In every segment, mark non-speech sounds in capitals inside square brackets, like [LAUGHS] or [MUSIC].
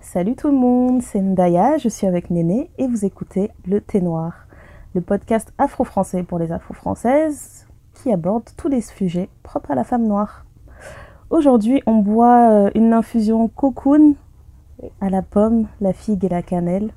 Salut tout le monde, c'est Ndaya, je suis avec Néné et vous écoutez Le Thé Noir, le podcast afro-français pour les afro-françaises qui aborde tous les sujets propres à la femme noire. Aujourd'hui, on boit euh, une infusion cocoon à la pomme, la figue et la cannelle.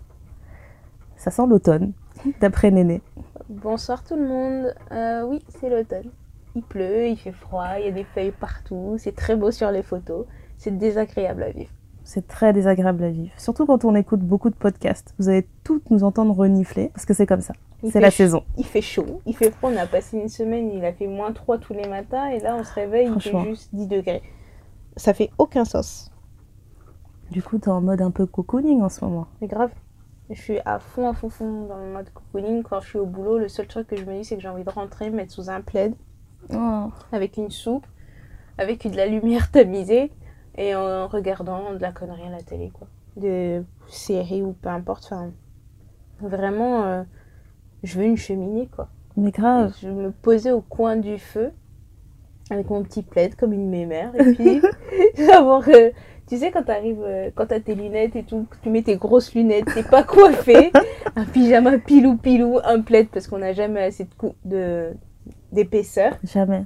Ça sent l'automne, [LAUGHS] d'après Néné. Bonsoir tout le monde. Euh, oui, c'est l'automne. Il pleut, il fait froid, il y a des feuilles partout. C'est très beau sur les photos. C'est désagréable à vivre. C'est très désagréable à vivre, surtout quand on écoute beaucoup de podcasts. Vous allez toutes nous entendre renifler parce que c'est comme ça. C'est la saison. Il fait chaud, il fait froid. On a passé une semaine, il a fait moins 3 tous les matins. Et là, on se réveille, il fait juste 10 degrés. Ça fait aucun sens. Du coup, t'es en mode un peu cocooning en ce moment. Mais grave. Je suis à fond, à fond, fond dans le mode cocooning. Quand je suis au boulot, le seul truc que je me dis, c'est que j'ai envie de rentrer, me mettre sous un plaid, avec une soupe, avec de la lumière tamisée et en regardant de la connerie à la télé, quoi. Des séries ou peu importe. Enfin, vraiment, euh, je veux une cheminée, quoi. Mais grave. Je me posais au coin du feu avec mon petit plaid comme une mémère et puis [LAUGHS] avoir euh, tu sais quand t'arrives euh, quand t'as tes lunettes et tout tu mets tes grosses lunettes t'es pas [LAUGHS] coiffé un pyjama pilou pilou un plaid parce qu'on n'a jamais assez de cou- de d'épaisseur Jamais.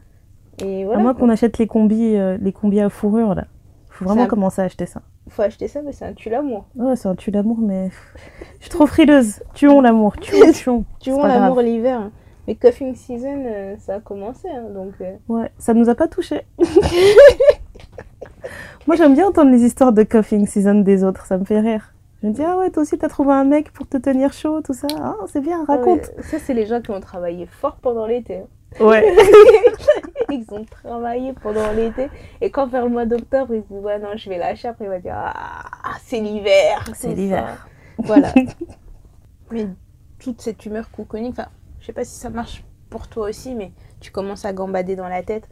et À moins qu'on achète les combis, euh, les combis à fourrure là. Faut vraiment commencer à acheter ça. faut acheter ça mais c'est un tue l'amour Ouais, c'est un tue l'amour, mais je suis trop frileuse. Tuons l'amour, tuons, [LAUGHS] tuons. tu C'est vois pas grave. l'amour l'hiver mais cuffing season euh, ça a commencé hein, donc euh, Ouais, ça nous a pas touché. [LAUGHS] Moi, j'aime bien entendre les histoires de coughing season des autres, ça me fait rire. Je me dis, ah ouais, toi aussi, t'as trouvé un mec pour te tenir chaud, tout ça. Ah, c'est bien, raconte. ouais, ça c'est les gens qui ont travaillé fort pendant l'été hein. Ouais. [LAUGHS] Ils ont travaillé pendant l'été. Et quand vers le mois d'octobre, ils se disent Ouais, non, je vais lâcher. Après, il va dire Ah, c'est l'hiver. C'est l'hiver. Voilà. [LAUGHS] mais toute cette humeur cocooning, enfin, je sais pas si ça marche pour toi aussi, mais tu commences à gambader dans la tête.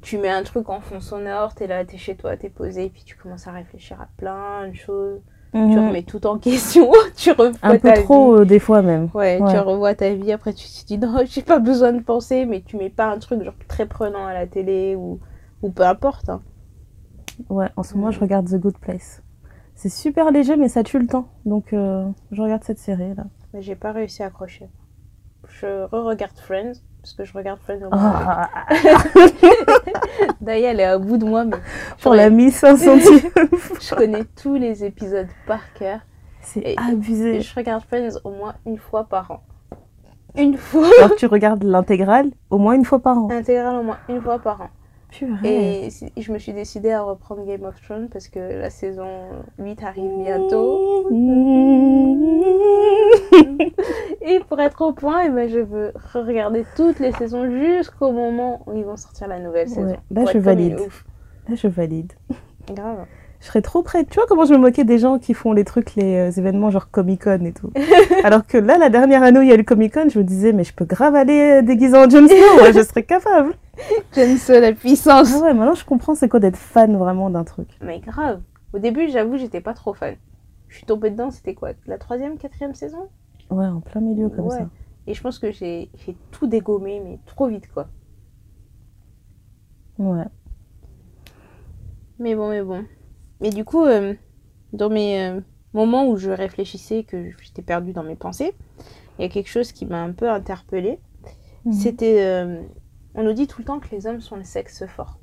Tu mets un truc en fond sonore, t'es là, t'es chez toi, t'es posé, et puis tu commences à réfléchir à plein de choses. Tu Mhm. remets tout en question. [LAUGHS] tu revois Un peu ta trop, vie. euh, des fois même. Ouais, Ouais. tu revois ta vie, après tu te dis non, [LAUGHS] j'ai pas besoin de penser, mais tu mets pas un truc genre très prenant à la télé ou, ou peu importe. hein. Ouais, en ce moment, je regarde The Good Place. C'est super léger, mais ça tue le temps. Donc, euh, je regarde cette série là. Mais j'ai pas réussi à accrocher. Je re-regarde Friends, parce que je regarde Friends au moins. Ah, [LAUGHS] D'ailleurs, elle est à bout de moi, mais pour la Miss incendie. [LAUGHS] je connais tous les épisodes par cœur. C'est abusé. Et je regarde Friends au moins une fois par an. Une fois Alors que tu regardes l'intégrale au moins une fois par an. intégrale au moins une fois par an. Purée. Et je me suis décidée à reprendre Game of Thrones parce que la saison 8 arrive bientôt. [LAUGHS] Et pour être au point, eh ben, je veux regarder toutes les saisons jusqu'au moment où ils vont sortir la nouvelle saison. Ouais, là, je valide. Là, je valide. Grave. Je serais trop prête. Tu vois comment je me moquais des gens qui font les trucs, les euh, événements genre Comic Con et tout. [LAUGHS] Alors que là, la dernière année où il y a eu le Comic Con, je me disais, mais je peux grave aller euh, déguisée en Jon Snow, ouais, je serais capable. [LAUGHS] J'aime ça, la puissance. Ah ouais, maintenant je comprends c'est quoi d'être fan vraiment d'un truc. Mais grave. Au début, j'avoue, j'étais pas trop fan. Je suis tombée dedans, c'était quoi? La troisième, quatrième saison? Ouais, en plein milieu comme Ouais. ça. Et je pense que j'ai j'ai tout dégommé, mais trop vite, quoi. Ouais. Mais bon, mais bon. Mais du coup, euh, dans mes euh, moments où je réfléchissais, que j'étais perdue dans mes pensées, il y a quelque chose qui m'a un peu interpellée. Mhm. C'était. euh, on nous dit tout le temps que les hommes sont le sexe fort.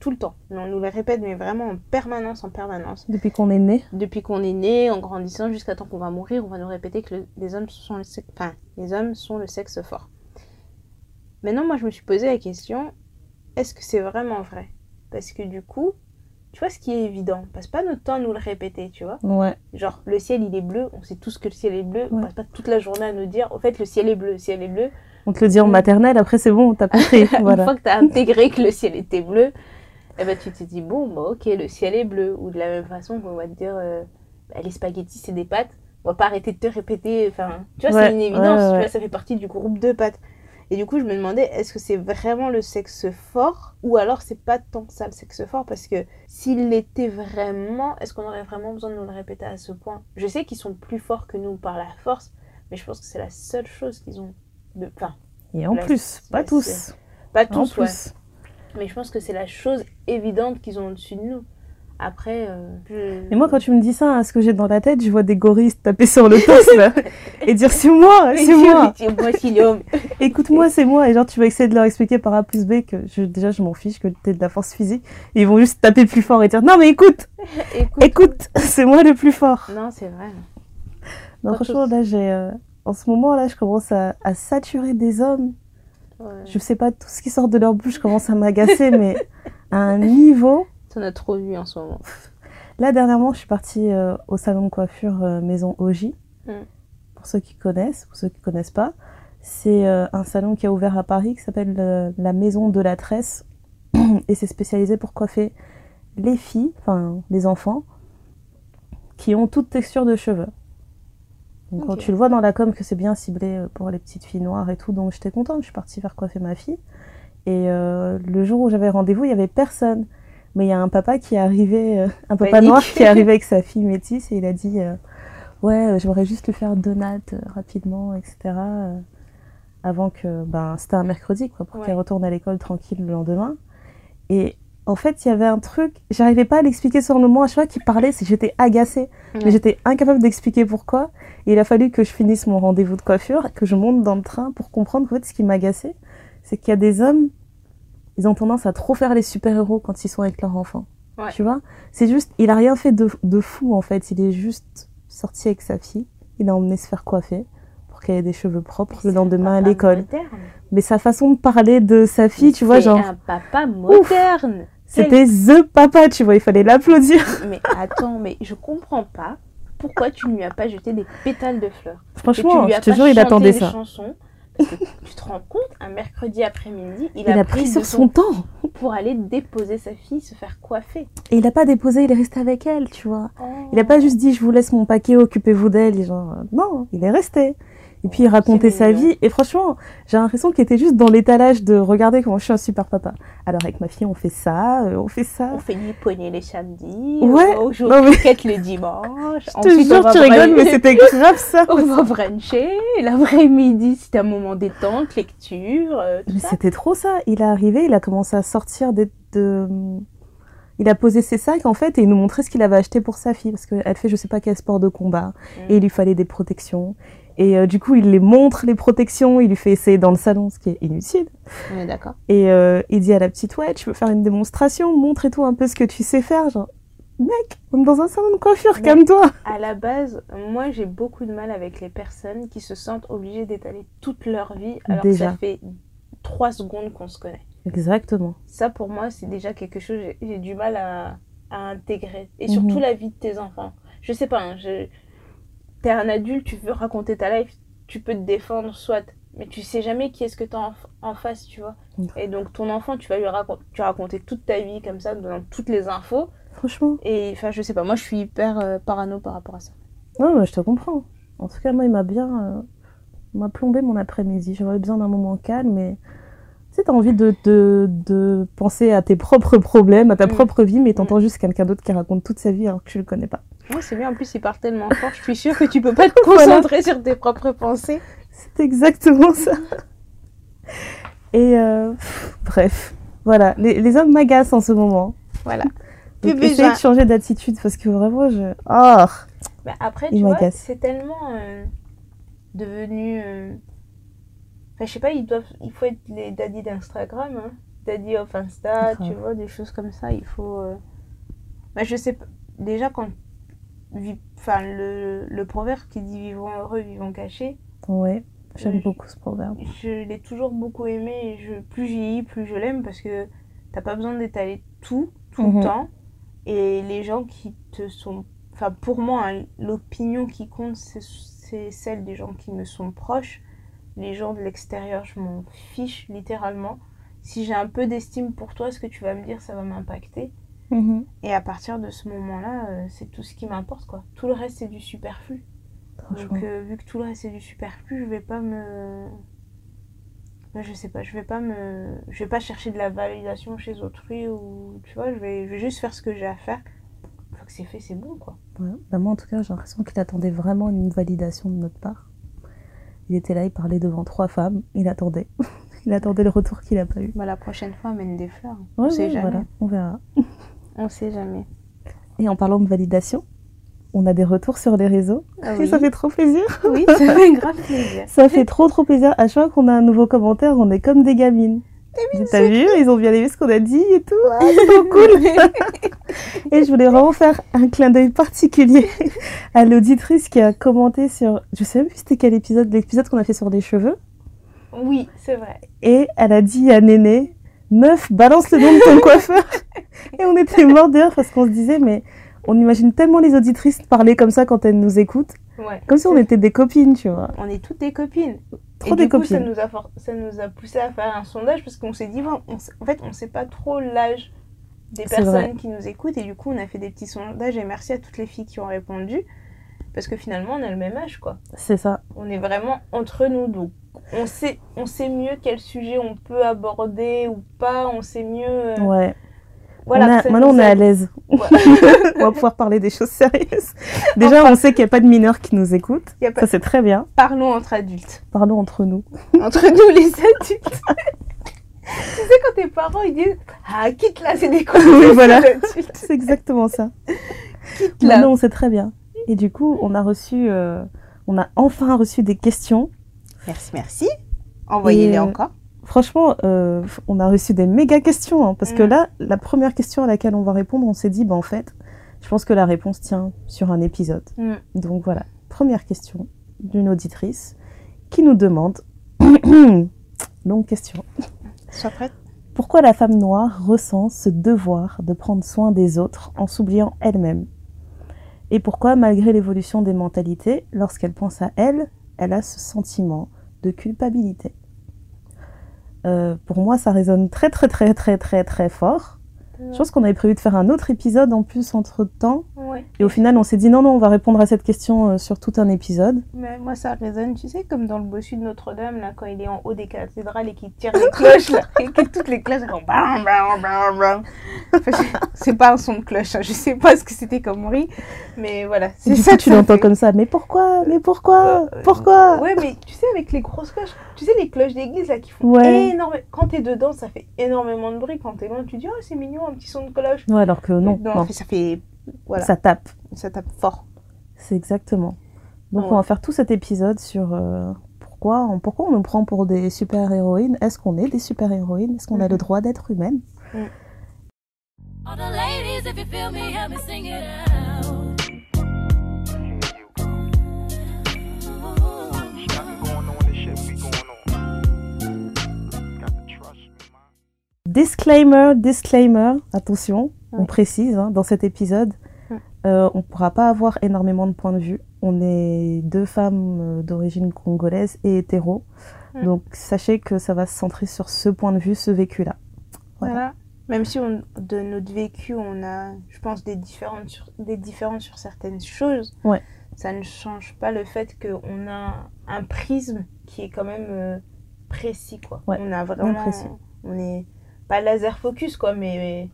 Tout le temps. On nous le répète, mais vraiment en permanence, en permanence. Depuis qu'on est né. Depuis qu'on est né, en grandissant, jusqu'à temps qu'on va mourir, on va nous répéter que le- les, hommes sont le sexe, enfin, les hommes sont le sexe fort. Maintenant, moi, je me suis posé la question est-ce que c'est vraiment vrai? Parce que du coup, tu vois, ce qui est évident? On passe pas notre temps à nous le répéter, tu vois? Ouais. Genre, le ciel, il est bleu. On sait tous que le ciel est bleu. On Ouais. passe pas toute la journée à nous dire, au fait, le ciel est bleu, le ciel est bleu. On te le dit en maternelle, après c'est bon, t'as [LAUGHS] compris. Une voilà. fois que tu as intégré que le ciel était bleu, eh ben, tu te dis, bon, bah, ok, le ciel est bleu. Ou de la même façon, on va te dire, euh, bah, les spaghettis, c'est des pâtes. On va pas arrêter de te répéter. Enfin, tu vois, Ouais, c'est une évidence. ouais, ouais, Tu vois, ça fait partie du groupe de pâtes. Et du coup, je me demandais, est-ce que c'est vraiment le sexe fort? Ou alors c'est pas tant que ça le sexe fort? Parce que s'il l'était vraiment, est-ce qu'on aurait vraiment besoin de nous le répéter à ce point? Je sais qu'ils sont plus forts que nous par la force, mais je pense que c'est la seule chose qu'ils ont. De... Enfin, Et en La- plus, pas tous. pas En tous, ouais. plus. Mais je pense que c'est la chose évidente qu'ils ont au-dessus de nous. Après, euh, je- Et moi, quand tu me dis ça, hein, ce que j'ai dans la tête, je vois des gorilles taper sur le [LAUGHS] torse là, et dire c'est moi, [LAUGHS] c'est moi. [LAUGHS] Écoute-moi, c'est moi. Et genre, tu vas essayer de leur expliquer par A plus B que je, déjà, je m'en fiche, que t'es de la force physique. Et ils vont juste taper plus fort et dire non, mais écoute, Écoute. écoute, c'est moi le plus fort. Non, c'est vrai. Non, franchement, là, j'ai. euh, en ce moment, là, je commence à, à saturer des hommes. Ouais. Je sais pas, tout ce qui sort de leur bouche commence à m'agacer, mais [LAUGHS] à un niveau. T'en as trop vu en ce moment. Là, dernièrement, je suis partie euh, au salon de coiffure euh, Maison OJ. Mm. Pour ceux qui connaissent, pour ceux qui connaissent pas, c'est euh, un salon qui a ouvert à Paris qui s'appelle la Maison de la Tresse. [CLEARS THROAT] Et c'est spécialisé pour coiffer les filles, enfin les enfants, qui ont toute texture de cheveux. Donc quand tu le vois dans la com que c'est bien ciblé euh, pour les petites filles noires et tout, donc j'étais contente, je suis partie faire coiffer ma fille. Et euh, le jour où j'avais rendez-vous, il y avait personne. Mais il y a un papa qui est arrivé, euh, un papa Panique. noir qui est arrivé [LAUGHS] avec sa fille métisse et il a dit euh, Ouais, euh, j'aimerais juste lui faire deux nattes rapidement, etc. avant que. Ben, c'était un mercredi, quoi, pour Ouais. qu'elle retourne à l'école tranquille le lendemain. Et en fait, il y avait un truc, j'arrivais pas à l'expliquer sur le moment. À chaque fois qu'il parlait, c'est- j'étais agacée. Mais j'étais incapable d'expliquer pourquoi. Et il a fallu que je finisse mon rendez-vous de coiffure, que je monte dans le train pour comprendre qu'en fait, ce qui m'agaçait, c'est qu'il y a des hommes, ils ont tendance à trop faire les super-héros quand ils sont avec leur enfant. Ouais. Tu vois? C'est juste, il a rien fait de, de fou en fait. Il est juste sorti avec sa fille. Il a emmené se faire coiffer pour qu'elle ait des cheveux propres le lendemain à l'école. Mais sa façon de parler de sa fille, tu vois, genre, un papa moderne. C'était THE papa, tu vois, il fallait l'applaudir. [LAUGHS] Mais attends, mais je comprends pas pourquoi tu ne lui as pas jeté des pétales de fleurs. Franchement, je te jure, il attendait ça. chansons. Parce que tu te rends compte, un mercredi après-midi, il, Il a pris sur son temps. [LAUGHS] pour aller déposer sa fille, se faire coiffer. Et il a pas déposé, il est resté avec elle, tu vois. Oh. Il a pas juste dit je vous laisse mon paquet, occupez-vous d'elle. Genre, euh, non, il est resté. Et puis il racontait C'est sa mignon. vie. Et franchement, j'ai l'impression qu'il était juste dans l'étalage de regarder comment je suis un super papa. Alors avec ma fille, on fait ça, euh, on fait ça. On fait du poney les samedis, Ouais, on joue au cricket le dimanche. [LAUGHS] Je te jure, on tu rigoles, mais c'était grave ça. [LAUGHS] On va bruncher, l'après-midi c'était un moment détente, lecture, euh, tout Mais c'était trop ça. Il est arrivé, il a commencé à sortir des, de... Il a posé ses sacs en fait et il nous montrait ce qu'il avait acheté pour sa fille parce qu'elle fait je sais pas quel sport de combat Mm. et il lui fallait des protections. Et euh, du coup, il les montre les protections, il lui fait essayer dans le salon, ce qui est inutile. Est d'accord. Et euh, il dit à la petite ouais, tu veux faire une démonstration, montre et tout un peu ce que tu sais faire, genre mec, on est dans un salon de coiffure, calme-toi. À la base, moi j'ai beaucoup de mal avec les personnes qui se sentent obligées d'étaler toute leur vie alors que Déjà. ça fait trois secondes qu'on se connaît. Exactement. Ça pour moi c'est déjà quelque chose que j'ai- du mal à, à intégrer. Et surtout Mhm. la vie de tes enfants. Je sais pas, hein, je... t'es un adulte, tu veux raconter ta life, tu peux te défendre soit, mais tu sais jamais qui est-ce que t'as en, en face, tu vois. Mhm. Et donc ton enfant, tu vas lui raconter, tu vas raconter toute ta vie comme ça, dans toutes les infos. Franchement, Et enfin je sais pas, moi je suis hyper euh, parano par rapport à ça. non, mais je te comprends. En tout cas, moi, il m'a bien, euh, m'a plombé mon après-midi. J'avais besoin d'un moment calme, mais tu sais, t'as envie de, de, de penser à tes propres problèmes, à ta Mm. propre vie, mais t'entends juste quelqu'un d'autre qui raconte toute sa vie alors que tu le connais pas. Moi, c'est bien. En plus, il part tellement fort. Je suis sûre que tu peux pas te [LAUGHS] concentrer sur tes propres pensées. C'est exactement ça. Et euh, pff, bref, voilà, les, les hommes m'agacent en ce moment. Voilà. Donc, Plus essayez besoin. de changer d'attitude parce que vraiment, je. Ah Mais après, tu vois, c'est tellement euh, devenu. euh, Enfin, je sais pas, ils doivent. Il faut être les daddy d'Instagram, hein. Daddy of Insta, tu vois, des choses comme ça. Il faut. euh, Bah, je sais pas. Déjà, quand. Enfin, le, le proverbe qui dit vivons heureux, vivons cachés, Ouais, j'aime beaucoup ce proverbe. je l'ai toujours beaucoup aimé et je, plus j'y plus je l'aime parce que t'as pas besoin d'étaler tout, tout Mhm. le temps. Et les gens qui te sont. Enfin, pour moi, hein, l'opinion qui compte, c'est- c'est celle des gens qui me sont proches. Les gens de l'extérieur, je m'en fiche littéralement. Si j'ai un peu d'estime pour toi, ce que tu vas me dire, ça va m'impacter. Mhm. Et à partir de ce moment-là, euh, c'est tout ce qui m'importe, quoi. Tout le reste, c'est du superflu. Donc, euh, vu que tout le reste, c'est du superflu, je vais pas me. Bah, je sais pas, je vais pas me. Je vais pas chercher de la validation chez autrui ou. Tu vois, je vais, je vais juste faire ce que j'ai à faire. Une fois que c'est fait, c'est bon, quoi. Ouais. Bah, moi, en tout cas, j'ai l'impression qu'il attendait vraiment une validation de notre part. Il était là, il parlait devant trois femmes. Il attendait. [LAUGHS] il attendait le retour qu'il n'a pas eu. Bah, la prochaine fois, amène des fleurs. Ouais, on sait ouais, jamais. voilà, on verra. [LAUGHS] On sait jamais. Et en parlant de validation, on a des retours sur les réseaux. Ah Et ça fait trop plaisir. [LAUGHS] Oui, ça fait grave plaisir. Ça fait trop trop plaisir. À chaque fois qu'on a un nouveau commentaire, on est comme des gamines. T'as vu Ils ont bien aimé ce qu'on a dit et tout. Ah, c'est [LAUGHS] trop [LAUGHS] cool. et je voulais vraiment faire un clin d'œil particulier à l'auditrice qui a commenté sur. Je sais même plus c'était quel épisode, l'épisode qu'on a fait sur les cheveux. Oui, c'est vrai. Et elle a dit à Néné Meuf, balance le nom de ton [LAUGHS] coiffeur. et on était morts de rire parce qu'on se disait Mais on imagine tellement les auditrices parler comme ça quand elles nous écoutent. Ouais. Comme si on était des copines, tu vois. On est toutes des copines. Trop et des du coup, ça copines. nous, a for- ça nous a poussé à faire un sondage parce qu'on s'est dit, bon, on s- en fait, on sait pas trop l'âge des vrai. personnes qui nous écoutent et du coup, on a fait des petits sondages et merci à toutes les filles qui ont répondu parce que finalement, on a le même âge, quoi. C'est ça. On est vraiment entre nous, donc on sait, on sait mieux quel sujet on peut aborder ou pas, on sait mieux. euh, Ouais. voilà, On a- maintenant, on est à l'aise. Ouais. [LAUGHS] on va pouvoir parler des choses sérieuses. Déjà, on sait qu'il n'y a pas de mineurs qui nous écoutent. Y a pas- Ça, c'est très bien. Parlons entre adultes. Pardon entre nous. Entre nous, les adultes. tu sais, quand tes parents ils disent Ah, quitte là, c'est des. [LAUGHS] Oui, voilà. C'est exactement ça. Quitte là. Maintenant, on sait très bien. Et du coup, on a reçu, euh, on a enfin reçu des questions. Merci, merci. Envoyez-les euh, encore. Franchement, euh, on a reçu des méga questions. hein, parce que Mm. là, la première question à laquelle on va répondre, on s'est dit, bah, en fait, je pense que la réponse tient sur un épisode. Mm. Donc voilà, première question d'une auditrice qui nous demande, [COUGHS] longue question, Sois prête. pourquoi la femme noire ressent ce devoir de prendre soin des autres en s'oubliant elle-même? Et pourquoi, malgré l'évolution des mentalités, lorsqu'elle pense à elle, elle a ce sentiment? De culpabilité Euh, Pour moi, ça résonne très très très très très très fort. Je pense qu'on avait prévu de faire un autre épisode en plus entre temps. Ouais. Et au final, on s'est dit non, non, on va répondre à cette question euh, sur tout un épisode. Mais moi, ça résonne, tu sais, comme dans le bossu de Notre-Dame, là, quand il est en haut des cathédrales et qu'il tire les cloches, là, et que toutes les cloches font bam, bam, bam, bam. Enfin, c'est pas un son de cloche, hein, je sais pas ce que c'était comme bruit, mais voilà, c'est ça coup, tu l'entends comme ça. Mais pourquoi? Mais pourquoi? Euh, Pourquoi? Ouais, mais tu sais, avec les grosses cloches, tu sais, les cloches d'église, là, qui font Ouais. énormément. Quand t'es dedans, ça fait énormément de bruit. Quand t'es loin, tu dis, oh, c'est mignon, un petit son de cloche. Ouais, alors que non, non, ça fait. Voilà, ça, ça tape. tape fort. C'est exactement. Donc Ouais. on va faire tout cet épisode sur euh, pourquoi, on, pourquoi on nous prend pour des super-héroïnes? Est-ce qu'on est des super-héroïnes? Est-ce qu'on a Mhm. le droit d'être humaine All Disclaimer, disclaimer, attention, on précise hein, dans cet épisode, Ouais. euh, on ne pourra pas avoir énormément de points de vue. On est deux femmes euh, d'origine congolaise et hétéro. Ouais. Donc sachez que ça va se centrer sur ce point de vue, ce vécu-là. Voilà. Voilà. Même si on, de notre vécu, on a, je pense, des différences sur, des différences sur certaines choses, Ouais. ça ne change pas le fait qu'on a un prisme qui est quand même euh, précis, quoi. Ouais, on a vraiment, précis. on est pas laser focus, quoi, mais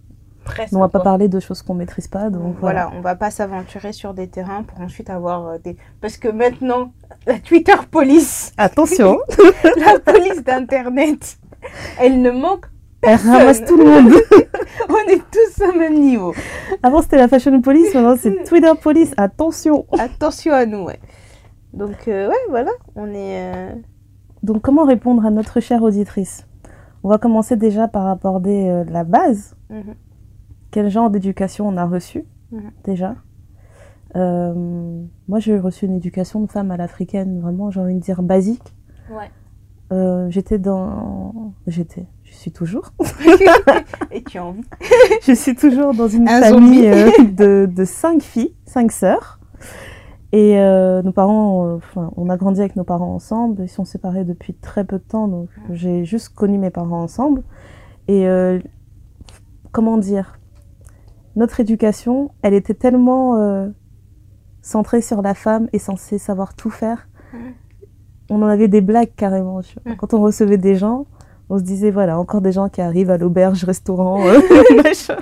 presque. On va pas quoi. parler de choses qu'on maîtrise pas, donc voilà. voilà. on va pas s'aventurer sur des terrains pour ensuite avoir euh, des. Parce que maintenant, la Twitter police, [LAUGHS] Attention, [LAUGHS] la police d'internet, elle ne manque. elle ramasse tout le monde. [LAUGHS] On est tous au même niveau. Avant c'était la fashion police, maintenant c'est Twitter police. Attention. Attention à nous, ouais. Donc, euh, ouais, voilà, on est. euh, Donc comment répondre à notre chère auditrice? On va commencer déjà par aborder euh, la base. mhm. Quel genre d'éducation on a reçu Mhm. déjà? Euh, Moi j'ai reçu une éducation de femme à l'africaine, vraiment j'ai envie de dire basique. Ouais. Euh, j'étais dans... J'étais... Je suis toujours. [LAUGHS] [LAUGHS] Et tu as envie je suis toujours dans une Un famille de, de cinq filles, cinq sœurs. Et euh, nos parents, euh, enfin, on a grandi avec nos parents ensemble. Ils sont séparés depuis très peu de temps, donc j'ai juste connu mes parents ensemble. Et euh, comment dire, notre éducation, elle était tellement euh, centrée sur la femme et censée savoir tout faire. On en avait des blagues carrément. tu vois. Quand on recevait des gens, on se disait voilà, encore des gens qui arrivent à l'auberge-restaurant. euh, [LAUGHS] [LAUGHS] machin.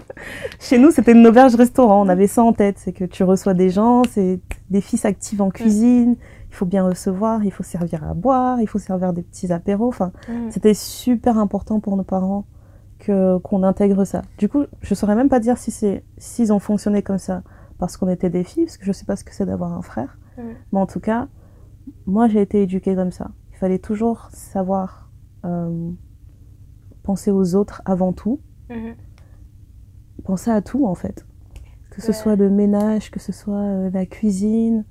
Chez nous, c'était une auberge-restaurant. On avait ça en tête. C'est que tu reçois des gens, c'est des fils actifs en cuisine. Il faut bien recevoir, il faut servir à boire, il faut servir des petits apéros. Enfin, c'était super important pour nos parents que qu'on intègre ça. Du coup, je saurais même pas dire si c'est s'ils ont fonctionné comme ça parce qu'on était des filles, parce que je sais pas ce que c'est d'avoir un frère. Mm. Mais en tout cas, moi j'ai été éduquée comme ça. Il fallait toujours savoir euh, penser aux autres avant tout, Mhm. penser à tout en fait. Que ce Ouais. soit le ménage, que ce soit euh, la cuisine.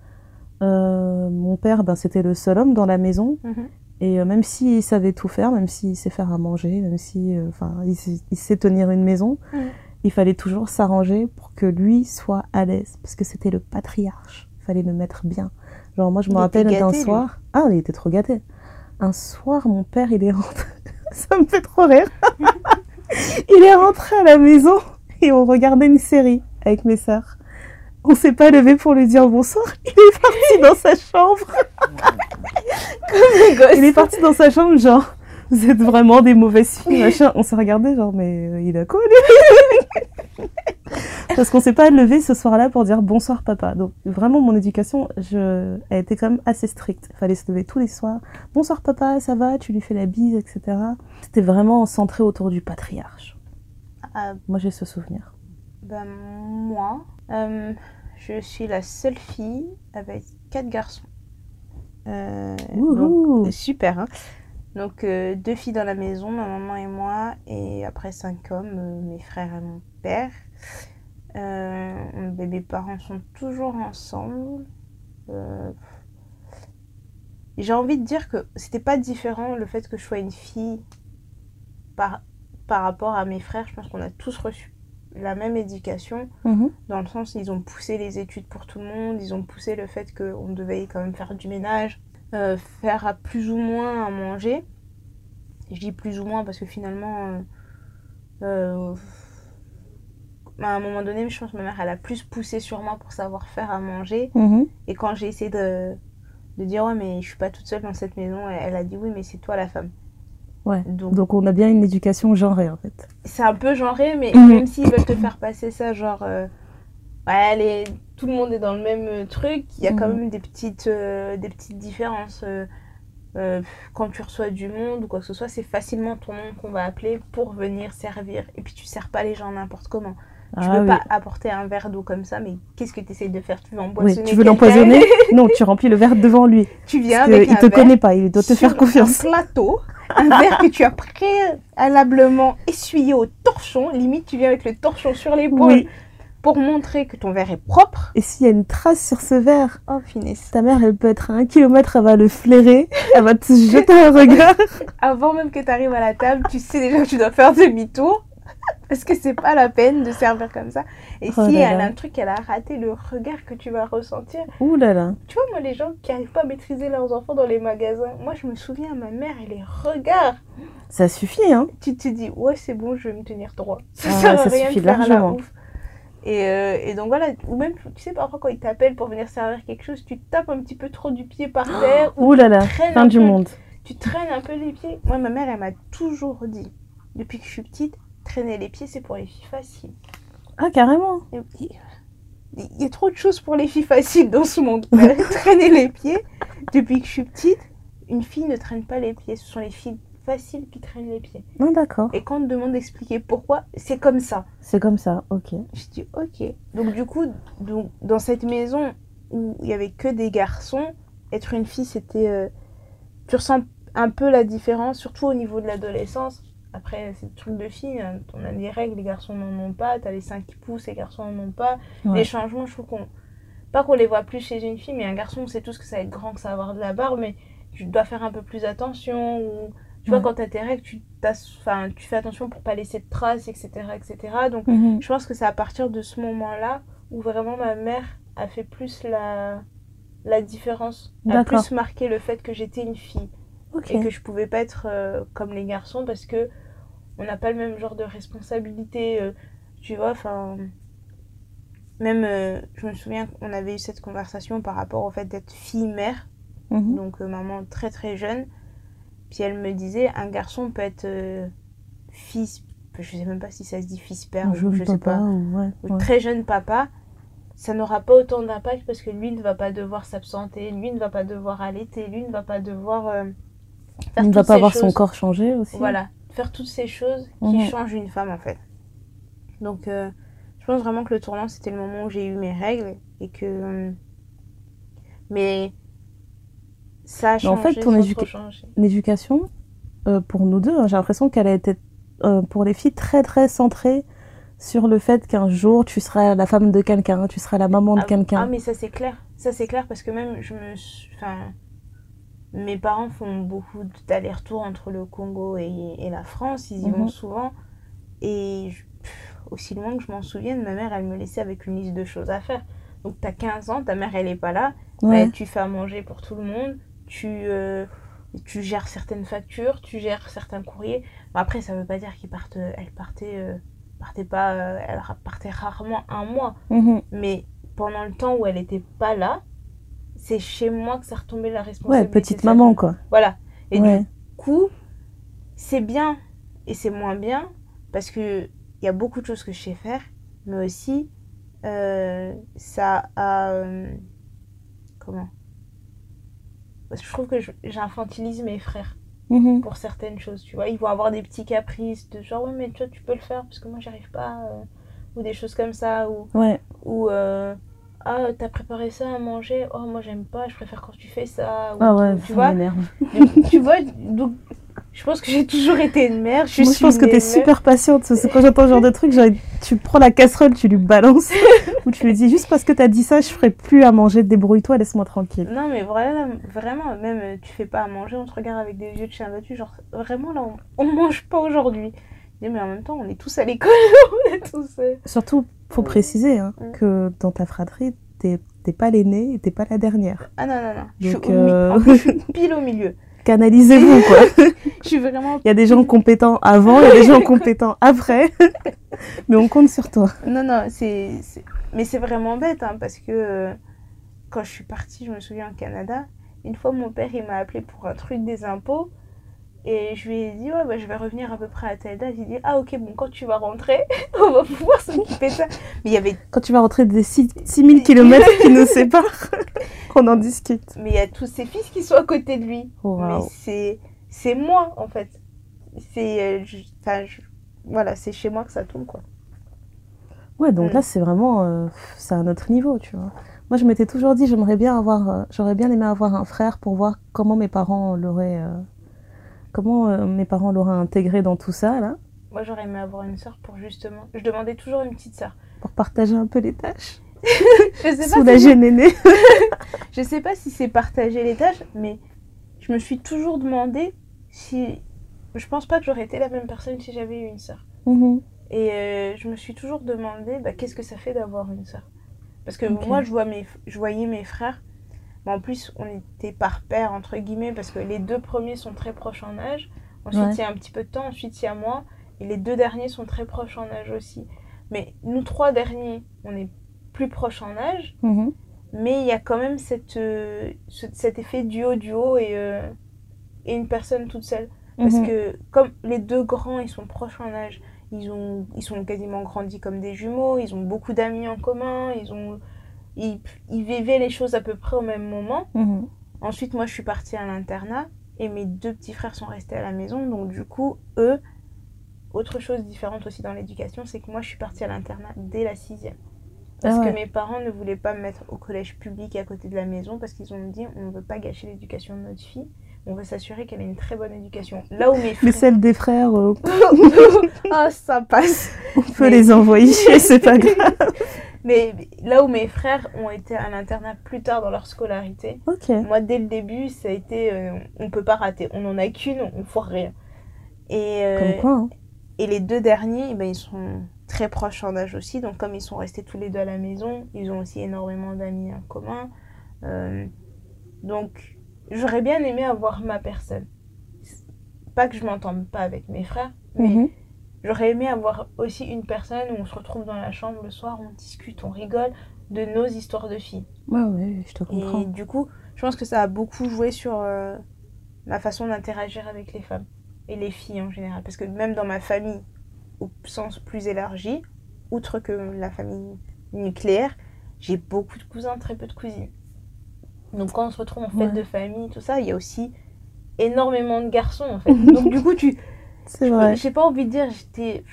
Euh, mon père, ben, c'était le seul homme dans la maison. Mhm. Et euh, même s'il savait tout faire, même s'il sait faire à manger, même si, euh, enfin, il, sait- il sait tenir une maison, Mhm. il fallait toujours s'arranger pour que lui soit à l'aise, parce que c'était le patriarche. Il fallait le mettre bien. Genre moi, je me rappelle d'un lui. soir. Ah, il était trop gâté. Un soir, mon père, il est rentré. [LAUGHS] Ça me fait trop rire. [LAUGHS] il est rentré à la maison et on regardait une série avec mes sœurs. On s'est pas levé pour lui dire bonsoir. [LAUGHS] Il est parti dans sa chambre. [LAUGHS] Il est parti dans sa chambre, genre, vous êtes vraiment des mauvaises filles, machin. On s'est regardé, genre, mais euh, il a quoi, lui? [LAUGHS] Parce qu'on s'est pas levé ce soir-là pour dire bonsoir, papa. Donc, vraiment, mon éducation, je... elle était quand même assez stricte. Il fallait se lever tous les soirs. Bonsoir, papa, ça va? Tu lui fais la bise, etc. C'était vraiment centré autour du patriarche. Ah, Moi, j'ai ce souvenir. Ben, moi, euh, je suis la seule fille avec quatre garçons. Euh, donc, super, hein. Donc, euh, deux filles dans la maison, ma maman et moi, et après cinq hommes, mes frères et mon père. Ben, mes parents sont toujours ensemble. J'ai envie de dire que c'était pas différent le fait que je sois une fille par, par rapport à mes frères. Je pense qu'on a tous reçu la même éducation Mhm. dans le sens ils ont poussé les études pour tout le monde, ils ont poussé le fait qu'on devait quand même faire du ménage, euh, faire à plus ou moins à manger. Je dis plus ou moins parce que finalement, euh, euh, à un moment donné, je pense que ma mère elle a plus poussé sur moi pour savoir faire à manger. Mhm. Et quand j'ai essayé de, de dire ouais mais je suis pas toute seule dans cette maison, elle, elle a dit oui mais c'est toi la femme. Ouais. Donc Donc, on a bien une éducation genrée, en fait. c'est un peu genré, mais Mhm. même s'ils veulent te faire passer ça, genre, euh, ouais, les- tout le monde est dans le même euh, truc, il y a quand Mhm. même des petites, euh, des petites différences. euh, quand tu reçois du monde ou quoi que ce soit, c'est facilement ton nom qu'on va appeler pour venir servir. Et puis tu sers pas les gens n'importe comment. Tu Ah peux oui. pas apporter un verre d'eau comme ça, mais qu'est-ce que tu essayes de faire? Tu veux Oui, empoisonner tu veux quelqu'un? l'empoisonner? [LAUGHS] Non, tu remplis le verre devant lui. [LAUGHS] Tu viens Parce avec qu'il un te verre connaît pas, il doit te faire confiance. Un plateau, un [LAUGHS] verre que tu as préalablement essuyé au torchon. Limite, tu viens avec le torchon sur l'épaule Oui. pour montrer que ton verre est propre. Et s'il y a une trace sur ce verre, Oh, finesse. ta mère, elle peut être à un kilomètre, elle va le flairer, elle va te jeter un regard. Avant même que tu arrives à la table, tu sais déjà que tu dois faire demi-tour. [LAUGHS] Parce que c'est pas la peine de servir comme ça. Et Oh si là elle là. a un truc, elle a raté le regard que tu vas ressentir. Ouh là là. Tu vois, moi, les gens qui arrivent pas à maîtriser leurs enfants dans les magasins, moi, je me souviens, ma mère, et les regards. Ça suffit, hein tu te dis ouais c'est bon je vais me tenir droit [LAUGHS] ça Ah, sert à rien suffit de faire la largement. ouf et, euh, et donc voilà ou même tu sais parfois quand ils t'appellent pour venir servir quelque chose tu tapes un petit peu trop du pied par [GASPS] terre ou Ouh là là. Fin du peu- monde. tu traînes un peu les pieds moi ma mère elle m'a toujours dit depuis que je suis petite traîner les pieds c'est pour les filles faciles Ah, carrément. Il y a trop de choses pour les filles faciles dans ce monde Mais [LAUGHS] traîner les pieds depuis que je suis petite une fille ne traîne pas les pieds ce sont les filles faciles qui traînent les pieds Non, d'accord. et quand on te demande d'expliquer pourquoi, c'est comme ça. C'est comme ça, ok. Je dis ok. Donc du coup, donc, dans cette maison où il y avait que des garçons, être une fille, c'était... euh, tu ressens un peu la différence, surtout au niveau de l'adolescence. Après, c'est le truc de fille, hein. on a des règles, les garçons n'en ont pas, t'as les seins qui poussent, les garçons n'en ont pas. Ouais. Les changements, je trouve qu'on... Pas qu'on les voit plus chez une fille, mais un garçon, on sait tous que ça va être grand, que ça va avoir de la barbe, mais tu dois faire un peu plus attention, ou Tu vois, quand t'as tes règles, tu, t'as- enfin, tu fais attention pour pas laisser de traces, etc. etc. Donc, Mhm. je pense que c'est à partir de ce moment-là où vraiment ma mère a fait plus la, la différence, a plus marqué le fait que j'étais une fille Ok. et que je pouvais pas être euh, comme les garçons parce que on n'a pas le même genre de responsabilité, euh, tu vois, enfin même euh, je me souviens qu'on avait eu cette conversation par rapport au fait d'être fille-mère, Mhm. donc maman très très jeune, puis elle me disait un garçon peut être fils, je sais même pas si ça se dit fils-père, je sais pas, ou ouais. ou ouais. très jeune papa, ça n'aura pas autant d'impact parce que lui ne va pas devoir s'absenter, lui ne va pas devoir allaiter, lui ne va pas devoir euh, faire Il ne va pas voir son corps changer aussi. Voilà, faire toutes ces choses qui Mhm. changent une femme en fait. Donc euh, je pense vraiment que le tournant c'était le moment où j'ai eu mes règles et que. euh, Mais ça a Mais changé. en fait, ton sans éduca- trop changer. L'éducation, euh, pour nous deux, hein, j'ai l'impression qu'elle a été, pour les filles, très très centrée sur le fait qu'un jour tu seras la femme de quelqu'un, tu seras la maman de Ah, quelqu'un. Ah, mais ça c'est clair. Ça c'est clair parce que même je me. Enfin. Mes parents font beaucoup d'allers-retours entre le Congo et, et la France. Ils y Mhm. vont souvent. Et je- pff, aussi loin que je m'en souvienne, ma mère elle me laissait avec une liste de choses à faire. Donc t'as 15 ans, ta mère elle est pas là. Ouais. Bah, tu fais à manger pour tout le monde, tu, euh, tu gères certaines factures, tu gères certains courriers. Bon, après, ça veut pas dire qu'ils partent, elle partait, euh, partait pas, euh, elle partait rarement un mois. Mhm. Mais pendant le temps où elle était pas là, c'est chez moi que ça retombait la Ouais, responsabilité. petite de sa maman quoi. Voilà. Et Ouais. du coup, c'est bien et c'est moins bien parce que il y a beaucoup de choses que je sais faire, mais aussi euh, ça a euh, comment? Parce que je trouve que j'infantilise mes frères Mhm. pour certaines choses, tu vois. Ils vont avoir des petits caprices de genre ouais mais toi tu peux le faire parce que moi j'arrive pas euh, ou des choses comme ça ou Ouais. ou ah t'as préparé ça à manger? Oh moi j'aime pas je préfère quand tu fais ça ou Ah ouais, tu ça vois? tu vois, donc je pense que j'ai toujours été une mère. Je, Moi, je pense que t'es super patiente. parce que quand j'entends ce genre de truc, genre, tu prends la casserole, tu lui balances, [LAUGHS] ou tu lui dis juste parce que t'as dit ça, je ferai plus à manger, débrouille-toi, laisse-moi tranquille. Non, mais vraiment, vraiment, même euh, tu fais pas à manger, on te regarde avec des yeux de chien battu, genre vraiment là, on, on mange pas aujourd'hui. Je dis, Mais en même temps, on est tous à l'école, [LAUGHS] on est tous. euh, Surtout, faut préciser hein, Mm. que dans ta fratrie, t'es t'es pas l'aînée et t'es pas la dernière. Ah non, non, non. Je suis, Donc, euh, plus, je suis [LAUGHS] pile au milieu. Canalisez-vous, quoi. [LAUGHS] Je suis vraiment. Il y a des gens compétents avant, il y a des gens compétents après. Mais on compte sur toi. Non, non, c'est. c'est- Mais c'est vraiment bête, hein, parce que euh, quand je suis partie, je me souviens au Canada, une fois mon père il m'a appelé pour un truc des impôts. Et je lui ai dit, ouais, bah, je vais revenir à peu près à telle date. Il dit, ah, ok, bon, quand tu vas rentrer, [LAUGHS] on va pouvoir s'occuper de ça. Mais il y avait Quand tu vas rentrer des 6000 km qui nous [LAUGHS] séparent, [LAUGHS] on en discute. mais il y a tous ses fils qui sont à côté de lui. Oh, Mais c'est c'est moi, en fait. C'est. euh, Enfin, je- voilà, c'est chez moi que ça tombe, quoi. Ouais, donc Mm. là, c'est vraiment, euh, c'est un autre niveau, tu vois. Moi, je m'étais toujours dit, j'aimerais bien avoir, euh, j'aurais bien aimé avoir un frère pour voir comment mes parents l'auraient, euh, comment euh, mes parents l'auraient intégré dans tout ça, là, Moi, j'aurais aimé avoir une sœur pour justement. Je demandais toujours une petite sœur. pour partager un peu les tâches, [LAUGHS] Je sais pas si Néné. [LAUGHS] Je sais pas si c'est partager les tâches, mais je me suis toujours demandé si. Je pense pas que j'aurais été la même personne si j'avais eu une sœur. Mhm. Et euh, je me suis toujours demandé bah, qu'est-ce que ça fait d'avoir une sœur? Parce que moi, je, vois mes, je voyais mes frères. Mais en plus, on était par paire, entre guillemets, parce que les deux premiers sont très proches en âge. Ensuite, Ouais. il y a un petit peu de temps. Ensuite, il y a moi. Et les deux derniers sont très proches en âge aussi. Mais nous trois derniers, on est plus proches en âge. Mhm. Mais il y a quand même cette, euh, ce- cet effet duo-duo et, euh, et une personne toute seule. Parce Mhm. que comme les deux grands, ils sont proches en âge, ils, ont, ils sont quasiment grandis comme des jumeaux, ils ont beaucoup d'amis en commun, ils, ont, ils, ils vivaient les choses à peu près au même moment. Mhm. Ensuite, moi, je suis partie à l'internat et mes deux petits frères sont restés à la maison. Donc, du coup, eux, autre chose différente aussi dans l'éducation, c'est que moi, je suis partie à l'internat dès la sixième. Parce Ah ouais. que mes parents ne voulaient pas me mettre au collège public à côté de la maison parce qu'ils ont dit on ne veut pas gâcher l'éducation de notre fille, on veut s'assurer qu'elle ait une très bonne éducation. Là où mes Mais celles des frères, euh, [LAUGHS] Ah, ça passe on peut Mais- les envoyer, [LAUGHS] c'est pas grave. [LAUGHS] Mais là où mes frères ont été à l'internat plus tard dans leur scolarité, moi dès le début, ça a été euh, on peut pas rater. On en a qu'une, on foire rien. Et, euh, Comme quoi, hein. et les deux derniers, eh ben, ils sont très proches en âge aussi. Donc, comme ils sont restés tous les deux à la maison, ils ont aussi énormément d'amis en commun. Euh, donc, j'aurais bien aimé avoir ma personne. Pas que je m'entende pas avec mes frères, mais Mhm. J'aurais aimé avoir aussi une personne où on se retrouve dans la chambre le soir, on discute, on rigole de nos histoires de filles. Ouais, ouais, je te Et comprends. du coup, je pense que ça a beaucoup joué sur euh, ma façon d'interagir avec les femmes et les filles en général. Parce que même dans ma famille, au sens plus élargi, outre que la famille nucléaire, j'ai beaucoup de cousins, très peu de cousines. Donc quand on se retrouve en fête Ouais. de famille, tout ça, il y a aussi énormément de garçons en fait. [LAUGHS] Donc du coup, tu, C'est vrai. j'ai pas envie de dire j'étais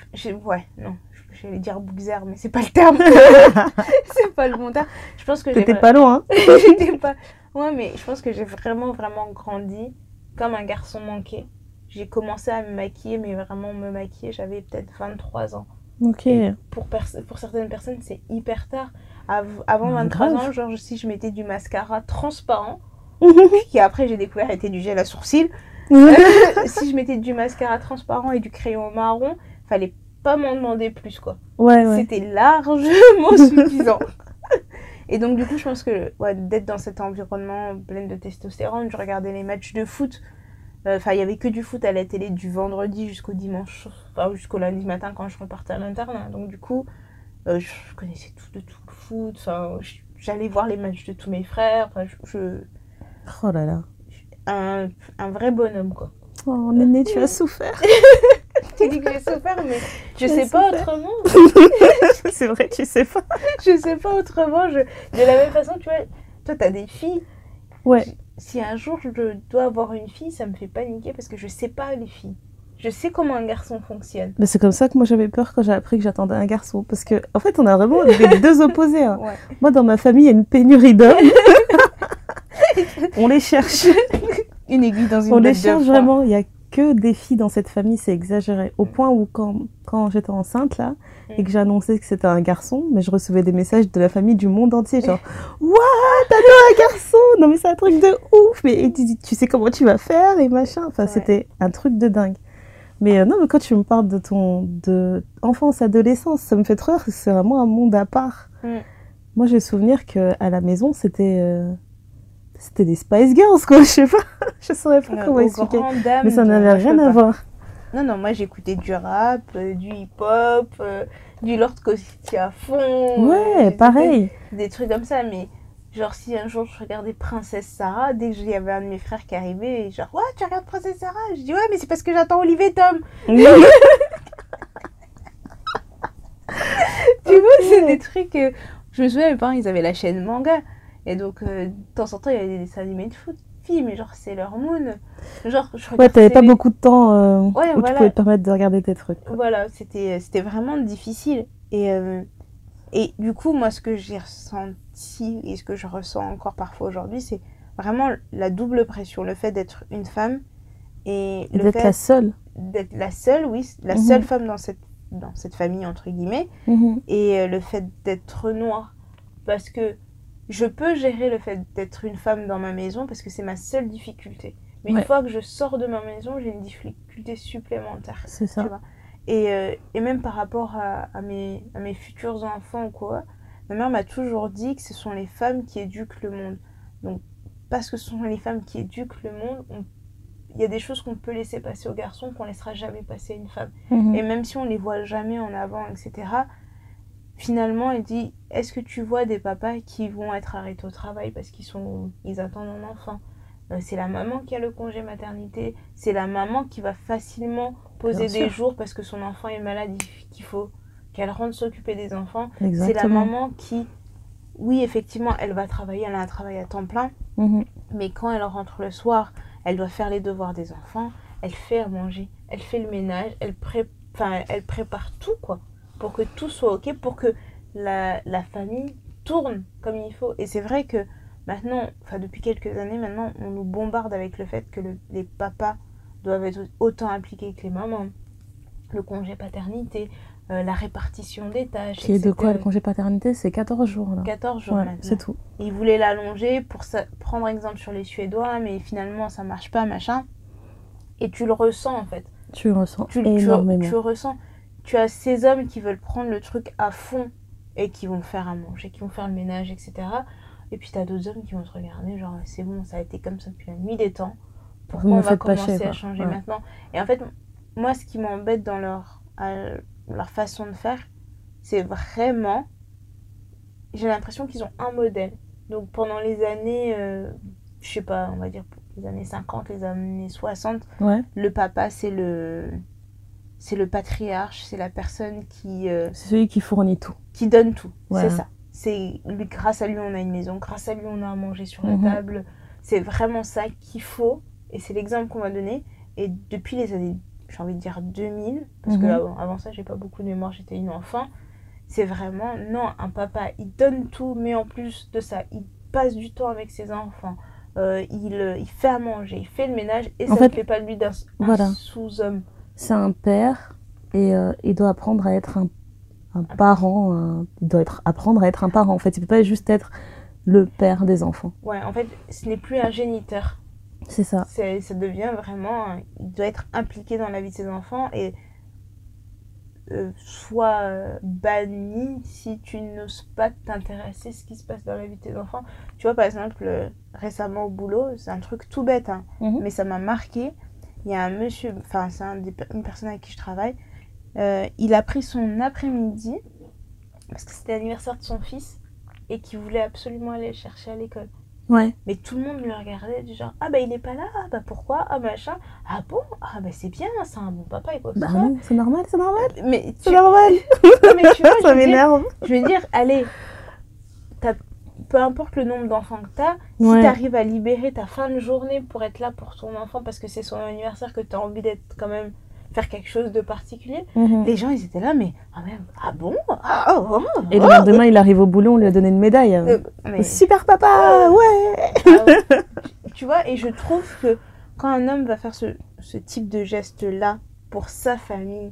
ouais non j'allais dire bougzer mais c'est pas le terme [LAUGHS] c'est pas le bon terme je pense que vra- pas loin. [LAUGHS] J'étais pas ouais mais je pense que j'ai vraiment vraiment grandi comme un garçon manqué j'ai commencé à me maquiller mais vraiment me maquiller j'avais peut-être 23 ans Ok. pour pers- pour certaines personnes c'est hyper tard Av- avant Ah, 23 grave. ans genre si je mettais du mascara transparent [LAUGHS] qui après j'ai découvert était du gel à sourcils [LAUGHS] si je mettais du mascara transparent et du crayon marron, fallait pas m'en demander plus quoi. ouais, ouais. C'était largement [LAUGHS] suffisant. Et donc du coup, je pense que ouais, d'être dans cet environnement plein de testostérone, je regardais les matchs de foot. Euh, Enfin, il y avait que du foot à la télé du vendredi jusqu'au dimanche, enfin jusqu'au lundi matin quand je repartais à l'internat. Donc du coup, euh, je connaissais tout de tout le foot. Enfin, j'allais voir les matchs de tous mes frères. Enfin, je, je- Oh là là. Un, un vrai bonhomme quoi. Oh, Néné, tu as souffert. [LAUGHS] Tu dis que j'ai souffert, mais je sais pas souffert. autrement. [LAUGHS] C'est vrai, tu sais pas. [LAUGHS] Je sais pas autrement. Je... De la même façon, tu vois, toi, t'as des filles. Ouais. Si un jour je dois avoir une fille, ça me fait paniquer parce que je sais pas les filles. Je sais comment un garçon fonctionne. Mais c'est comme ça que moi j'avais peur quand j'ai appris que j'attendais un garçon. Parce que, en fait, on a vraiment les deux opposés. hein. Ouais. Moi, dans ma famille, il y a une pénurie d'hommes. on les cherche. Une aiguille dans une On les cherche vraiment. Il y a que des filles dans cette famille, c'est exagéré. Au point où, quand, quand j'étais enceinte, là, et que j'annonçais que c'était un garçon, mais je recevais des messages de la famille du monde entier, genre, What? T'as un garçon Non, mais c'est un truc de ouf Mais et tu, tu sais comment tu vas faire et machin. Enfin, Ouais. c'était un truc de dingue. Mais euh, non, mais quand tu me parles de ton de enfance, adolescence, ça me fait trop rire, c'est vraiment un monde à part. Mm. Moi, j'ai souvenir que à la maison, c'était euh, c'était des Spice Girls, quoi. [LAUGHS] Je sais pas, je saurais pas Euh, comment expliquer. Mais ça n'avait rien à voir. Non, non, moi j'écoutais du rap, euh, du hip-hop, euh, du Lord Cosity à fond. Ouais, euh, pareil. Des, des trucs comme ça, mais genre si un jour je regardais Princesse Sarah, dès que il y avait un de mes frères qui arrivait, et genre, ouais, tu regardes Princesse Sarah? Je dis, ouais, mais c'est parce que j'attends Olivier Tom. [LAUGHS] Tu [LAUGHS] vois, c'est des trucs. Je me souviens, mes parents, ils avaient la chaîne manga. Et donc, euh, de temps en temps, il y avait des dessins animés de foot. Mais genre Sailor Moon. Genre, je Ouais, t'avais pas beaucoup de temps euh, Ouais, où tu pouvais te permettre de regarder tes trucs. Voilà, c'était vraiment difficile. Et, euh, et du coup, moi, ce que j'ai ressenti et ce que je ressens encore parfois aujourd'hui, c'est vraiment la double pression. Le fait d'être une femme et d'être la seule. d'être la seule, oui, la Mhm. seule femme dans cette, dans cette famille, entre guillemets. Mhm. et euh, le fait d'être noire. Parce que je peux gérer le fait d'être une femme dans ma maison parce que c'est ma seule difficulté. Mais Ouais. une fois que je sors de ma maison, j'ai une difficulté supplémentaire. C'est ça. Tu vois. Et, euh, et même par rapport à, à mes, à mes futurs enfants ou quoi, ma mère m'a toujours dit que ce sont les femmes qui éduquent le monde. Donc, parce que ce sont les femmes qui éduquent le monde, on- il y a des choses qu'on peut laisser passer aux garçons qu'on laissera jamais passer à une femme. Mhm. Et même si on les voit jamais en avant, etc., finalement, elle dit Est-ce que tu vois des papas qui vont être arrêtés au travail parce qu'ils sont, ils attendent un enfant? Euh, C'est la maman qui a le congé maternité, c'est la maman qui va facilement poser Bien des sûr. jours parce que son enfant est malade, il- qu'il faut qu'elle rentre s'occuper des enfants. C'est la maman qui, oui, effectivement, elle va travailler, elle a un travail à temps plein, Mhm. mais quand elle rentre le soir, elle doit faire les devoirs des enfants, elle fait à manger, elle fait le ménage, elle, pré- enfin, elle prépare tout, quoi, pour que tout soit OK, pour que la, la famille tourne comme il faut. Et c'est vrai que maintenant, enfin depuis quelques années maintenant, on nous bombarde avec le fait que le- les papas doivent être autant impliqués que les mamans. Le congé paternité, euh, la répartition des tâches. Qui est de quoi le congé paternité? C'est 14 jours là. 14 jours Ouais, c'est tout. Et il voulait l'allonger pour prendre exemple sur les Suédois, mais finalement ça marche pas, machin. Et tu le ressens en fait. Tu le ressens Tu, tu- énormément. tu ressens. Tu as ces hommes qui veulent prendre le truc à fond et qui vont faire à manger, qui vont faire le ménage, etc. Et puis tu as d'autres hommes qui vont te regarder, genre c'est bon, ça a été comme ça depuis la nuit des temps. Pourquoi Vous on va commencer chier, à changer Ouais. maintenant? Et en fait, moi ce qui m'embête dans leur, leur façon de faire, c'est vraiment. J'ai l'impression qu'ils ont un modèle. Donc pendant les années, euh, je sais pas, on va dire les années 50, les années 60, Ouais, le papa c'est le c'est le patriarche c'est la personne qui euh, c'est celui qui fournit tout. qui donne tout. C'est ça. C'est lui grâce à lui on a une maison. Grâce à lui on a à manger sur la Mhm. table. C'est vraiment ça qu'il faut. Et c'est l'exemple qu'on va donner et depuis les années j'ai envie de dire 2000 parce que Mhm. avant, avant ça j'ai pas beaucoup de mémoire j'étais une enfant c'est vraiment non un papa il donne tout mais en plus de ça il passe du temps avec ses enfants. Euh, il, euh, il fait à manger il fait le ménage et En ça ne fait, fait pas de lui d'un voilà. sous-homme C'est un père et euh, il doit apprendre à être un, un parent. un- Il doit être, apprendre à être un parent en fait. Il peut pas juste être le père des enfants. Ouais, en fait, ce n'est plus un géniteur. C'est ça. Ça devient vraiment. un- Il doit être impliqué dans la vie de ses enfants et euh, soit euh, banni si tu n'oses pas t'intéresser à ce qui se passe dans la vie de tes enfants. Tu vois, par exemple, euh, récemment au boulot, c'est un truc tout bête, hein, Mhm. mais ça m'a marqué. Il y a un monsieur, enfin, c'est un une personne avec qui je travaille. euh, il a pris son après-midi parce que c'était l'anniversaire de son fils et qu'il voulait absolument aller le chercher à l'école. Ouais. Mais tout le monde le regardait du genre Ah bah il est pas là, ah bah pourquoi, ah machin, ah bon, ah bah c'est bien, c'est un bon papa et quoi que Bah non, c'est normal, c'est normal. Mais tu, C'est normal. [LAUGHS] non, mais tu vois, [LAUGHS] ça m'énerve. je veux dire, allez, t'as- peu importe le nombre d'enfants que t'as, si Ouais. t'arrives à libérer ta fin de journée pour être là pour ton enfant parce que c'est son anniversaire, que t'as envie d'être quand même, faire quelque chose de particulier, Mhm. les gens ils étaient là, mais ah, même, ah bon, ah, oh, oh, Et le oh. lendemain, il arrive au boulot, on lui a donné une médaille. Euh, mais- Super papa, ouais. Ah ouais. [LAUGHS] tu vois, et je trouve que quand un homme va faire ce, ce type de geste-là pour sa famille,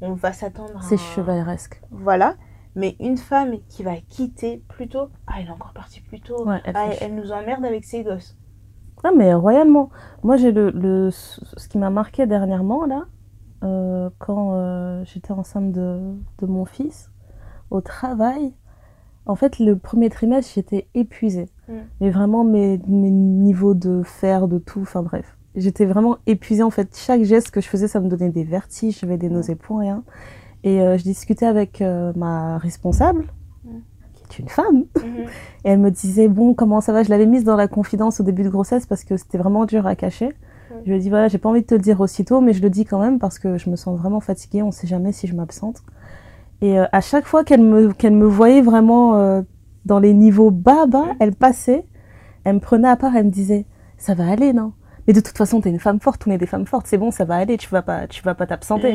on va s'attendre à... C'est chevaleresque. Voilà. Mais une femme qui va quitter plus tôt... Ah, elle est encore partie plus tôt. Ouais, elle Ah, elle, elle nous emmerde avec ses gosses. Ah, mais royalement. Moi, j'ai le, le, ce qui m'a marqué dernièrement, là, euh, quand euh, j'étais enceinte de, de mon fils, au travail. En fait, le premier trimestre, j'étais épuisée. Mm. Mais vraiment, mes, mes niveaux de faire, de tout, enfin bref. J'étais vraiment épuisée. En fait, chaque geste que je faisais, ça me donnait des vertiges, j'avais des nausées pour rien. Et euh, je discutais avec euh, ma responsable, qui est une femme, Mhm. et elle me disait, bon, comment ça va? Je l'avais mise dans la confidence au début de grossesse parce que c'était vraiment dur à cacher. Je lui ai dit, voilà, j'ai pas envie de te le dire aussitôt, mais je le dis quand même parce que je me sens vraiment fatiguée, on sait jamais si je m'absente. Et euh, à chaque fois qu'elle me, qu'elle me voyait vraiment dans les niveaux bas, bas, elle passait, elle me prenait à part, elle me disait, ça va aller, non? Mais de toute façon, t'es une femme forte, on est des femmes fortes, c'est bon, ça va aller, tu vas pas, tu vas pas t'absenter.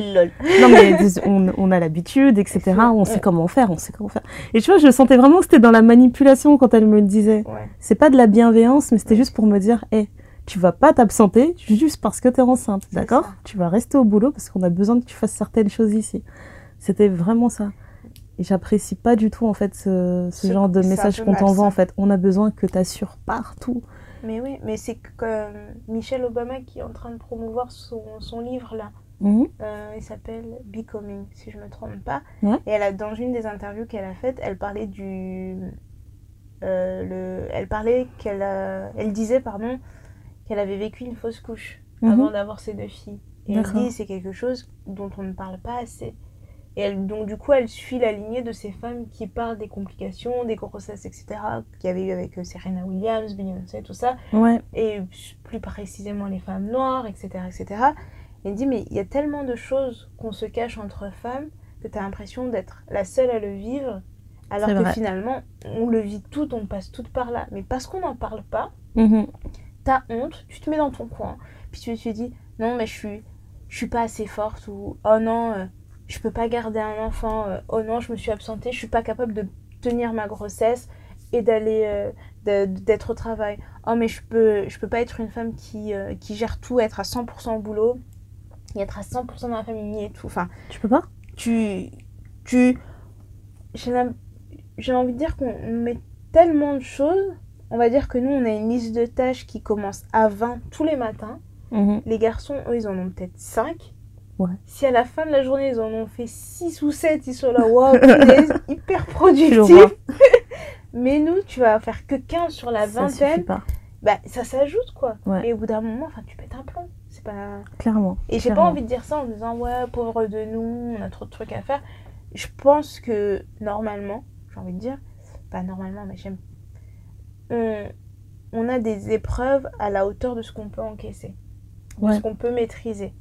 Non mais on, on a l'habitude, etc. On sait comment faire, on sait comment faire. Et tu vois, je sentais vraiment que c'était dans la manipulation quand elle me le disait. Ouais. C'est pas de la bienveillance, mais c'était juste pour me dire, hé, tu vas pas t'absenter juste parce que t'es enceinte, d'accord. Tu vas rester au boulot parce qu'on a besoin que tu fasses certaines choses ici. C'était vraiment ça. Et j'apprécie pas du tout en fait ce, genre de message qu'on t'envoie en fait. On a besoin que t'assures partout. Mais oui, mais c'est comme Michelle Obama qui est en train de promouvoir son, son livre là. Mhm. Euh, il s'appelle Becoming, si je me trompe pas. Et elle a, dans une des interviews qu'elle a faites, elle parlait du. euh, le, elle parlait qu'elle a- elle disait, pardon, qu'elle avait vécu une fausse couche Mhm. avant d'avoir ses deux filles. Et elle dit c'est quelque chose dont on ne parle pas assez. Et elle, donc du coup, elle suit la lignée de ces femmes qui parlent des complications, des grossesses, etc. qu'il y avait eu avec euh, Serena Williams, Beyoncé, tout ça Ouais. et plus précisément les femmes noires, etc. etc. Et elle dit, mais il y a tellement de choses qu'on se cache entre femmes que tu as l'impression d'être la seule à le vivre, alors que vrai. finalement, on le vit tout, on passe tout par là. Mais parce qu'on n'en parle pas, Mhm. t'as honte, tu te mets dans ton coin, puis tu te dis, non, mais je suis, je suis pas assez forte, ou oh non, euh, je peux pas garder un enfant, euh, oh non, je me suis absentée, je suis pas capable de tenir ma grossesse et d'aller euh, d'être au travail. Oh mais je peux je peux pas être une femme qui, euh, qui gère tout, être à 100% au boulot et être à 100% dans la famille et tout. Enfin, Tu peux pas? tu tu. J'ai envie de dire qu'on met tellement de choses. On va dire que nous, on a une liste de tâches qui commence à 20 tous les matins. Mhm. Les garçons, eux, ils en ont peut-être 5. Ouais. Si à la fin de la journée, ils en ont fait 6 ou 7, ils sont là, waouh, [LAUGHS] hyper productifs. [LAUGHS] Mais nous, tu vas faire que 15 sur la Ça vingtaine. pas, Bah, ça s'ajoute, quoi. Ouais. Et au bout d'un moment, enfin, tu pètes un plomb. C'est pas. clairement. Et j'ai pas envie de dire ça en disant ouais, pauvre de nous, on a trop de trucs à faire. Je pense que normalement, j'ai envie de dire, pas normalement, mais j'aime. On, on a des épreuves à la hauteur de ce qu'on peut encaisser, de Ouais. ce qu'on peut maîtriser.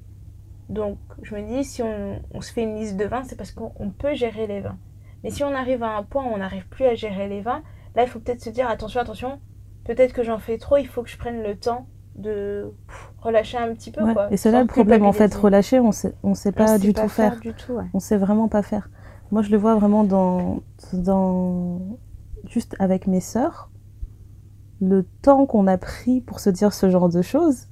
Donc, je me dis, si on, on se fait une liste de 20, c'est parce qu'on on peut gérer les 20. Mais si on arrive à un point où on n'arrive plus à gérer les 20, là, il faut peut-être se dire attention, attention, peut-être que j'en fais trop, il faut que je prenne le temps de pff, relâcher un petit peu. Ouais. Quoi, Et c'est là le problème en fait, relâcher, on sait, on sait On pas sait du tout faire. Du tout, ouais. On sait vraiment pas faire. Moi, je le vois vraiment dans, dans juste avec mes sœurs, le temps qu'on a pris pour se dire ce genre de choses.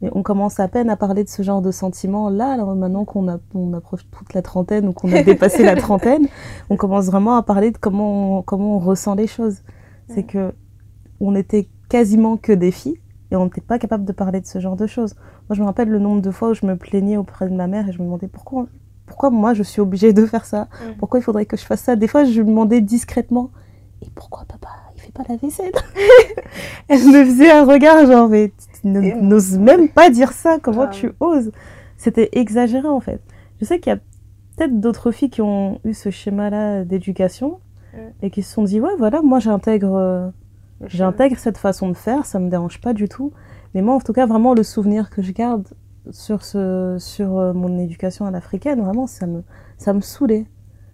Et on commence à peine à parler de ce genre de sentiments là, alors maintenant qu'on on approche toute la trentaine ou qu'on a dépassé la [LAUGHS] trentaine, on commence vraiment à parler de comment on, comment on ressent les choses. C'est que on était quasiment que des filles et on n'était pas capable de parler de ce genre de choses. Moi, je me rappelle le nombre de fois où je me plaignais auprès de ma mère et je me demandais pourquoi, pourquoi moi je suis obligée de faire ça? Pourquoi il faudrait que je fasse ça? Des fois, je lui demandais discrètement Et pourquoi papa il fait pas la vaisselle [LAUGHS] Elle me faisait un regard genre Mais tu n- Et- n'oses même pas dire ça, comment Grave. tu oses? C'était exagéré en fait. Je sais qu'il y a peut-être d'autres filles qui ont eu ce schéma-là d'éducation Mhm. et qui se sont dit Ouais, voilà, moi j'intègre. euh, J'intègre cette façon de faire, ça me dérange pas du tout. Mais moi, en tout cas, vraiment, le souvenir que je garde sur, ce, sur euh, mon éducation à l'africaine, vraiment, ça me, ça me saoulait.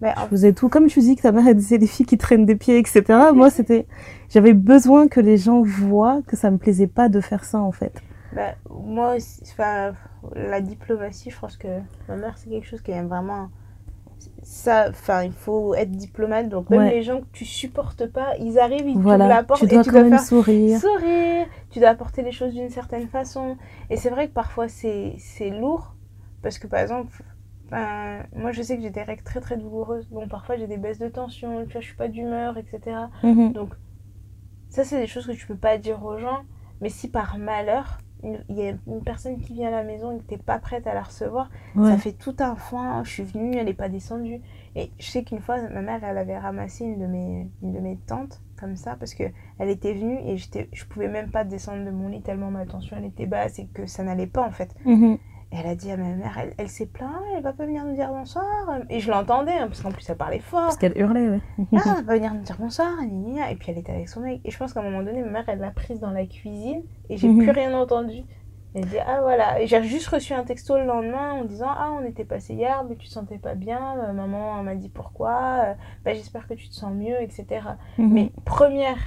Mais Je faisais tout. Comme tu dis que ta mère, elle disait les filles qui traînent des pieds, etc. Moi, c'était. J'avais besoin que les gens voient que ça me plaisait pas de faire ça, en fait. bah, moi aussi, enfin, la diplomatie, je pense que ma mère, c'est quelque chose qui aime vraiment. Ça, enfin, il faut être diplomate. Donc, même Ouais. les gens que tu supportes pas, ils arrivent, ils t'ouvrent Voilà. la porte Tu et dois tu quand dois même faire sourire. sourire, tu dois apporter les choses d'une certaine façon. Et c'est vrai que parfois c'est lourd, parce que par exemple, ben, moi je sais que j'ai des règles très très douloureuses, donc parfois j'ai des baisses de tension, tu vois, je suis pas d'humeur, etc. Mhm. Donc ça c'est des choses que tu peux pas dire aux gens, mais si par malheur, il y a une personne qui vient à la maison et que t'es pas prête à la recevoir, Ouais. ça fait tout un foin, je suis venue, elle n'est pas descendue. Et je sais qu'une fois, ma mère, elle avait ramassé une de mes, une de mes tantes, comme ça, parce que elle était venue et j'étais, je pouvais même pas descendre de mon lit tellement ma tension, elle était basse et que ça n'allait pas, en fait. Mhm. Et elle a dit à ma mère, elle, elle s'est plainte, elle va pas venir nous dire bonsoir. Et je l'entendais, hein, parce qu'en plus, elle parlait fort. Parce qu'elle hurlait, ouais. Ah, elle va pas venir nous dire bonsoir, et puis elle était avec son mec. Et je pense qu'à un moment donné, ma mère, elle l'a prise dans la cuisine et j'ai Mhm. plus rien entendu. Elle dit ah voilà. Et j'ai juste reçu un texto le lendemain en disant ah on était passé hier, mais tu te sentais pas bien. Euh, maman m'a dit pourquoi. Euh, bah, j'espère que tu te sens mieux, etc. Mhm. Mais première,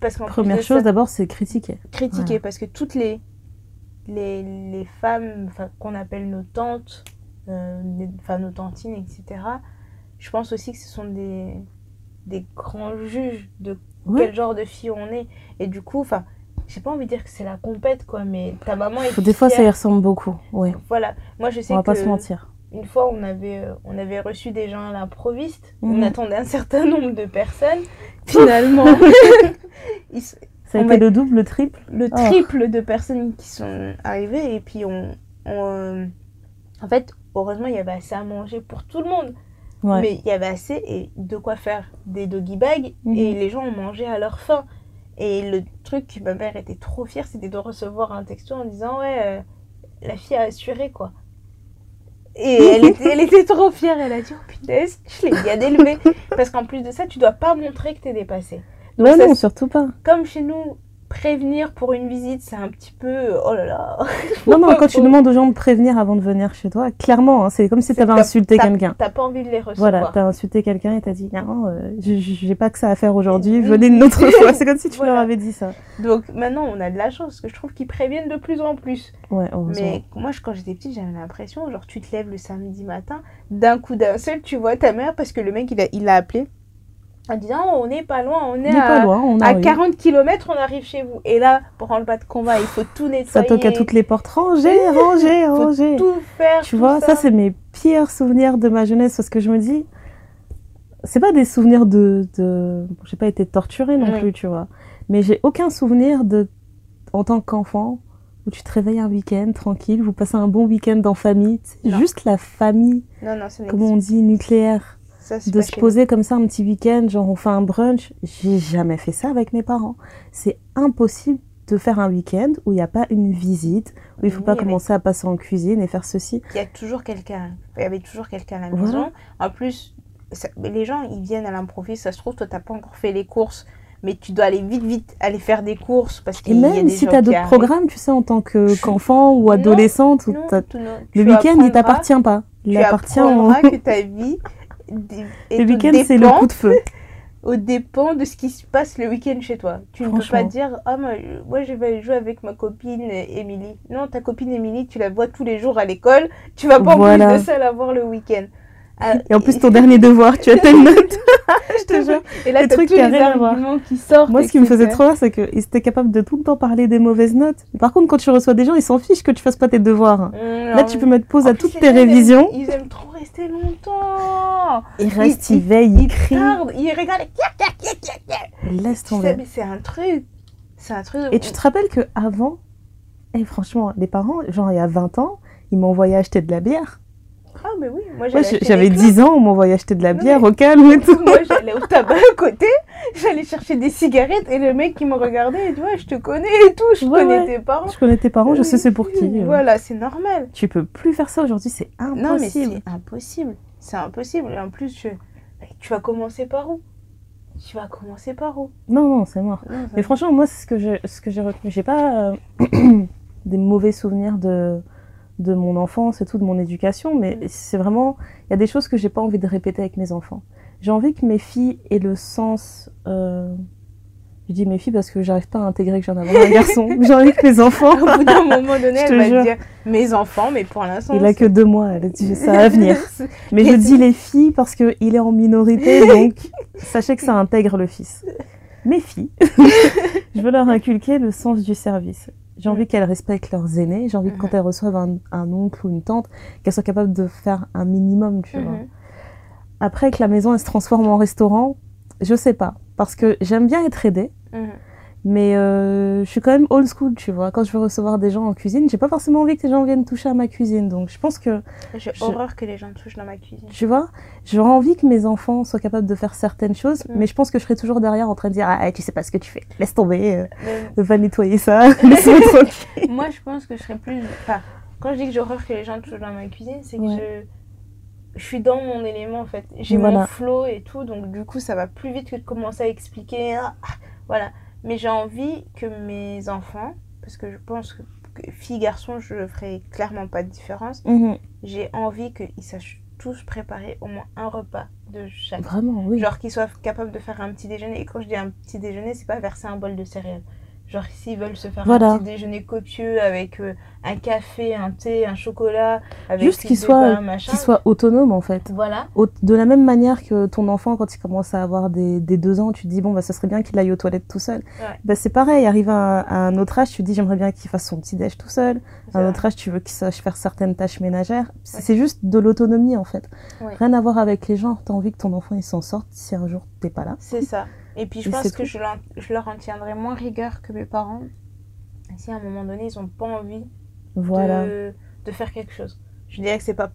parce qu'en Première chose, ça, d'abord, c'est critiquer. critiquer Voilà. parce que toutes les les, les femmes qu'on appelle nos tantes, euh, enfin nos tantines, etc. Je pense aussi que ce sont des des grands juges de quel genre de fille on est. Et du coup, enfin, j'ai pas envie de dire que c'est la compète, quoi, mais ta maman est Des fois, ça y ressemble beaucoup. Ouais. Voilà, moi je sais On va que pas se mentir. une fois on avait, euh, on avait reçu des gens à l'improviste, on Mhm. attendait un certain nombre de personnes. Finalement, [LAUGHS] ils Ça a on été le double, le triple. le Oh. triple de personnes qui sont arrivées et puis on, on, euh, en fait heureusement il y avait assez à manger pour tout le monde Ouais. mais il y avait assez et de quoi faire des doggy bags Mhm. et les gens ont mangé à leur faim et le truc ma mère était trop fière c'était de recevoir un texto en disant ouais euh, la fille a assuré quoi et [LAUGHS] elle était, elle était trop fière elle a dit oh punaise je l'ai bien élevée [LAUGHS] parce qu'en plus de ça tu dois pas montrer que t'es dépassé donc Non, ça, surtout pas. comme chez nous, prévenir pour une visite, c'est un petit peu. Oh là là. [LAUGHS] Non, non, quand tu demandes aux gens de prévenir avant de venir chez toi, clairement, hein, c'est comme si t'avais t'as- insulté quelqu'un. T'as pas envie de les recevoir. Voilà, t'as insulté quelqu'un et t'as dit, non, euh, j'ai- pas que ça à faire aujourd'hui, venez une autre fois. C'est comme si [LAUGHS] tu Voilà. leur avais dit ça. Donc maintenant, on a de la chance parce que je trouve qu'ils préviennent de plus en plus. Ouais. Mais moi, je- quand j'étais petite, j'avais l'impression, genre, tu te lèves le samedi matin, d'un coup d'un seul, tu vois ta mère parce que le mec, il a, il a appelé en disant oh, on n'est pas loin, on On est n'est à, loin, on à arrive. 40 km, on arrive chez vous. Et là, pour le pas de combat, il faut tout nettoyer. Ça toque à toutes les portes. Rangez, faut rangez. tout faire. Tu tout vois, ça, c'est mes pires souvenirs de ma jeunesse parce que je me dis, c'est pas des souvenirs de, de... bon, j'ai pas été torturée non plus, tu vois. Mais j'ai aucun souvenir de, en tant qu'enfant, où tu te réveilles un week-end tranquille, vous passez un bon week-end en famille. Juste la famille, Non, non, ça comme on dit, nucléaire. Ça, De se poser comme ça un petit week-end, genre on fait un brunch. J'ai jamais fait ça avec mes parents. C'est impossible de faire un week-end où il n'y a pas une visite, où il faut Oui, pas commencer à passer en cuisine et faire ceci. Il y a toujours quelqu'un. Il y avait toujours quelqu'un à la Voilà. maison. En plus, ça- les gens, ils viennent à l'improviste. Ça se trouve, toi, t'as pas encore fait les courses. Mais tu dois aller vite, vite, aller faire des courses. Parce Et qu'il y a même si tu as d'autres programmes, tu sais, en tant qu'enfant ou adolescente, Non, non. le Tu week-end, il t'appartient pas. Il Tu apprendras que ta vie Le week-end, c'est le coup de feu. [LAUGHS] au dépend de ce qui se passe le week-end chez toi. Tu ne peux pas dire Ah, moi, je- moi, je vais jouer avec ma copine Émilie. Non, ta copine Émilie, tu la vois tous les jours à l'école. Tu vas pas en plus de ça la voir le week-end. Ah, Et en plus, ton dernier devoir, tu as telle [LAUGHS] note. je te jure. Et là, t'as trucs tous qui a les rien à voir. arguments qui sortent. Moi, ce qui me faisait trop rire, c'est qu'ils étaient capables de tout le temps parler des mauvaises notes. Par contre, quand tu reçois des gens, ils s'en fichent que tu fasses pas tes devoirs. Mmh, Là, tu peux mettre pause à toutes tes ils aiment- révisions. Ils aiment trop rester longtemps. Ils restent, ils- ils veillent, ils Ils crient. tardent, ils regardent. Laisse Tu sais, tomber. mais c'est un truc. C'est un truc. Et tu te rappelles que avant, et franchement, les parents, genre il y a 20 ans, ils m'envoyaient acheter de la bière. Ah, mais oui. Moi, j'avais des 10 ans, on m'envoyait acheter de la bière au calme et tout. Moi, j'allais au tabac à côté, [LAUGHS] j'allais chercher des cigarettes et le mec qui me regardait, dit Ouais, je te connais et tout, je Ouais, connais ouais. tes parents. Je connais tes parents, je sais c'est pour qui. euh. Voilà, c'est normal. Tu peux plus faire ça aujourd'hui, c'est Non, mais impossible. c'est impossible. C'est impossible. Et en plus, tu... tu vas commencer par où? Tu vas commencer par où? Non, non, c'est mort. Non, Mais franchement, moi, c'est ce que j'ai, ce que j'ai retenu. J'ai pas euh, [CLEARS THROAT] des mauvais souvenirs de, de mon enfance et tout, de mon éducation, mais Mm. c'est vraiment, il y a des choses que j'ai pas envie de répéter avec mes enfants. J'ai envie que mes filles aient le sens, euh, je dis mes filles parce que j'arrive pas à intégrer que j'en ai un garçon. [LAUGHS] J'ai envie que mes enfants, Au bout d'un moment [LAUGHS] donné, Je elle va jure. dire Mes enfants, mais pour l'instant. il a que deux mois, elle a dit ça va [LAUGHS] venir. Mais je dis les filles parce que il est en minorité, donc sachez que ça intègre le fils. Mes filles, je veux leur inculquer le sens du service. J'ai envie qu'elles respectent leurs aînés. J'ai envie que quand Mhm. elles reçoivent un, un oncle ou une tante, qu'elles soient capables de faire un minimum, tu vois. Mhm. Après que la maison elle se transforme en restaurant, je sais pas. Parce que j'aime bien être aidée. Mais euh, je suis quand même old school, tu vois. Quand je veux recevoir des gens en cuisine, j'ai pas forcément envie que les gens viennent toucher à ma cuisine. Donc je pense que J'ai Je- horreur que les gens touchent dans ma cuisine. Tu vois, j'aurais envie que mes enfants soient capables de faire certaines choses, Mm. mais je pense que je serai toujours derrière en train de dire ah tu sais pas ce que tu fais, laisse tomber, euh, Mais [LAUGHS] va nettoyer ça, [LAUGHS] laisse-moi [LAUGHS] tranquille. Moi, je pense que je serais plus. Enfin, quand je dis que j'ai horreur que les gens touchent dans ma cuisine, c'est que Ouais. je... je suis dans mon élément en fait. J'ai Voilà. mon flow et tout, donc du coup, ça va plus vite que de commencer à expliquer. Ah, voilà. Mais j'ai envie que mes enfants, parce que je pense que, que filles, garçons, je ferai clairement pas de différence. Mhm. J'ai envie qu'ils sachent tous préparer au moins un repas de chaque. Vraiment, oui. Genre qu'ils soient capables de faire un petit déjeuner. Et quand je dis un petit déjeuner, c'est pas verser un bol de céréales. Genre s'ils veulent se faire Voilà. un petit déjeuner copieux avec euh, un café, un thé, un chocolat, avec Juste qu'ils soient, qu'ils soient autonomes en fait. Voilà. Au- De la même manière que ton enfant, quand il commence à avoir des, des deux ans, tu te dis bon bah ça serait bien qu'il aille aux toilettes tout seul. Ouais. Bah c'est pareil, arrive à, un- à un autre âge, tu te dis j'aimerais bien qu'il fasse son petit déj tout seul. À un vrai. autre âge, tu veux qu'il sache faire certaines tâches ménagères. C'est Ouais. juste de l'autonomie en fait. Ouais. Rien à voir avec les gens. T'as envie que ton enfant il s'en sorte si un jour t'es pas là. C'est ça. Et puis je Et pense que je leur, je leur en tiendrai moins rigueur que mes parents. Si à un moment donné, ils ont pas envie Voilà. de, de faire quelque chose. Je dirais que c'est pas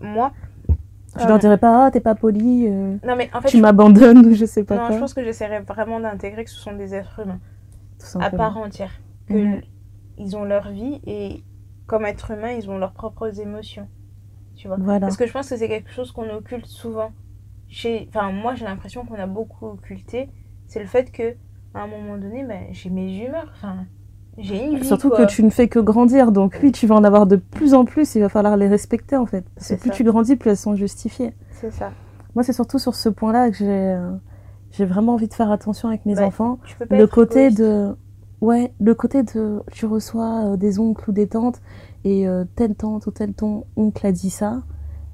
moi. Je Euh, leur dirais pas, ah, t'es pas poli, euh, Non, mais en fait, tu je- m'abandonnes ou [LAUGHS] je sais pas non, quoi. je pense que j'essaierai vraiment d'intégrer que ce sont des êtres humains. À part entière. Que ils ont leur vie et comme être humain, ils ont leurs propres émotions. Tu vois Voilà. Parce que je pense que c'est quelque chose qu'on occulte souvent. Enfin, moi, j'ai l'impression qu'on a beaucoup occulté. C'est le fait que à un moment donné, ben, j'ai mes humeurs. Enfin, j'ai une vie. Surtout quoi. que tu ne fais que grandir, donc oui, tu vas en avoir de plus en plus, il va falloir les respecter en fait. Parce que C'est plus ça. tu grandis, plus elles sont justifiées. C'est ça. Moi, c'est surtout sur ce point-là que j'ai euh, j'ai vraiment envie de faire attention avec mes Ouais, enfants. Tu peux pas Le côté égoïste. de... Ouais, le côté de... Tu reçois euh, des oncles ou des tantes, et euh, telle tante ou tel ton oncle a dit ça,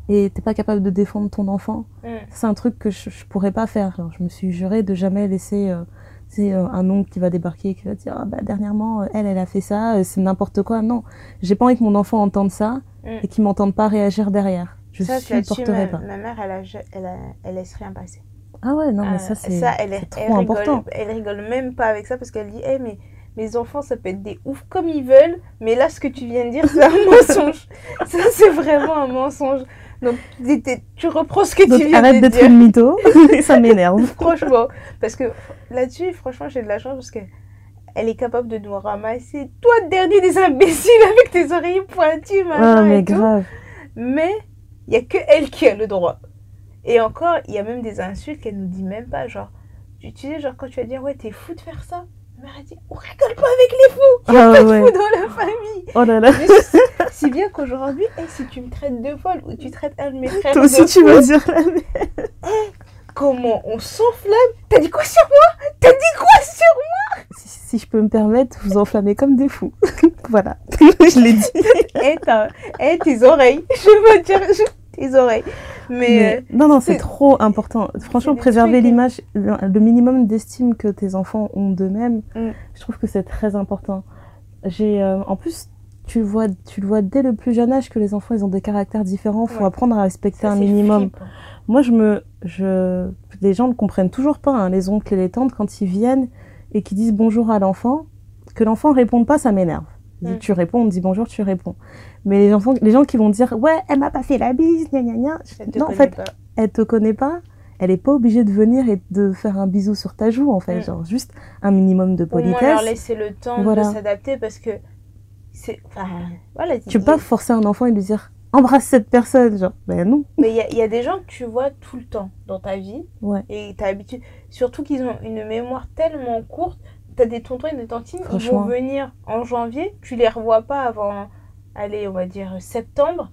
et t'es pas capable de défendre ton enfant. Mm. C'est un truc que je, je pourrais pas faire. Genre, je me suis juré de jamais laisser euh, tu sais, euh, un oncle qui va débarquer et qui va dire ah, bah, dernièrement euh, elle elle a fait ça, euh, c'est n'importe quoi. Non, j'ai pas envie que mon enfant entende ça Mm. et qu'il m'entende pas réagir derrière. Je ça, c'est ma, pas. ma mère, elle, a, elle, a- elle laisse rien passer. Ah ouais, non, mais ça, c'est ça, elle, est- c'est elle trop rigole, important. elle rigole même pas avec ça parce qu'elle dit Eh, mais mes enfants, ça peut être des oufs comme ils veulent, mais là, ce que tu viens de dire, c'est un [LAUGHS] mensonge. Ça, c'est vraiment un mensonge. Donc, tu reprends ce que Donc tu viens arrête de d'être dire. une mytho, [LAUGHS] ça m'énerve. Franchement. Parce que là-dessus, franchement, j'ai de la chance parce que elle est capable de nous ramasser, toi, dernier des imbéciles, [LAUGHS] avec tes oreilles pointues, machin Ah, mais et tout. grave. Mais il y a que elle qui a le droit. Et encore, il y a même des insultes qu'elle nous dit même pas. Genre, tu sais, genre quand tu vas dire, ouais, t'es fou de faire ça. Ma mère a dit, on rigole pas avec les fous. Il y a Ah pas de fous dans la famille. Oh là là. Si- bien qu'aujourd'hui, eh, si tu me traites de folle ou tu traites un de mes frères Toi de aussi, tu fou, vas dire la même. comment on s'enflamme? T'as dit quoi sur moi? T'as dit quoi sur Si, si je peux me permettre, vous enflammez comme des fous. [LAUGHS] voilà, [LAUGHS] je l'ai dit. Eh, t'as- eh, tes oreilles. Je veux dire, je- [LAUGHS] tes oreilles. Mais, Mais- non, non, c'est trop important. Franchement, préserver l'image, le, le minimum d'estime que tes enfants ont d'eux-mêmes, Mm. je trouve que c'est très important. J'ai, euh, en plus, tu le vois, tu le vois dès le plus jeune âge que les enfants, ils ont des caractères différents. Faut Ouais. apprendre à respecter ça, un minimum. flippant. Moi, je me, je, les gens ne comprennent toujours pas, hein, les oncles et les tantes, quand ils viennent et qu'ils disent bonjour à l'enfant, que l'enfant réponde pas, ça m'énerve. Je dis, Mm. Tu réponds, on te dit bonjour, tu réponds. Mais les enfants, les gens qui vont dire, ouais, elle m'a pas fait la bise, gna gna gna. Non, en fait, pas. elle te connaît pas, elle est pas obligée de venir et de faire un bisou sur ta joue, en fait. Mm. Genre, juste un minimum de Au moins leur politesse. laisser le temps Voilà. de s'adapter parce que c'est. Enfin, voilà. Tu peux pas forcer un enfant et lui dire, embrasse cette personne, genre, ben non. Mais il y, a- il y a des gens que tu vois tout le temps dans ta vie Ouais. et t'as habitude. Surtout qu'ils ont une mémoire tellement courte. T'as des tontons et des tantines, ils vont venir en janvier, tu les revois pas avant, allez, on va dire septembre.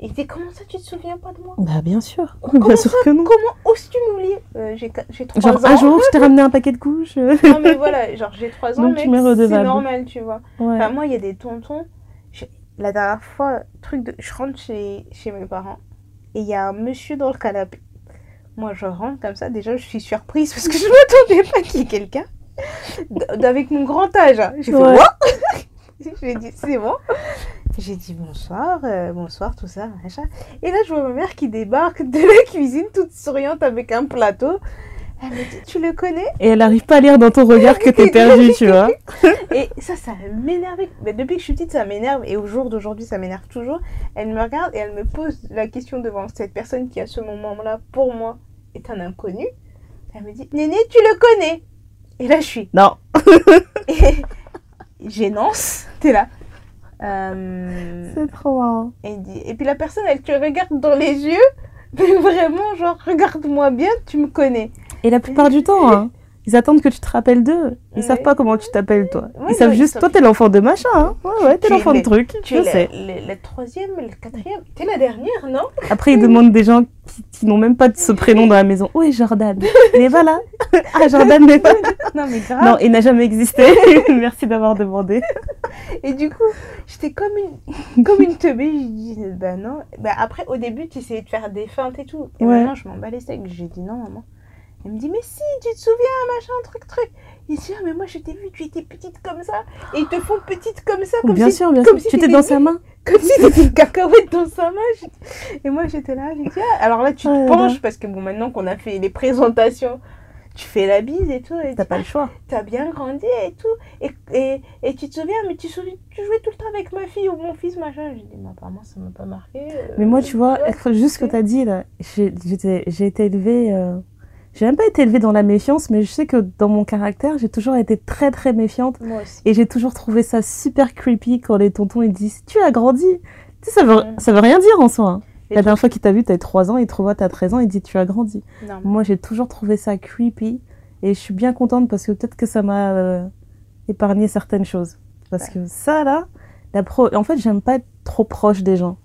Et t'es comment ça, tu te souviens pas de moi? Bah, bien sûr. Comment bien sûr que non. Comment oses-tu m'oublier Euh, J'ai j'ai trois Genre, ans. un jour, je t'ai [LAUGHS] ramené un paquet de couches. Non mais voilà, [LAUGHS] genre j'ai trois ans, Donc, mec, c'est normal, tu vois. ouais. Enfin, moi, il y a des tontons. je- La dernière fois, truc de... je rentre chez... chez mes parents et il y a un monsieur dans le canapé. Moi, je rentre comme ça. Déjà, je suis surprise parce que je ne m'attendais pas qu'il y ait quelqu'un avec mon grand âge. hein. J'ai fait Ouais. What? [LAUGHS] J'ai dit c'est bon. J'ai dit bonsoir, euh, bonsoir, tout ça, machin. Et là, je vois ma mère qui débarque de la cuisine toute souriante avec un plateau. Elle me dit Tu le connais? Et elle arrive pas à lire dans ton regard que t'es perdu, tu vois. [LAUGHS] Et ça, ça m'énervait. Mais depuis que je suis petite, ça m'énerve. Et au jour d'aujourd'hui, ça m'énerve toujours. Elle me regarde et elle me pose la question devant cette personne qui, à ce moment-là, pour moi, est un inconnu. Elle me dit Néné, tu le connais? Et là, je suis. Non. [LAUGHS] Et... Gênance. T'es là. Euh, C'est trop marrant. Et, dit- et puis la personne, elle te regarde dans les yeux. Mais vraiment, genre, regarde-moi bien, tu me connais. Et la plupart du temps, hein, ils attendent que tu te rappelles d'eux. Ils Ouais. savent pas comment tu t'appelles, toi. Ils savent juste, toi, t'es l'enfant de machin, hein. Ouais, ouais, t'es l'enfant de truc. Tu je es sais. la- la troisième, la quatrième? T'es la dernière, non? Après, ils demandent des gens qui, qui n'ont même pas de ce prénom dans la maison. Où est Jordan? Il est pas là. Ah, Jordan n'est pas. Non, mais grave. Non, il n'a jamais existé. [LAUGHS] Merci d'avoir demandé. Et du coup, j'étais comme une, comme une teubée. Je dis, bah non. Bah après, au début, tu essayais de faire des feintes et tout. Et Ouais. maintenant, je m'en bats les steaks. J'ai dit non, maman. Elle me dit, mais si, tu te souviens, machin, truc, truc. Il dit, ah, mais moi, je t'ai vu, tu étais petite comme ça. Et ils te font petite comme ça, comme bien si, sûr, bien comme sûr. si tu étais dans sa main. [LAUGHS] comme si t'étais une cacahuète dans sa main. Et moi, j'étais là, j'ai dit, ah. alors là, tu te là là. penches parce que bon, maintenant qu'on a fait les présentations, tu fais la bise et tout. T'as pas le choix. t'as bien grandi et tout. Et, et, et tu te souviens, mais tu, souviens, tu jouais tout le temps avec ma fille ou mon fils, machin. J'ai dit, mais apparemment, ça m'a pas marqué. euh, Mais moi, tu vois, tu juste ce que t'as dit, là, j'ai été élevée. euh, J'ai même pas été élevée dans la méfiance, mais je sais que dans mon caractère, j'ai toujours été très très méfiante. Moi aussi. Et j'ai toujours trouvé ça super creepy quand les tontons ils disent Tu as grandi Tu sais, ça veut, ça veut rien dire en soi. hein. La dernière fois qu'il t'a vu, t'avais 3 ans, il te revoit, t'as 13 ans, il dit Tu as grandi. Non, Moi, j'ai toujours trouvé ça creepy. Et je suis bien contente parce que peut-être que ça m'a euh, épargné certaines choses. Parce que ça, là, la pro... en fait, j'aime pas être trop proche des gens.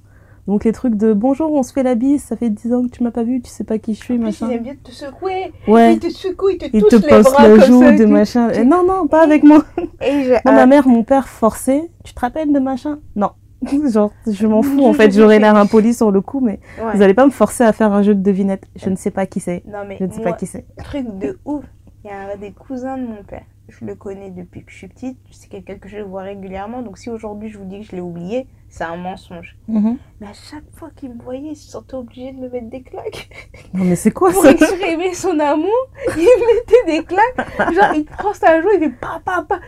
Donc, les trucs de bonjour, on se fait la bise, ça fait 10 ans que tu m'as pas vu, tu sais pas qui je suis, plus, machin. ils aiment bien te secouer. Ouais, Ils te secouent, ils te ils touchent te les posent bras le comme joue, ça. de machin. tu- Eh, non, non, pas avec moi. Et je- Moi, ma mère, mon père forçait. Tu te rappelles de machin? Non. [LAUGHS] Genre, je m'en fous. En fait, [LAUGHS] j'aurais l'air impoli sur le coup, mais ouais. vous allez pas me forcer à faire un jeu de devinette. Je ne sais pas qui c'est. Non, mais Je ne sais moi, pas qui c'est. truc de ouf. Il y a un des cousins de mon père. Je le connais depuis que je suis petite. C'est quelqu'un que je vois régulièrement. Donc si aujourd'hui je vous dis que je l'ai oublié, c'est un mensonge. Mhm. Mais à chaque fois qu'il me voyait, il se sentait obligé de me mettre des claques. Non, mais c'est quoi [LAUGHS] Pour ça exprimer son amour, [LAUGHS] il me mettait des claques. Genre, il prend sa joue, il fait pa pa pa.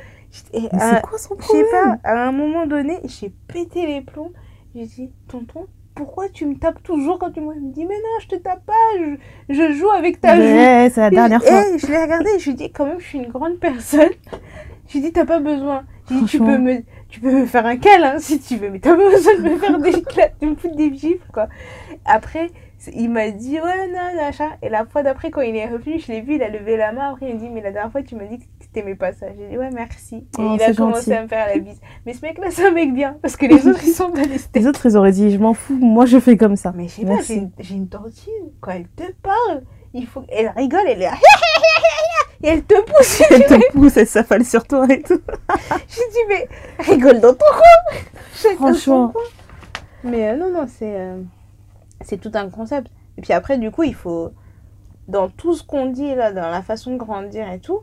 Et Mais à- c'est quoi son je sais problème pas, à un moment donné, j'ai pété les plombs. J'ai dit, tonton, pourquoi tu me tapes toujours quand tu me dit, mais non, je te tape pas, je, je joue avec ta joue. C'est la dernière Et fois. je l'ai regardé et je lui ai dit, quand même, je suis une grande personne. Je lui ai dit, t'as pas besoin. J'ai dit, tu peux, me, tu peux me faire un câlin si tu veux, mais t'as pas besoin de me faire des [LAUGHS] de me foutre des gifles, quoi. Après, il m'a dit, ouais, non, machin. Et la fois d'après, quand il est revenu, je l'ai vu, il a levé la main. Après, il m'a dit, mais la dernière fois, tu m'as dit que t'aimais pas ça. J'ai dit, ouais, merci. Et Oh, il a commencé gentil. à me faire la bise. Mais ce mec-là, c'est un mec bien, parce que les [LAUGHS] autres, ils sont pas des. Les autres, ils auraient dit, je m'en fous, moi je fais comme ça. Mais je sais pas, j'ai une, une tantine, quand elle te parle, il faut... elle rigole, elle est... [LAUGHS] Et elle te pousse. Elle te pousse, elle s'affale sur toi et tout. [LAUGHS] J'ai dit, mais rigole dans ton coin. Franchement. Mais euh, non, non, c'est euh, c'est tout un concept. Et puis après, du coup, il faut, dans tout ce qu'on dit là, dans la façon de grandir et tout,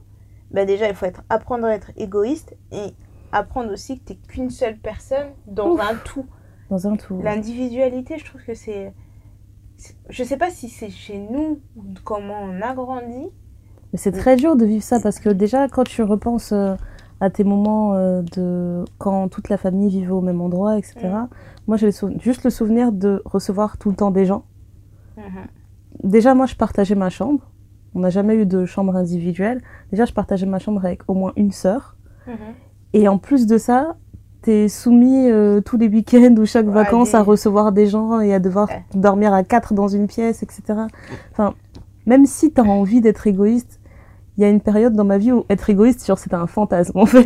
bah déjà, il faut être, apprendre à être égoïste et apprendre aussi que t'es qu'une seule personne dans Ouf. un tout. Dans un tout. L'individualité, je trouve que c'est. c'est- Je sais pas si c'est chez nous ou comment on a grandi. Mais c'est très dur de vivre ça parce que déjà, quand tu repenses euh, à tes moments euh, de quand toute la famille vivait au même endroit, etc., Mm. moi j'ai juste le souvenir de recevoir tout le temps des gens. Mhm. Déjà, moi je partageais ma chambre. On n'a jamais eu de chambre individuelle. Déjà, je partageais ma chambre avec au moins une sœur. Mhm. Et en plus de ça, t'es soumis euh, tous les week-ends ou chaque Ouais, vacances à recevoir des gens et à devoir Ouais. dormir à quatre dans une pièce, etc. Enfin, même si t'as envie d'être égoïste, il y a une période dans ma vie où être égoïste, genre c'était un fantasme en fait.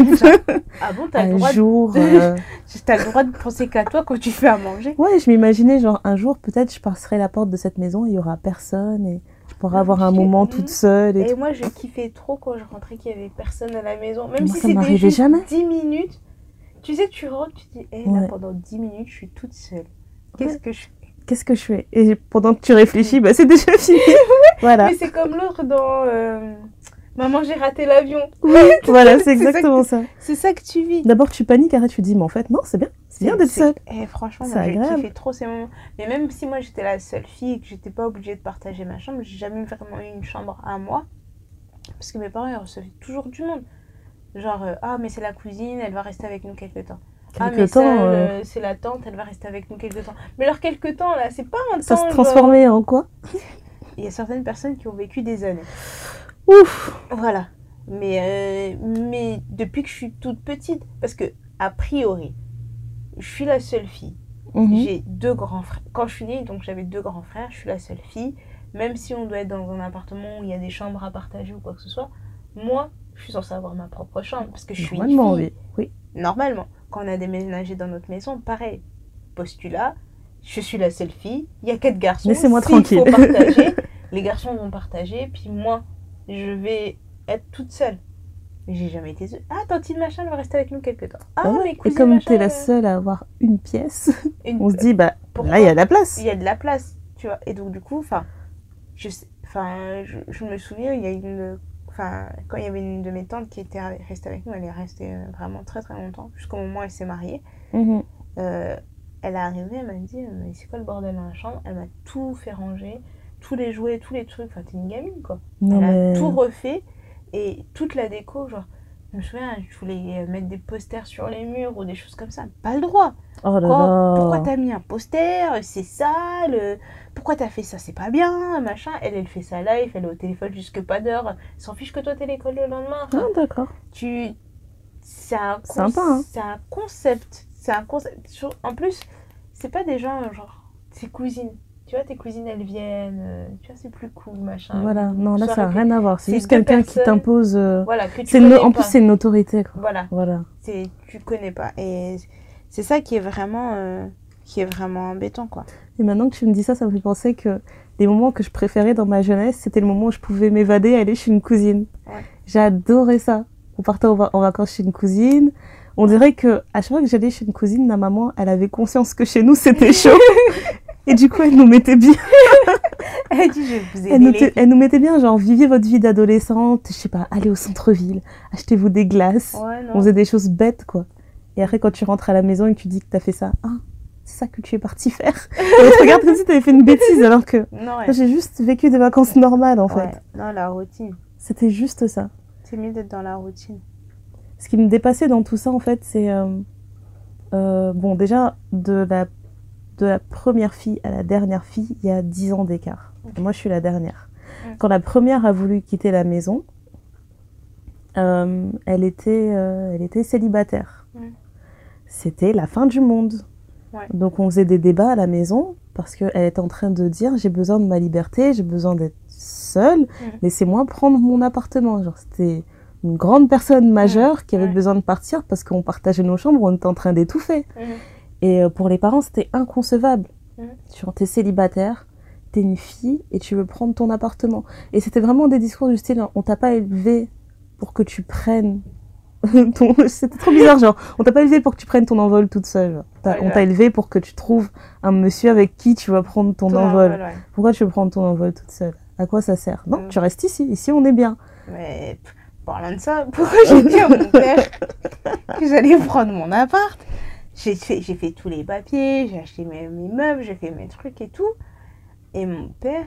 Ah bon, t'as le, [LAUGHS] droit de... jour, [LAUGHS] euh, t'as le droit de penser qu'à toi quand tu fais à manger. ouais, je m'imaginais genre un jour peut-être je passerai la porte de cette maison, il y aura personne et je pourrai Ah, avoir un moment Mhm. toute seule et, moi, je kiffais trop quand je rentrais qu'il y avait personne à la maison. Même Moi, si ça c'était juste jamais. 10 minutes. Tu sais, tu rentres, tu te dis, hé, Ouais. là, pendant 10 minutes, je suis toute seule. Qu'est-ce Ouais. que je fais? Qu'est-ce que je fais? Et pendant que tu réfléchis, bah c'est déjà fini. [LAUGHS] voilà. Mais c'est comme l'autre dans euh, Maman, j'ai raté l'avion. [LAUGHS] voilà, C'est ça exactement ça. C'est ça que tu vis. D'abord tu paniques, après tu te dis mais en fait non, c'est bien, c'est bien d'être seule. Eh, franchement, j'ai kiffé trop ces moments. Mais même si moi j'étais la seule fille et que j'étais pas obligée de partager ma chambre, j'ai jamais vraiment eu une chambre à moi. Parce que mes parents ils recevaient toujours du monde. Genre, euh, ah, mais c'est la cousine, elle va rester avec nous quelques temps. ah, Quelque mais temps, ça, euh, le- c'est la tante, elle va rester avec nous quelques temps. Mais alors, quelques temps là, c'est pas un ça temps. se genre- transformait en quoi? Il y a certaines personnes qui ont vécu des années. Ouf Voilà. Mais, euh, mais depuis que je suis toute petite, parce que, a priori, je suis la seule fille. Mhm. J'ai deux grands frères. Quand je suis née, donc j'avais deux grands frères, je suis la seule fille. Même si on doit être dans un appartement où il y a des chambres à partager ou quoi que ce soit, moi, je suis censée avoir ma propre chambre parce que je suis une Normalement, fille. oui. oui. Normalement, quand on a déménagé dans notre maison, pareil. Postulat, je suis la seule fille, il y a quatre garçons. Laissez-moi faut tranquille. partager, [LAUGHS] les garçons vont partager, puis moi, je vais être toute seule. Mais J'ai jamais été seule. Ah, tantine machin, elle va rester avec nous quelques temps. Ah, ouais. mais Et comme machin, t'es la euh, seule à avoir une pièce, [LAUGHS] une- [LAUGHS] on se dit bah Pourquoi là il y a de la place. il y a de la place, tu vois. Et donc, du coup, enfin, je, enfin, je, je me souviens, il y a une. Enfin, quand il y avait une de mes tantes qui était restée avec nous, elle est restée euh, vraiment très très longtemps, jusqu'au moment où elle s'est mariée. Mhm. Euh, elle est arrivée, elle m'a dit Mais c'est quoi le bordel dans la chambre? Elle m'a tout fait ranger, tous les jouets, tous les trucs. Enfin, t'es une gamine quoi. Non elle mais a tout refait et toute la déco, genre. Je me souviens, je voulais mettre des posters sur les murs ou des choses comme ça. Pas le droit. oh là Pourquoi, là. pourquoi t'as mis un poster? C'est sale. Pourquoi t'as fait ça? C'est pas bien, machin. Elle, elle fait sa live, elle est au téléphone jusque pas d'heure. S'en fiche que toi t'es l'école le lendemain. Enfin, Ah, d'accord. tu c'est un, con- hein. c'est un concept c'est un concept en plus c'est pas des gens genre tes cousines tu vois tes cousines elles viennent euh, tu vois c'est plus cool machin Voilà, non là ça n'a rien à voir. C'est juste quelqu'un qui t'impose. euh, voilà que tu en plus c'est une autorité quoi. voilà Voilà. tu connais pas et c'est ça qui est vraiment euh, qui est vraiment embêtant quoi Et maintenant que tu me dis ça, ça me fait penser que les moments que je préférais dans ma jeunesse, c'était le moment où je pouvais m'évader et aller chez une cousine. Ouais. J'adorais ça. On partait en vacances chez une cousine. On dirait que à chaque fois que j'allais chez une cousine, ma maman, elle avait conscience que chez nous c'était [LAUGHS] chaud. Et du coup, elle nous mettait bien. [LAUGHS] Elle dit, je vous ai Elle nous, elle mettait bien, genre, vivez votre vie d'adolescente, je sais pas, allez au centre-ville, achetez-vous des glaces. Ouais, On faisait des choses bêtes, quoi. Et après, quand tu rentres à la maison et que tu dis que t'as fait ça, ah, c'est ça que tu es parti faire. [LAUGHS] Et on te regarde comme si t'avais fait une bêtise, alors que ouais. j'ai juste vécu des vacances normales, en fait. Non, la routine. C'était juste ça. C'est mieux d'être dans la routine. Ce qui me dépassait dans tout ça, en fait, c'est. euh, euh, bon, déjà, de la, de la première fille à la dernière fille, il y a 10 ans d'écart. Moi, je suis la dernière. Quand la première a voulu quitter la maison, euh, elle, était, euh, elle était célibataire. C'était la fin du monde. Ouais. Donc, on faisait des débats à la maison parce qu'elle était en train de dire j'ai besoin de ma liberté, j'ai besoin d'être seule, laissez-moi prendre mon appartement. Genre, c'était une grande personne majeure qui avait besoin de partir parce qu'on partageait nos chambres, on était en train d'étouffer. Et euh, pour les parents, c'était inconcevable. Mhm. Genre, t'es célibataire, t'es une fille et tu veux prendre ton appartement. Et c'était vraiment des discours du style, on t'a pas élevé pour que tu prennes [LAUGHS] ton... C'était trop bizarre, genre, on t'a pas élevé pour que tu prennes ton envol toute seule. Ouais, on ouais. t'a élevé pour que tu trouves un monsieur avec qui tu vas prendre ton, Ton envol. envol, ouais. Pourquoi tu veux prendre ton envol toute seule? À quoi ça sert? Non, Mhm. tu restes ici. Ici, on est bien. Mais parlant de ça, pourquoi j'ai dit à mon père que j'allais prendre mon appart? J'ai fait, tous les papiers, j'ai acheté mes, meubles, j'ai fait mes trucs et tout. Et mon père,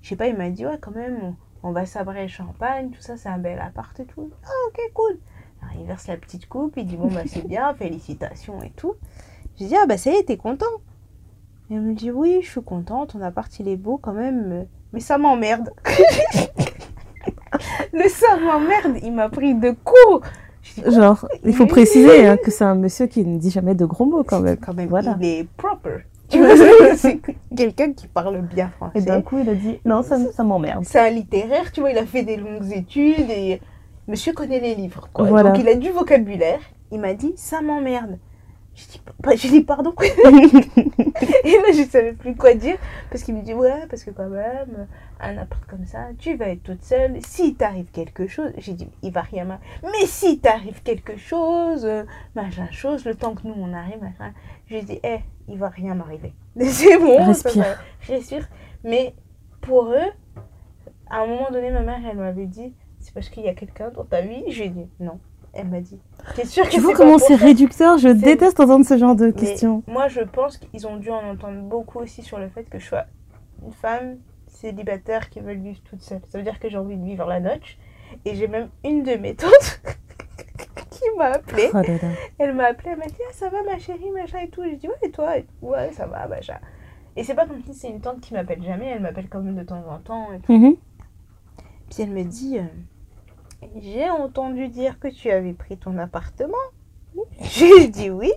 je sais pas, il m'a dit ouais quand même, on, va sabrer le champagne, tout ça, c'est un bel appart et tout. Ah ok cool. Alors, il verse la petite coupe, il dit bon bah c'est bien, [LAUGHS] félicitations et tout. J'ai dit ah bah ça y est, t'es content Et il me dit oui, je suis contente, ton appart il est beau quand même, mais- mais ça m'emmerde. [LAUGHS] Le ça m'emmerde, il m'a pris de court. Genre, il faut préciser hein, que c'est un monsieur qui ne dit jamais de gros mots quand même. quand même, Voilà. il est proper. Tu vois, [LAUGHS] c'est quelqu'un qui parle bien français. Et d'un coup, il a dit non, ça, ça m'emmerde. C'est un littéraire, tu vois, il a fait des longues études et monsieur connaît les livres. Quoi. Voilà. Donc il a du vocabulaire. Il m'a dit ça m'emmerde. Je dis, pa- je dis pardon. [LAUGHS] et là, je savais plus quoi dire parce qu'il me dit ouais, parce que quand même, un appart comme ça, tu vas être toute seule. Si t'arrive quelque chose, j'ai dit il va rien m'arriver. Mais si t'arrive quelque chose, machin chose, le temps que nous on arrive, machin. J'ai dit eh, il va rien m'arriver. [LAUGHS] C'est bon, Respire. respire. Mais pour eux, à un moment donné, ma mère, elle m'avait dit, c'est parce qu'il y a quelqu'un dans ta vie? J'ai dit non. Elle m'a dit, t'es sûre que Tu vois comment c'est réducteur? Je déteste entendre ce genre de Mais questions. Moi, je pense qu'ils ont dû en entendre beaucoup aussi sur le fait que je sois une femme célibataire qui veut vivre toute seule. Ça veut dire que j'ai envie de vivre la noche. Et j'ai même une de mes tantes [LAUGHS] qui m'a appelée. Oh. Elle m'a appelée, elle m'a dit Ah, ça va ma chérie, machin et tout. J'ai dit Ouais, et toi? Ouais, ça va, machin. Et c'est pas comme si c'est une tante qui m'appelle jamais, elle m'appelle quand même de temps en temps. Et tout. Mhm. Puis elle me dit euh, J'ai entendu dire que tu avais pris ton appartement. [LAUGHS] J'ai dit oui.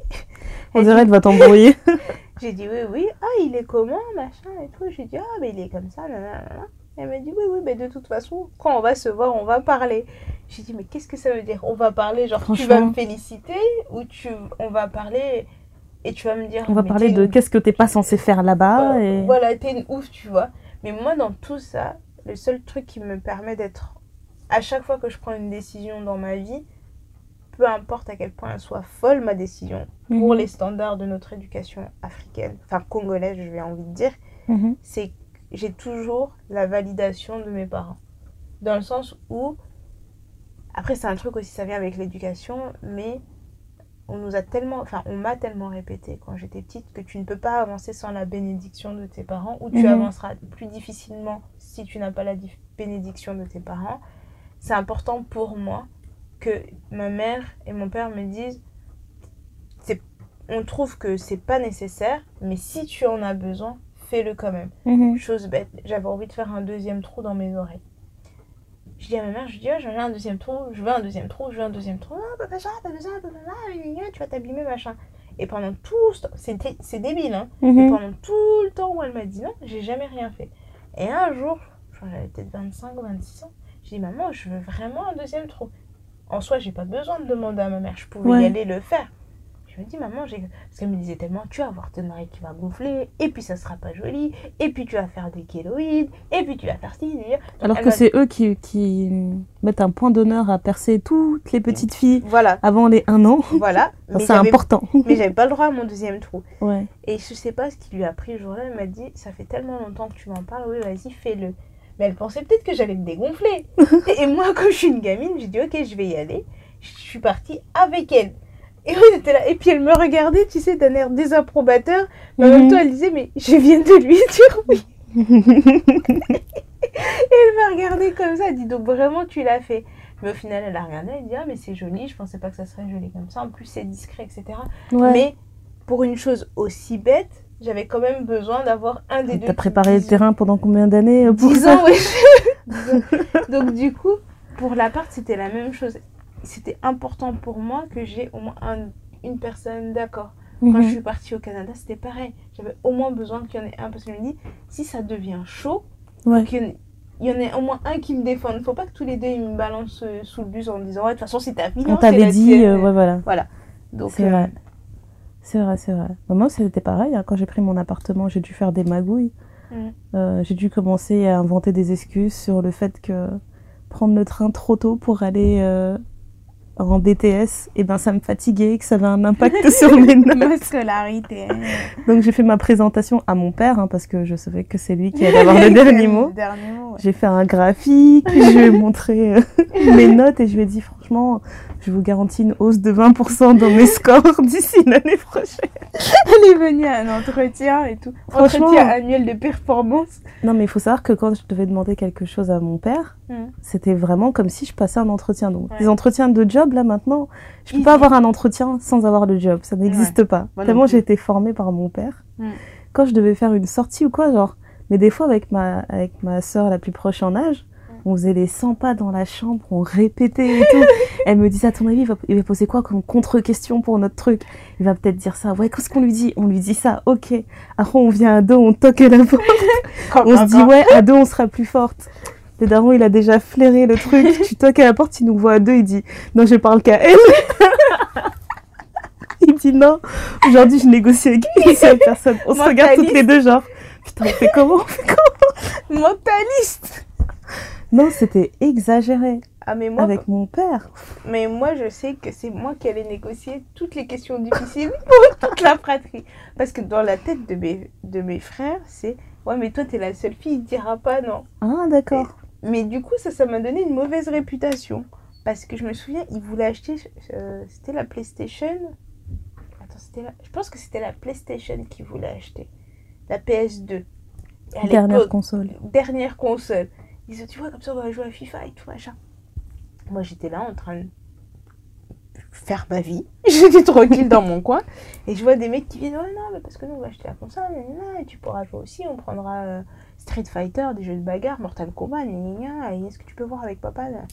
On dirait dit- elle va t'embrouiller. [LAUGHS] J'ai dit oui, oui. Ah, il est comment, machin et tout. J'ai dit ah, mais il est comme ça, nanana. Elle m'a dit oui, oui, mais de toute façon, quand on va se voir, on va parler. J'ai dit mais qu'est-ce que ça veut dire? On va parler, genre tu vas me féliciter ou tu, on va parler et tu vas me dire. On va parler de qu'est-ce que t'es pas censé faire là-bas. euh, Et... Voilà, t'es une ouf, tu vois. Mais moi, dans tout ça, le seul truc qui me permet d'être. À chaque fois que je prends une décision dans ma vie, peu importe à quel point elle soit folle, ma décision, pour Mhm. les standards de notre éducation africaine, enfin congolaise, je vais envie de dire, Mhm. c'est que j'ai toujours la validation de mes parents. Dans le sens où. Après, c'est un truc aussi, ça vient avec l'éducation, mais on nous a tellement, enfin, on m'a tellement répété quand j'étais petite que tu ne peux pas avancer sans la bénédiction de tes parents, ou tu Mhm. avanceras plus difficilement si tu n'as pas la bénédiction de tes parents. C'est important pour moi que ma mère et mon père me disent, on trouve que c'est pas nécessaire, mais si tu en as besoin, fais-le quand même. Mhm. Chose bête, j'avais envie de faire un deuxième trou dans mes oreilles. Je dis à ma mère, je dis, oh, je veux un deuxième trou, je veux un deuxième trou, je veux un deuxième trou. Pas besoin, pas besoin, pas besoin, gna, gna, tu vas t'abîmer, machin. Et pendant tout ce temps, c'est dé- c'est débile, hein. Et Mhm. pendant tout le temps où elle m'a dit non, j'ai jamais rien fait. Et un jour, je crois que j'avais peut-être 25 ou 26 ans, j'ai dit, maman, je veux vraiment un deuxième trou. En soi, j'ai pas besoin de demander à ma mère, je pouvais y aller le faire. Je me dis, maman, j'ai. Parce qu'elle me disait tellement, tu vas avoir ton mari qui va gonfler, et puis ça sera pas joli, et puis tu vas faire des kéloïdes, et puis tu vas faire ci. Donc, Alors que c'est eux qui, qui mettent un point d'honneur à percer toutes les petites filles Voilà, avant les 1 an. voilà. [LAUGHS] C'est important. [LAUGHS] Mais j'avais pas le droit à mon deuxième trou. Ouais. Et je sais pas ce qui lui a pris le jour-là. Elle m'a dit Ça fait tellement longtemps que tu m'en parles, oui, vas-y, fais-le. Mais elle pensait peut-être que j'allais me dégonfler. [LAUGHS] et moi, comme je suis une gamine, j'ai dit Ok, je vais y aller. Je suis partie avec elle. Et on était là. Et puis elle me regardait, tu sais, d'un air désapprobateur. Mais en même Mhm. temps, elle disait Mais je viens de lui [LAUGHS] dire oui. [LAUGHS] et elle m'a regardé comme ça. Elle dit Donc vraiment, tu l'as fait. Mais au final, elle a regardé. Elle dit Ah, mais c'est joli. Je pensais pas que ça serait joli comme ça. En plus, c'est discret, etc. Ouais. Mais pour une chose aussi bête, j'avais quand même besoin d'avoir un des deux. T'as préparé le terrain pendant combien d'années euh, pour 10 ça ans, [LAUGHS] oui. Donc du coup, pour l'appart, c'était la même chose. C'était important pour moi que j'ai au moins un- une personne d'accord. Quand Mhm. je suis partie au Canada, c'était pareil. J'avais au moins besoin qu'il y en ait un parce que je me dis, si ça devient chaud, Ouais. qu'il y en ait- il y en ait au moins un qui me défende. Faut pas que tous les deux ils me balancent euh, sous le bus en me disant, ouais, de toute façon, c'est ta vie. On c'est t'avait dit, euh, ouais, voilà. Donc, C'est euh, vrai. C'est vrai, c'est vrai. Bah, Moi, c'était pareil. hein. Quand j'ai pris mon appartement, j'ai dû faire des magouilles. Euh, j'ai dû commencer à inventer des excuses sur le fait que prendre le train trop tôt pour aller euh, en BTS, et ben ça me fatiguait, que ça avait un impact [LAUGHS] sur mes notes. ma scolarité. Donc j'ai fait ma présentation à mon père, hein, parce que je savais que c'est lui qui allait avoir [LAUGHS] le dernier mot. Ouais. J'ai fait un graphique, je lui ai montré euh, [LAUGHS] mes notes et je lui ai dit franchement, je vous garantis une hausse de 20% dans mes scores [LAUGHS] d'ici l'année prochaine. Elle est venue à un entretien et tout. Franchement. Entretien annuel de performance. Non mais il faut savoir que quand je devais demander quelque chose à mon père, Mm. c'était vraiment comme si je passais un entretien. Donc Ouais. les entretiens de job là maintenant, je peux Easy. pas avoir un entretien sans avoir le job, ça n'existe pas. Moi Tellement j'ai été formée par mon père. Mm. Quand je devais faire une sortie ou quoi, genre, mais des fois avec ma avec ma sœur la plus proche en âge. On faisait les 100 pas dans la chambre, on répétait et tout. [LAUGHS] Elle me disait à ton avis, il va, il va poser quoi comme contre-question pour notre truc? Il va peut-être dire ça. Ouais, qu'est-ce qu'on lui dit? On lui dit ça. Ok. Après on vient à deux, on toque à la porte. [LAUGHS] On se dit ouais, à deux on sera plus forte. Le daron il a déjà flairé le truc. [LAUGHS] tu toques à la porte, il nous voit à deux, il dit non je parle qu'à elle. il dit non. Aujourd'hui je négocie avec une seule personne. On se regarde toutes les deux genre putain on fait comment on fait comment? Mentaliste. Non c'était exagéré Ah mais moi, avec mon père. mais moi je sais que c'est moi qui allais négocier toutes les questions difficiles [LAUGHS] pour toute la fratrie. Parce que dans la tête de mes, de mes frères, c'est ouais mais toi t'es la seule fille, il dira pas non. Ah d'accord. Mais du coup ça ça m'a donné une mauvaise réputation. Parce que je me souviens, il voulait acheter, euh, c'était la PlayStation. Attends, c'était la... je pense que c'était la PlayStation qu'il voulait acheter. La PS2. Et à Dernière console. dernière console. Ils disaient, tu vois, comme ça, on va jouer à FIFA et tout, machin. Moi, j'étais là en train de faire ma vie. [LAUGHS] J'étais tranquille dans mon coin. Et je vois des mecs qui viennent, non, mais parce que nous, on va acheter la console, et tu pourras jouer aussi. On prendra euh, Street Fighter, des jeux de bagarre, Mortal Kombat, et est-ce que tu peux voir avec papa là?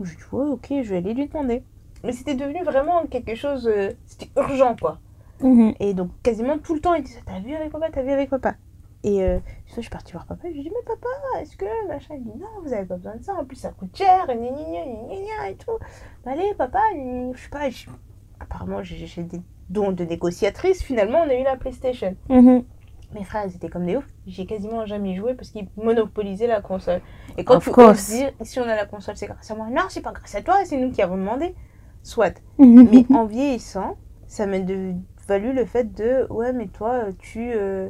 Je dis, ouais, ok, je vais aller lui demander. Mais c'était devenu vraiment quelque chose, euh, c'était urgent, quoi. Mhm. Et donc, quasiment tout le temps, il disait T'as vu avec papa T'as vu avec papa? Et euh, je suis partie voir papa. Je lui ai dit Mais papa, est-ce que machin Il dit Non, vous avez pas besoin de ça. En plus, ça coûte cher. Et, gna, gna, gna, gna, gna, et tout. Bah, allez, papa, je sais pas. Apparemment, j'ai des dons de négociatrice. Finalement, on a eu la PlayStation. Mhm. Mes frères, ils étaient comme des oufs. J'ai quasiment jamais joué parce qu'ils monopolisaient la console. Et quand Of tu oses dire Si on a la console, c'est grâce à moi. Non, c'est pas grâce à toi, c'est nous qui avons demandé. Soit. Mhm. Mais en vieillissant, ça m'a valu le fait de ouais, mais toi, tu. euh,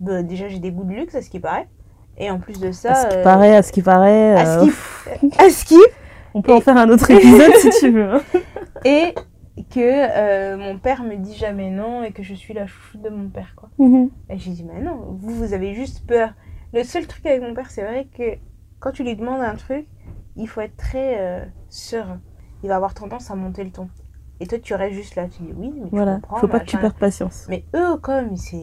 bah, déjà, j'ai des goûts de luxe, à ce qui paraît. Et en plus de ça. à ce qui euh, paraît, à ce qui paraît. à ce euh, qui- à ce qui. [LAUGHS] On peut en faire un autre épisode si tu veux. hein. [LAUGHS] Et que euh, mon père me dit jamais non et que je suis la chouchoute de mon père, quoi. Mhm. Et j'ai dit, mais non, vous, vous avez juste peur. Le seul truc avec mon père, c'est vrai que quand tu lui demandes un truc, il faut être très serein. Il va avoir tendance à monter le ton. Et toi, tu restes juste là, tu dis oui, mais tu Voilà, comprends, faut pas que tu perdes patience. Mais eux, comme c'est.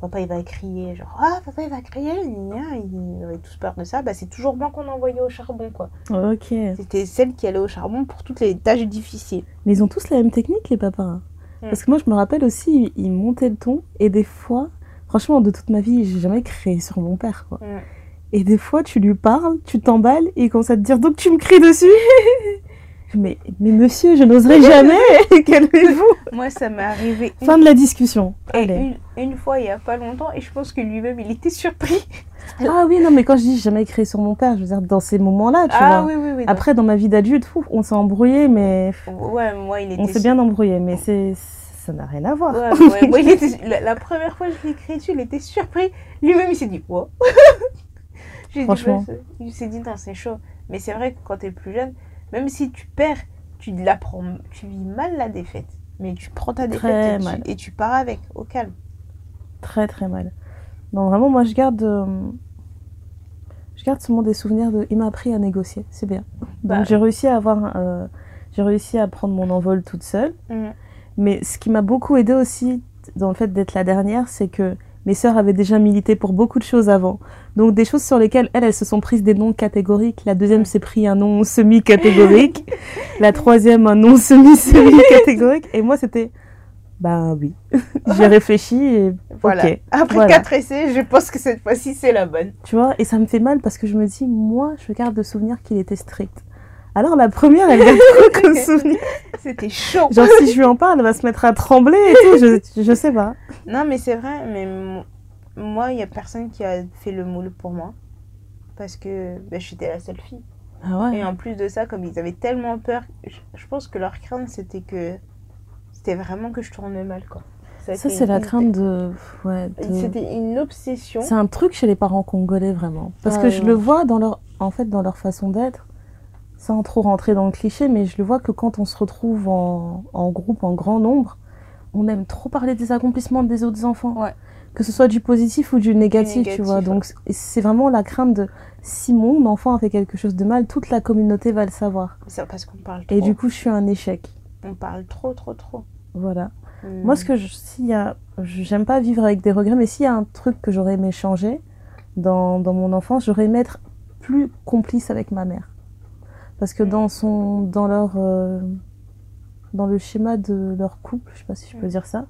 Papa, il va crier, genre, ah, papa, il va crier, ils avaient tous peur de ça. Bah, c'est toujours moi qu'on envoyait au charbon, quoi. Ok. C'était celle qui allait au charbon pour toutes les tâches difficiles. Mais ils ont tous la même technique, les papas. hein. Mm. Parce que moi, je me rappelle aussi, ils montaient le ton. Et des fois, franchement, de toute ma vie, j'ai jamais créé sur mon père. Quoi. Mm. Et des fois, tu lui parles, tu t'emballes, et il commence à te dire Donc tu me cries dessus [LAUGHS] mais, mais monsieur, je n'oserais [LAUGHS] jamais. [LAUGHS] Calmez-vous. Moi, ça m'est arrivé une, Fin de la discussion. et Allez. une, une fois il y a pas longtemps et je pense que lui-même il était surpris. [LAUGHS] Ah oui, non, mais quand je dis jamais créé sur mon père, je veux dire dans ces moments-là, tu ah vois. oui, oui, oui. Après, dans ma vie d'adulte, on s'est embrouillé, mais ouais, moi il était. on s'est bien embrouillé, mais c'est ça n'a rien à voir. Ouais, ouais, moi, il était- la, la première fois que je l'ai écrit dessus, il était surpris. Lui-même, il s'est dit, wow. Dit, Franchement. il s'est dit, non, c'est chaud. Mais c'est vrai que quand t'es plus jeune, même si tu perds, tu la prends, tu vis mal la défaite. Mais tu prends ta défaite et, tu, et tu pars avec, au calme. Très très mal. Non, vraiment, moi je garde. euh, Je garde seulement des souvenirs de. Il m'a appris à négocier, c'est bien. Donc Bah. j'ai réussi à avoir. euh, J'ai réussi à prendre mon envol toute seule. Mhm. Mais ce qui m'a beaucoup aidé aussi dans le fait d'être la dernière, c'est que mes sœurs avaient déjà milité pour beaucoup de choses avant. Donc des choses sur lesquelles elles, elles se sont prises des noms catégoriques. La deuxième s'est pris un nom semi-catégorique. [LAUGHS] la troisième un nom semi-semi-catégorique. Et moi c'était, bah oui. [LAUGHS] J'ai réfléchi et Voilà. Après Voilà. quatre essais, je pense que cette fois-ci, c'est la bonne. Tu vois, et ça me fait mal parce que je me dis, moi, je garde le souvenir qu'il était strict. Alors la première, elle garde quoi comme [LAUGHS] souvenir? C'était chaud. Genre si je lui en parle, elle va se mettre à trembler et tout, je, je sais pas. Non, mais c'est vrai, mais mo- moi, il y a personne qui a fait le moule pour moi. Parce que ben, j'étais la seule fille. Ah Et en plus de ça, comme ils avaient tellement peur, je, je pense que leur crainte c'était que c'était vraiment que je tourne mal quoi. Ça, c'est la crainte de... Ouais, de- C'était une obsession. C'est un truc chez les parents congolais, vraiment. Parce Ah, que je le vois dans leur... En fait, dans leur façon d'être, sans trop rentrer dans le cliché, mais je le vois que quand on se retrouve en, en groupe, en grand nombre, on aime trop parler des accomplissements des autres enfants. Ouais. Que ce soit du positif ou du négatif, négatif, tu vois. ouais. Donc, c'est- vraiment la crainte de... Si mon enfant a fait quelque chose de mal, toute la communauté va le savoir. C'est parce qu'on parle trop. Et du coup, je suis un échec. On parle trop, trop, trop. Voilà. Hmm. Moi, ce que je, s'il y a, j'aime pas vivre avec des regrets, mais s'il y a un truc que j'aurais aimé changer dans, dans mon enfance, j'aurais aimé être plus complice avec ma mère. Parce que dans son, dans leur, euh, dans le schéma de leur couple, je sais pas si je peux Mm. dire ça,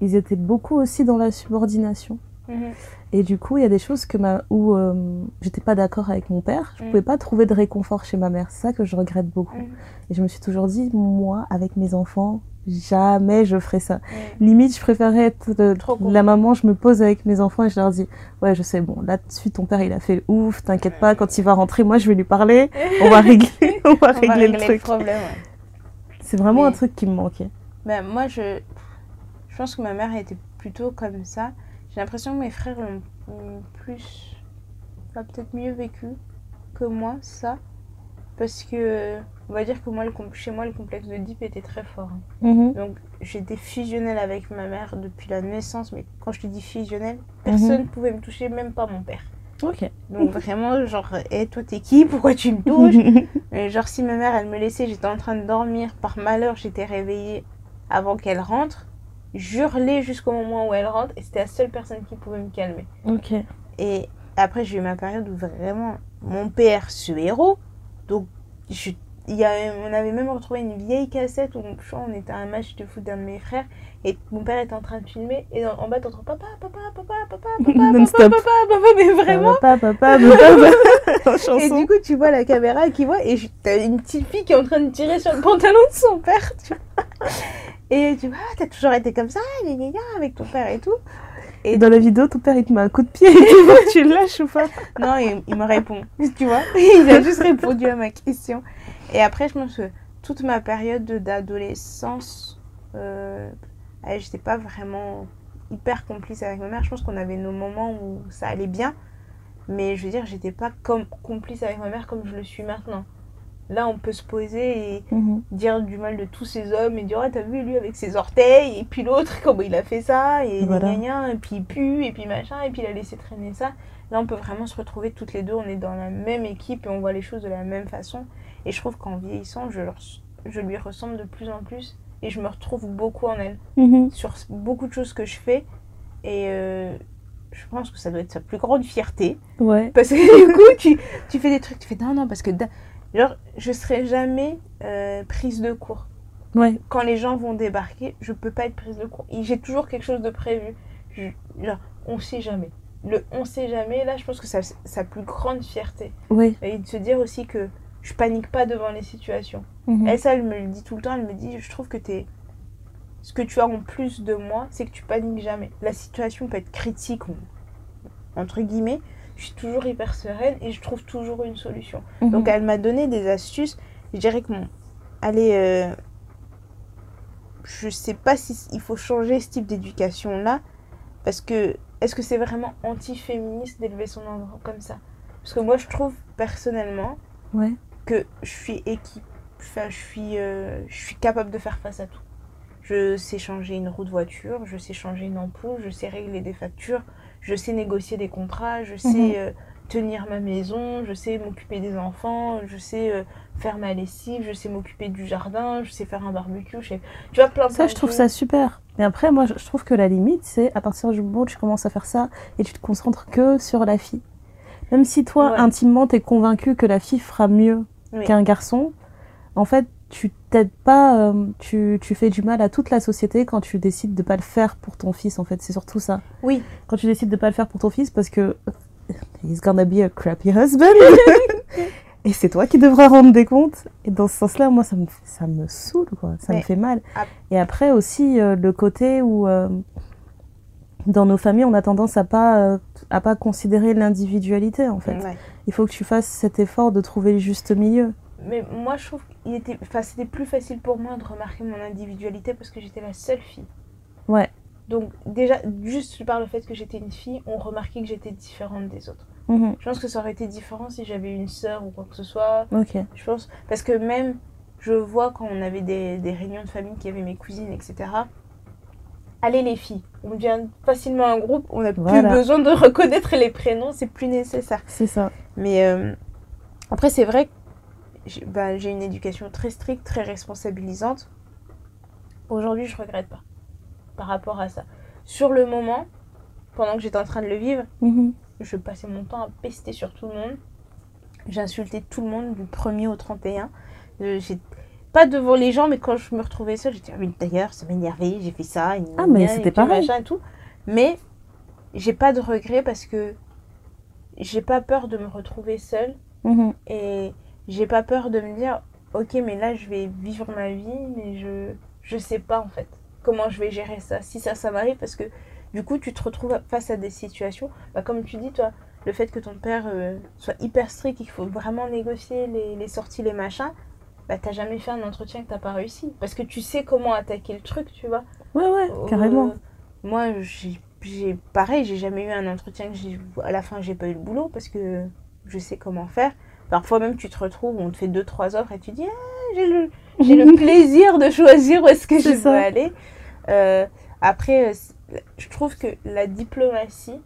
ils étaient beaucoup aussi dans la subordination. Mhm. Et du coup, il y a des choses que ma, où euh, j'étais pas d'accord avec mon père, je Mm. pouvais pas trouver de réconfort chez ma mère. C'est ça que je regrette beaucoup. Mm. Et je me suis toujours dit, moi, avec mes enfants, jamais je ferai ça. Limite, je préférais être euh, la maman, je me pose avec mes enfants et je leur dis, ouais, je sais, bon, là-dessus, ton père, il a fait le ouf, t'inquiète pas, quand il va rentrer, moi, je vais lui parler, [LAUGHS] on va régler, [LAUGHS] on va On va régler, le truc. ouais. C'est vraiment Mais- un truc qui me manquait. Ben, moi, je... je pense que ma mère était plutôt comme ça. J'ai l'impression que mes frères l'ont l'ont plus. a peut-être mieux vécu que moi, ça. Parce que. On va dire que moi, le chez moi, le complexe de Deep était très fort. hein. Mhm. Donc, j'étais fusionnelle avec ma mère depuis la naissance. Mais quand je te dis fusionnelle, personne ne pouvait me toucher, même pas mon père. Ok. Donc, vraiment, genre, hé, toi, t'es qui? Pourquoi tu me touches [LAUGHS] Et genre, si ma mère, elle me laissait, j'étais en train de dormir. Par malheur, j'étais réveillée avant qu'elle rentre. J'hurlais jusqu'au moment où elle rentre. Et c'était la seule personne qui pouvait me calmer. ok. Et après, j'ai eu ma période où vraiment, mon père, ce héros. Donc, je- il y a, on avait même retrouvé une vieille cassette où je crois, on était à un match de foot d'un de mes frères. Et mon père était en train de filmer. Et en, en bas, t'entends papa, papa, papa, papa, papa, papa, papa, papa, mais vraiment. Papa, papa, papa, Et du coup, tu vois la caméra qui voit, et t'as une petite fille qui est en train de tirer sur le pantalon de son père, tu vois. Et tu vois, ah, t'as toujours été comme ça, gna, gna, avec ton père et tout. Et dans la vidéo, ton père, il te met un coup de pied et tu vois, tu le lâches ou pas [LAUGHS] Non, il, il me répond, [LAUGHS] tu vois. [LAUGHS] Il a juste répondu à ma question. Et après, je pense que toute ma période de- d'adolescence, euh, j'étais pas vraiment hyper complice avec ma mère. Je pense qu'on avait nos moments où ça allait bien. Mais je veux dire, j'étais pas comme complice avec ma mère comme je le suis maintenant. Là, on peut se poser et Mhm. dire du mal de tous ces hommes et dire oh t'as vu lui avec ses orteils et puis l'autre [LAUGHS] comment il a fait ça et Voilà. gna gna et puis il pue et puis machin et puis il a laissé traîner ça là on peut vraiment se retrouver toutes les deux on est dans la même équipe et on voit les choses de la même façon et je trouve qu'en vieillissant je, leur- je lui ressemble de plus en plus et je me retrouve beaucoup en elle Mhm. sur beaucoup de choses que je fais et euh, je pense que ça doit être sa plus grande fierté Ouais. parce que du coup, tu, tu fais des trucs, tu fais non, non, parce que genre, je serai jamais euh, prise de court. Ouais. Quand les gens vont débarquer, je peux pas être prise de court. Et J'ai toujours quelque chose de prévu. Je- genre, on sait jamais. Le on sait jamais, là, je pense que c'est sa plus grande fierté. Et de se dire aussi que je panique pas devant les situations. Mhm. Elle, ça, elle me le dit tout le temps. Elle me dit, je trouve que t'es... Ce que tu as en plus de moi, c'est que tu paniques jamais. La situation peut être critique, entre guillemets. Je suis toujours hyper sereine et je trouve toujours une solution. Mhm. Donc elle m'a donné des astuces. Je dirais que mon... Allez, euh, je sais pas si il faut changer ce type d'éducation là, parce que est-ce que c'est vraiment anti-féministe d'élever son enfant comme ça? Parce que moi je trouve personnellement Ouais. que je suis équipe, enfin je suis, euh, je suis capable de faire face à tout. Je sais changer une roue de voiture, je sais changer une ampoule, je sais régler des factures, je sais négocier des contrats, je sais Mhm. euh, tenir ma maison, je sais m'occuper des enfants, je sais euh, faire ma lessive, je sais m'occuper du jardin, je sais faire un barbecue, je sais... Tu vois, plein Ça, plein je de trouve ça super. Mais après, moi, je je trouve que la limite, c'est à partir du moment où tu commences à faire ça et tu te concentres que sur la fille. Même si toi, Ouais. intimement, t'es convaincu que la fille fera mieux Oui. qu'un garçon, en fait, tu t'aides pas, euh, tu, tu fais du mal à toute la société quand tu décides de pas le faire pour ton fils, en fait. C'est surtout ça. Oui, Quand tu décides de pas le faire pour ton fils parce que he's gonna be a crappy husband. [LAUGHS] Et c'est toi qui devras rendre des comptes. Et dans ce sens-là, moi, ça me, ça me saoule, quoi. Ça me fait mal. Et après aussi, euh, le côté où, euh, dans nos familles, on a tendance à pas, à pas considérer l'individualité, en fait. ouais. Il faut que tu fasses cet effort de trouver le juste milieu. Mais moi, je trouve qu'il était... Enfin, c'était plus facile pour moi de remarquer mon individualité parce que j'étais la seule fille. Ouais. Donc déjà, juste par le fait que j'étais une fille, on remarquait que j'étais différente des autres. Mhm. Je pense que ça aurait été différent si j'avais une sœur ou quoi que ce soit. Ok. Je pense parce que même je vois quand on avait des, des réunions de famille qui avaient mes cousines, etc. Allez les filles, on devient facilement un groupe, on n'a Voilà. plus besoin de [LAUGHS] reconnaître les prénoms, c'est plus nécessaire. C'est ça. Mais euh, après, c'est vrai que j'ai bah, j'ai une éducation très stricte, très responsabilisante. Aujourd'hui, je regrette pas par rapport à ça. Sur le moment, pendant que j'étais en train de le vivre, Mhm. je passais mon temps à pester sur tout le monde. J'insultais tout le monde du 1er au 31. Euh, j'ai- pas devant les gens, mais quand je me retrouvais seule, j'étais ah, d'ailleurs, ça m'énervait, j'ai fait ça. Ah, mais c'était pareil. et tout. Mais j'ai pas de regret parce que j'ai pas peur de me retrouver seule Mhm. et j'ai pas peur de me dire ok mais là je vais vivre ma vie mais je je sais pas en fait comment je vais gérer ça si ça ça m'arrive parce que du coup tu te retrouves face à des situations bah, comme tu dis toi le fait que ton père euh, soit hyper strict qu'il faut vraiment négocier les, les sorties les machins bah t'as jamais fait un entretien que t'as pas réussi parce que tu sais comment attaquer le truc tu vois Ouais, ouais, euh, carrément. moi, j'ai, j'ai pareil, j'ai jamais eu un entretien que j'ai, à la fin j'ai pas eu le boulot parce que je sais comment faire. Parfois même tu te retrouves, on te fait deux trois offres et tu dis ah, j'ai le, j'ai le [LAUGHS] plaisir de choisir où est-ce que je veux aller. Euh, après, euh, je trouve que la diplomatie,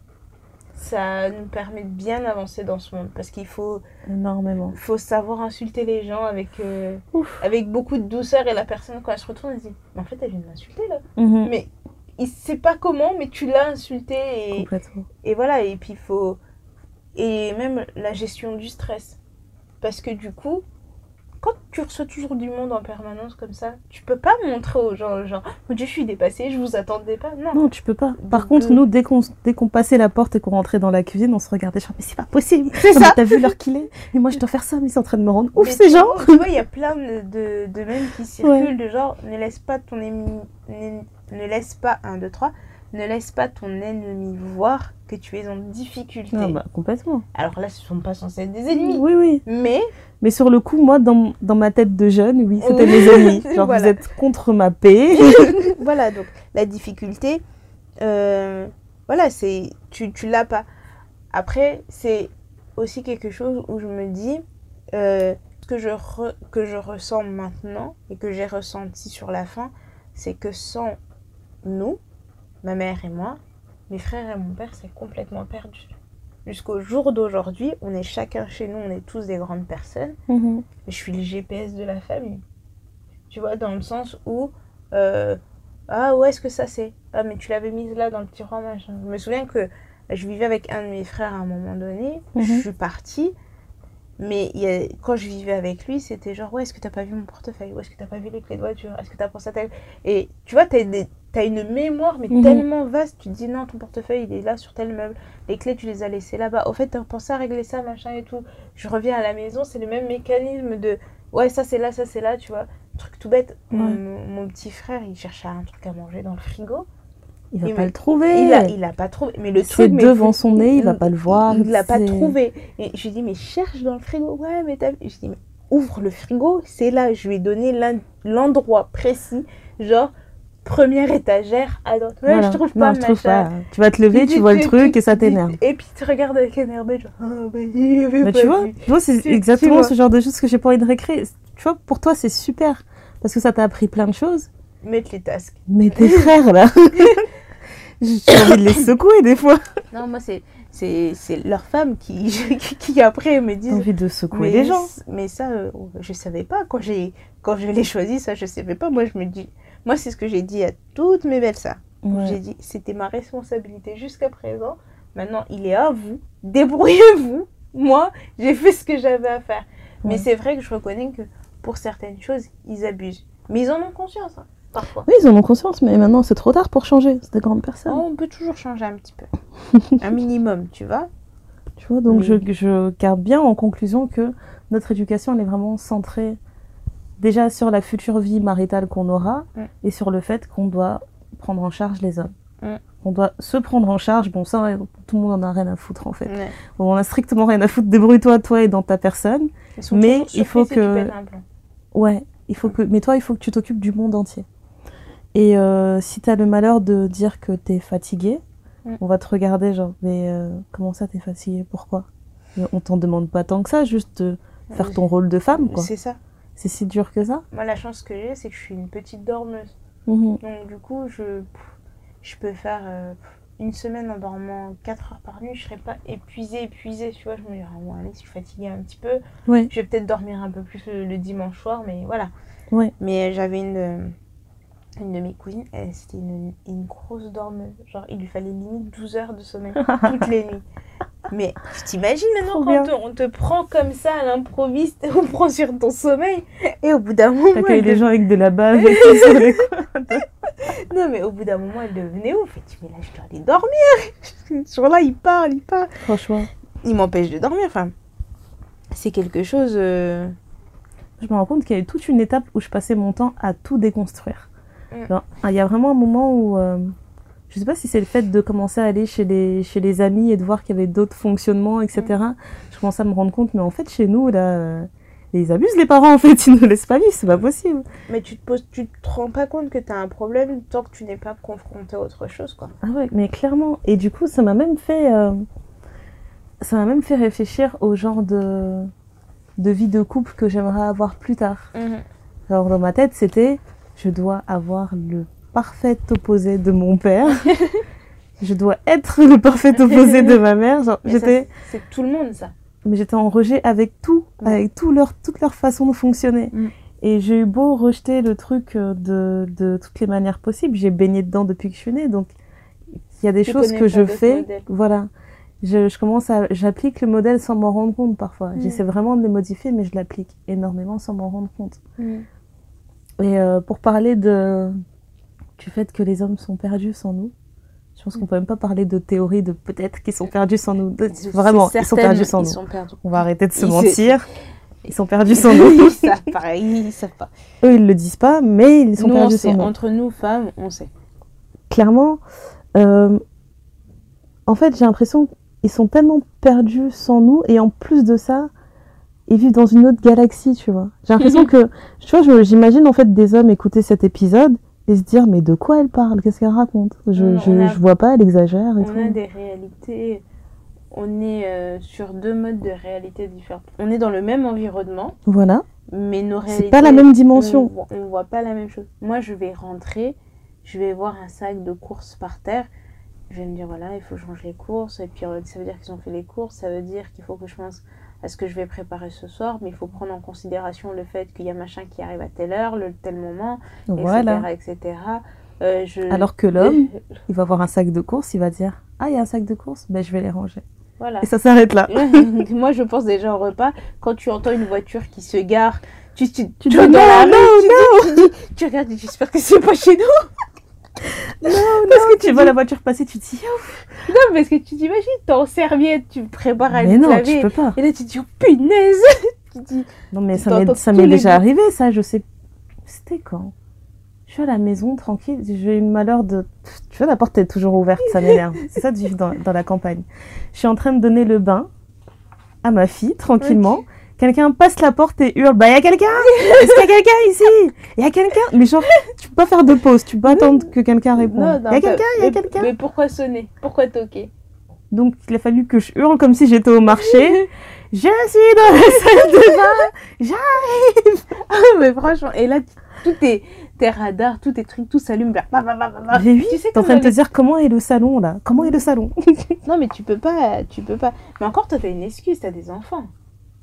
ça nous permet de bien avancer dans ce monde parce qu'il faut, Énormément. faut savoir insulter les gens avec, euh, avec beaucoup de douceur et la personne quand elle se retourne elle se dit mais en fait elle vient de m'insulter là Mhm. mais il sait pas comment, mais tu l'as insulté et, Complètement. et voilà. Et puis il faut. Et même la gestion du stress. Parce que du coup, quand tu reçois toujours du monde en permanence comme ça, tu peux pas montrer aux gens, genre, dieu, je suis dépassée, je vous attendais pas. Non. Non, tu peux pas. Par Donc, contre, euh, nous, dès qu'on dès qu'on passait la porte et qu'on rentrait dans la cuisine, on se regardait genre, mais c'est pas possible. C'est ça. T'as vu l'heure qu'il est Mais moi, je dois faire ça, mais c'est en train de me rendre ouf, ces tu gens. vois- Tu vois, il y a plein de, de, de mèmes qui circulent, de genre, ne laisse pas ton ennemi. Ne, ne laisse pas. 1, 2, 3. Ne laisse pas ton ennemi voir que tu es en difficulté. Ah bah, complètement. Alors là, ce sont pas censés être des ennemis. Oui, oui. Mais Mais sur le coup, moi, dans, dans ma tête de jeune, oui, c'était mes ennemis. [LAUGHS] Genre, Voilà. vous êtes contre ma paix. [LAUGHS] voilà, donc la difficulté, euh, voilà, c'est tu, tu l'as pas. Après, c'est aussi quelque chose où je me dis euh, ce que je, re- que je ressens maintenant et que j'ai ressenti sur la fin, c'est que sans nous, ma mère et moi, mes frères et mon père, c'est complètement perdu. Jusqu'au jour d'aujourd'hui, on est chacun chez nous, on est tous des grandes personnes. Mhm. je suis le GPS de la famille. Tu vois, dans le sens où. euh, ah, où est-ce que ça c'est? Ah, mais tu l'avais mise là dans le tiroir, machin. Je me souviens que je vivais avec un de mes frères à un moment donné. Je Mhm. suis partie. Mais il y a- quand je vivais avec lui, c'était genre, ouais, est-ce que t'as pas vu mon portefeuille? Ou est-ce que t'as pas vu les clés de voiture? Est-ce que t'as pensé à tel? Et tu vois, t'as des, une mémoire, mais Mhm. tellement vaste. Tu te dis, non, ton portefeuille, il est là sur tel meuble. Les clés, tu les as laissées là-bas. Au fait, t'as pensé à régler ça, machin et tout. Je reviens à la maison, c'est le même mécanisme de, ouais, ça c'est là, ça c'est là, tu vois. Truc tout bête. Mon, Ouais. mon- mon petit frère, il cherchait un truc à manger dans le frigo. Il va Il pas me- le trouver. Il a, il a pas trouvé. Mais le truc, mais devant son nez, il va pas le voir. Il l'a pas trouvé. Et je lui dis, mais cherche dans le frigo. Ouais, mais t'as vu. Je dis, mais ouvre le frigo, c'est là. Je lui ai donné l'endroit précis, genre première étagère à droite. Ouais, Voilà. je trouve Non, pas, je trouve pas. Tu vas te lever, tu vois le truc et ça t'énerve. Et puis tu regardes avec énervé, genre, ah, bah, Mais tu vois, vu. tu vois c'est exactement ce genre de choses que j'ai pas envie de récréer. Tu vois, pour toi, c'est super. Parce que ça t'a appris plein de choses. Mettre les tasques. Mais tes [LAUGHS] frères, là, [LAUGHS] j'ai envie de les secouer des fois. Non, moi, c'est, c'est, c'est leur femme qui, [LAUGHS] qui, après me J'ai disent. envie de secouer Mais, les gens. mais ça, euh, je savais pas. Quand, quand je l'ai choisi, ça, je savais pas. Moi, je me dis. Moi, c'est ce que j'ai dit à toutes mes belles-sœurs. Ouais. J'ai dit, c'était ma responsabilité jusqu'à présent. Maintenant, il est à vous. Débrouillez-vous. Moi, j'ai fait ce que j'avais à faire. Mais c'est vrai que je reconnais que pour certaines choses, ils abusent. Mais ils en ont conscience, hein, parfois. Oui, ils en ont conscience, mais maintenant c'est trop tard pour changer. C'est des grandes personnes. Oh, on peut toujours changer un petit peu. [LAUGHS] un minimum, tu vois. Tu vois, donc Oui. je, je garde bien en conclusion que notre éducation, elle est vraiment centrée déjà sur la future vie maritale qu'on aura Mm. et sur le fait qu'on doit prendre en charge les hommes. Mm. On doit se prendre en charge. Bon, ça, tout le monde en a rien à foutre en fait. Ouais. Bon, on a strictement rien à foutre. Débrouille-toi, toi et dans ta personne. Mais il faut tu que-. Ouais, il faut que. Mais toi, il faut que tu t'occupes du monde entier. Et euh, si t'as le malheur de dire que t'es fatigué, Mm. on va te regarder genre, mais euh, comment ça t'es fatigué? Pourquoi? On t'en demande pas tant que ça, juste de faire ton rôle de femme, quoi. C'est ça. C'est si dur que ça Moi, la chance que j'ai, c'est que je suis une petite dormeuse. Mhm. Donc, du coup, je, je peux faire euh, une semaine en dormant 4 heures par nuit. Je serais pas épuisée, épuisée. Tu vois, je me dis, ah, bon, allez, je suis fatiguée un petit peu. Ouais, Je vais peut-être dormir un peu plus le, le dimanche soir, mais voilà. ouais. Mais j'avais une, une de mes cousines, c'était une, une grosse dormeuse. Genre, il lui fallait limite 12 heures de sommeil [LAUGHS] toutes les nuits. Mais tu t'imagines maintenant quand on te, on te prend comme ça à l'improviste, [LAUGHS] on prend sur ton sommeil, et au bout d'un moment. T'accueilles dev- gens avec de la bave et tout. [LAUGHS] Non, mais au bout d'un moment, elle devenait ouf. Et tu mais là, je dois aller dormir. [LAUGHS] Ce jour-là, il parle, il parle. Franchement, Il m'empêche de dormir. Enfin, c'est quelque chose. euh, je me rends compte qu'il y a eu toute une étape où je passais mon temps à tout déconstruire. Mm. Il y a vraiment un moment où, euh, je sais pas si c'est le fait de commencer à aller chez les, chez les amis et de voir qu'il y avait d'autres fonctionnements, etc. Mm. Je commençais à me rendre compte, mais en fait, chez nous, là, euh, ils abusent les parents, en fait, [LAUGHS] ils ne laissent pas vivre, c'est pas possible. Mais tu te poses, tu te rends pas compte que tu as un problème tant que tu n'es pas confronté à autre chose, quoi. Ah ouais, mais clairement. Et du coup, ça m'a même fait, euh, ça m'a même fait réfléchir au genre de, de vie de couple que j'aimerais avoir plus tard. Alors dans ma tête, c'était je dois avoir le parfait opposé de mon père. [LAUGHS] je dois être le parfait opposé de ma mère. J'étais, c'est tout le monde, ça. mais j'étais en rejet avec tout, Mm. avec tout leur, toute leur façon de fonctionner. Mm. Et j'ai eu beau rejeter le truc euh, de, de toutes les manières possibles, j'ai baigné dedans depuis que je suis née, donc il y a des Tu choses que je fais, modèles. voilà. Je, je commence à, j'applique le modèle sans m'en rendre compte parfois. Mm. J'essaie vraiment de les modifier, mais je l'applique énormément sans m'en rendre compte. Et euh, pour parler de, du fait que les hommes sont perdus sans nous, je pense qu'on peut même pas parler de théorie de peut-être qu'ils sont perdus sans nous. Vraiment, ils sont perdus sans nous. perdus. On va arrêter de se Ils- mentir. Ils sont perdus sans [LAUGHS] nous. ils savent pareil, ils savent pas. Eux, ils le disent pas, mais ils sont nous, on perdus sait. sans nous. Entre nous, femmes, on sait. Clairement, euh, en fait, j'ai l'impression qu'ils sont tellement perdus sans nous, et en plus de ça, ils vivent dans une autre galaxie, tu vois. J'ai l'impression [LAUGHS] que, tu vois, j'imagine en fait des hommes écouter cet épisode et se dire, mais de quoi elle parle? Qu'est-ce qu'elle raconte? Je, je vois pas, elle exagère et On a des réalités. On est euh, sur deux modes de réalité différents. On est dans le même environnement, Voilà. mais nos réalités. C'est pas la même dimension. On, on voit pas la même chose. Moi, je vais rentrer, je vais voir un sac de courses par terre. Je vais me dire, voilà, il faut range les courses. Et puis, euh, ça veut dire qu'ils ont fait les courses. Ça veut dire qu'il faut que je pense à ce que je vais préparer ce soir. Mais il faut prendre en considération le fait qu'il y a machin qui arrive à telle heure, le, tel moment, Voilà. etc. etc. Euh, je... Alors que l'homme, [LAUGHS] il va voir un sac de courses, il va dire, ah, il y a un sac de courses, ben je vais les ranger. Voilà. Et ça s'arrête là. [LAUGHS] Moi, je pense déjà au repas. Quand tu entends une voiture qui se gare, tu, tu, Tu tu dis, la non, rue, tu, regardes et tu espères que c'est pas chez nous. Non, non, tu vois la voiture passer, tu te dis, oh, Non, parce que tu t'imagines, t'es en serviette, tu prépares à mais non, laver. tu peux pas. Et là, tu te dis, oh punaise [LAUGHS] Tu te dis, Non, mais ça m'est, ça déjà arrivé, ça, je sais. C'était quand? Je suis à la maison, tranquille, j'ai eu le malheur de. Tu vois, la porte est toujours ouverte, ça m'énerve. [LAUGHS] C'est ça de vivre dans, dans la campagne. Je suis en train de donner le bain à ma fille, tranquillement. Quelqu'un passe la porte et hurle Bah, y a quelqu'un [LAUGHS] Est-ce qu'il y a quelqu'un ici Y a quelqu'un Mais genre, tu peux pas faire de pause, tu peux pas attendre que quelqu'un réponde. non, y a quelqu'un Y a mais- quelqu'un Mais pourquoi sonner? Pourquoi toquer? Donc, il a fallu que je hurle comme si j'étais au marché. [LAUGHS] je suis dans la salle de bain Mais franchement, et là, tout est, tes radars, tous tes trucs, tout s'allume. bah, bah, bah, bah, bah, bah. J'ai vu, Tu sais t'es en train de te dire comment est le salon là? Comment est le salon? Non, mais tu peux pas, tu peux pas. Mais encore, toi, t'as une excuse, t'as des enfants.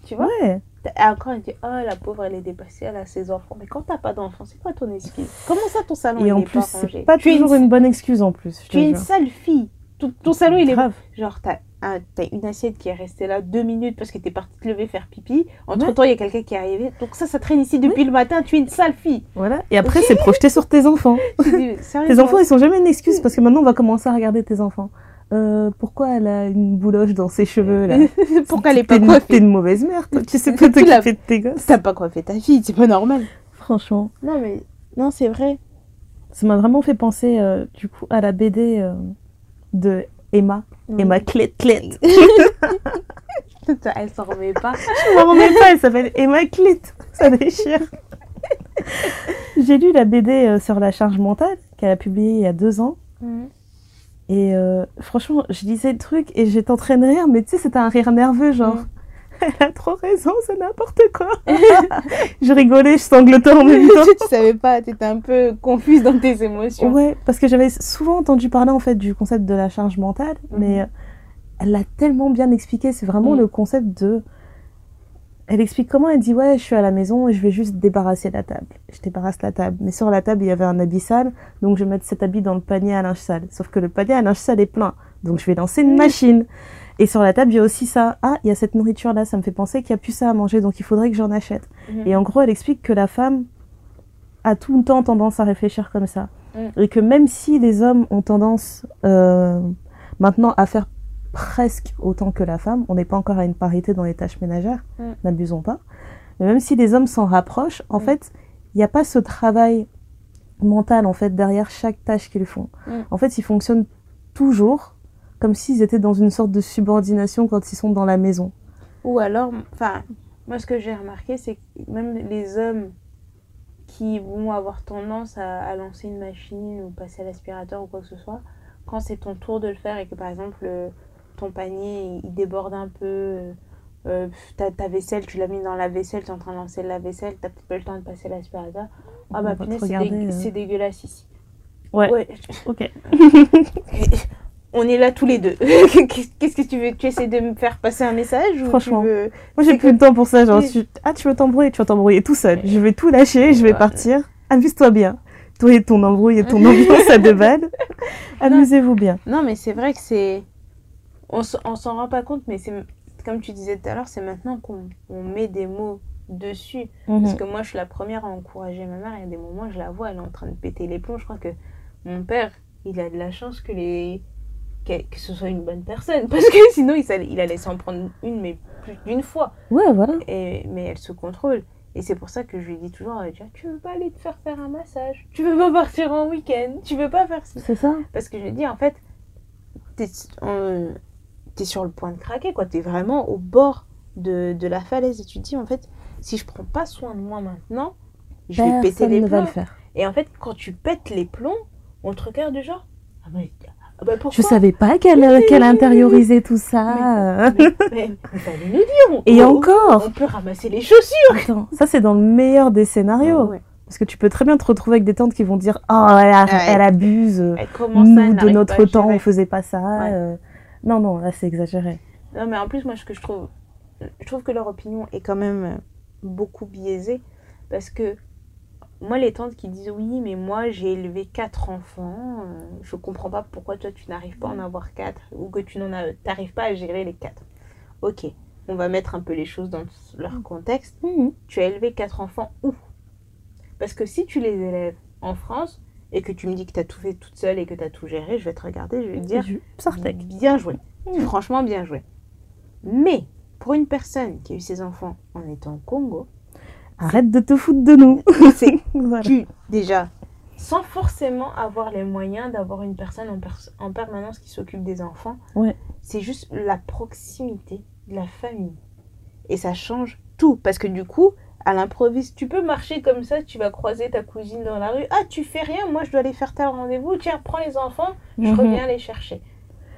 Tu vois? Ouais. T'as- Encore, elle dit, oh, la pauvre, elle est dépassée, elle a ses enfants. Mais quand t'as pas d'enfants, c'est quoi ton excuse? Comment ça, ton salon, Et il en est plus, pas rangé? pas tu es toujours une, une bonne excuse en plus. je Tu es une sale fille. Ton, ton salon, il est Grave. Genre, t'as un- t'as une assiette qui est restée là deux minutes parce que t'es partie te lever faire pipi. Entre temps, il y a quelqu'un qui est arrivé. Donc, ça, ça traîne ici depuis le matin. Tu es une sale fille. Voilà. Et après, c'est projeté sur tes enfants. Dis, [LAUGHS] Tes enfants, ils sont jamais une excuse parce que maintenant, on va commencer à regarder tes enfants. Euh, pourquoi elle a une bouloche dans ses cheveux là [LAUGHS] Pourquoi elle est pas une- T'es coiffée une mauvaise mère, toi. Tu sais pas [LAUGHS] t'occuper de tes gosses. T'as pas coiffé ta fille, c'est pas normal. Franchement. Non, mais. Non, c'est vrai. Ça m'a vraiment fait penser, euh, du coup, à la BD euh, de Emma. Mm. Emma Clet Clet. [LAUGHS] Elle s'en remet pas. Je m'en remets pas, elle s'appelle Emma Clit. Ça déchire. J'ai lu la BD euh, sur la charge mentale qu'elle a publiée il y a deux ans. Et euh, franchement, je lisais le truc et j'étais en train de rire, mais tu sais, c'était un rire nerveux, genre. Mm. [LAUGHS] Elle a trop raison, c'est n'importe quoi. [LAUGHS] je rigolais, je sanglotais en même [LAUGHS] temps. tu savais pas, t'étais un peu confuse dans tes émotions. Ouais, parce que j'avais souvent entendu parler en fait du concept de la charge mentale, Mhm. mais euh, elle l'a tellement bien expliqué. C'est vraiment Mhm. le concept de. Elle explique comment elle dit ouais, je suis à la maison et je vais juste débarrasser la table. Je débarrasse la table, mais sur la table il y avait un habit sale, donc je vais mettre cet habit dans le panier à linge sale. Sauf que le panier à linge sale est plein, donc je vais lancer une Mhm. machine. Et sur la table il y a aussi ça. Ah, il y a cette nourriture là, ça me fait penser qu'il y a plus ça à manger, donc il faudrait que j'en achète. Mhm. Et en gros, elle explique que la femme a tout le temps tendance à réfléchir comme ça. Mm. Et que même si les hommes ont tendance euh, maintenant à faire presque autant que la femme, on n'est pas encore à une parité dans les tâches ménagères, Mm. n'abusons pas. Mais même si les hommes s'en rapprochent, en Mm. fait, il n'y a pas ce travail mental en fait derrière chaque tâche qu'ils font. Mm. En fait, ils fonctionnent toujours comme s'ils étaient dans une sorte de subordination quand ils sont dans la maison. Ou alors, enfin, moi ce que j'ai remarqué, c'est que même les hommes qui vont avoir tendance à, à lancer une machine ou passer à l'aspirateur ou quoi que ce soit, quand c'est ton tour de le faire et que par exemple ton panier il déborde un peu, euh, ta, ta vaisselle, tu l'as mis dans la vaisselle, tu es en train de lancer la vaisselle, t'as peut-être pas le temps de passer l'aspirateur. Ah bah punaise, c'est regarder, dégue- euh. c'est dégueulasse ici. Ouais, Ouais, ok. [LAUGHS] on est là tous les deux. [LAUGHS] Qu'est-ce que tu veux Tu essaies de me faire passer un message ou Franchement. tu veux... Moi, j'ai plus le temps pour ça. Genre, tu- ah, tu veux t'embrouiller, tu vas t'embrouiller tout seul. Je vais tout lâcher, je vais Ouais. partir. Amuse-toi bien. Toi et ton embrouille et ton [LAUGHS] ambiance à deux balles. Amusez-vous bien. Non, mais c'est vrai que c'est. On on s'en rend pas compte, mais c'est comme tu disais tout à l'heure, c'est maintenant qu'on on met des mots dessus. Parce Mhm. que moi, je suis la première à encourager ma mère. Il y a des moments, je la vois, elle est en train de péter les plombs. Je crois que mon père, il a de la chance que les que, ce soit une bonne personne, [LAUGHS] parce que sinon, il, s'allait- il allait s'en prendre une, mais plus d'une fois. Ouais, voilà. Et, mais elle se contrôle. Et c'est pour ça que je lui dis toujours, euh, tu veux pas aller te faire faire un massage? Tu veux pas partir en week-end? Tu veux pas faire C'est ça. parce que je dis, en fait, euh, t'es sur le point de craquer, quoi. T'es vraiment au bord de, de la falaise. Et tu te dis, en fait, si je prends pas soin de moi maintenant, je vais péter les plombs. le faire. Et en fait, quand tu pètes les plombs, on te regarde du genre, ah bah, ah bah pourquoi? Je savais pas qu'elle intériorisait tout ça. Mais, mais, mais fallait nous dire. on- Et on- encore, On peut ramasser les chaussures. attends, ça c'est dans le meilleur des scénarios. Ouais. Parce que tu peux très bien te retrouver avec des tantes qui vont dire Oh, elle, a- Ouais. elle abuse. Elle Nous, de notre temps, on faisait pas ça. Ouais. euh. Non, non, là c'est exagéré. Non, mais en plus, moi, ce que je trouve, je trouve que leur opinion est quand même euh, beaucoup biaisée parce que moi, les tantes qui disent oui, mais moi, j'ai élevé quatre enfants, euh, je comprends pas pourquoi toi, tu n'arrives pas à en avoir quatre ou que tu n'en as, t'arrives pas à gérer les quatre. Ok, on va mettre un peu les choses dans leur contexte. Tu as élevé quatre enfants où? Parce que si tu les élèves en France et que tu me dis que tu as tout fait toute seule et que tu as tout géré, je vais te regarder, je vais te dire Sartek. bien joué. Mm. Franchement, bien joué. Mais pour une personne qui a eu ses enfants en étant au Congo, Arrête de te foutre de nous. [LAUGHS] c'est [LAUGHS] Voilà. tu, déjà, sans forcément avoir les moyens d'avoir une personne en, pers- en permanence qui s'occupe des enfants, Ouais. c'est juste la proximité de la famille. Et ça change tout. Parce que du coup, à l'improviste, tu peux marcher comme ça, tu vas croiser ta cousine dans la rue. Ah, tu fais rien, moi je dois aller faire tel rendez-vous. Tiens, prends les enfants, je Mhm. reviens les chercher.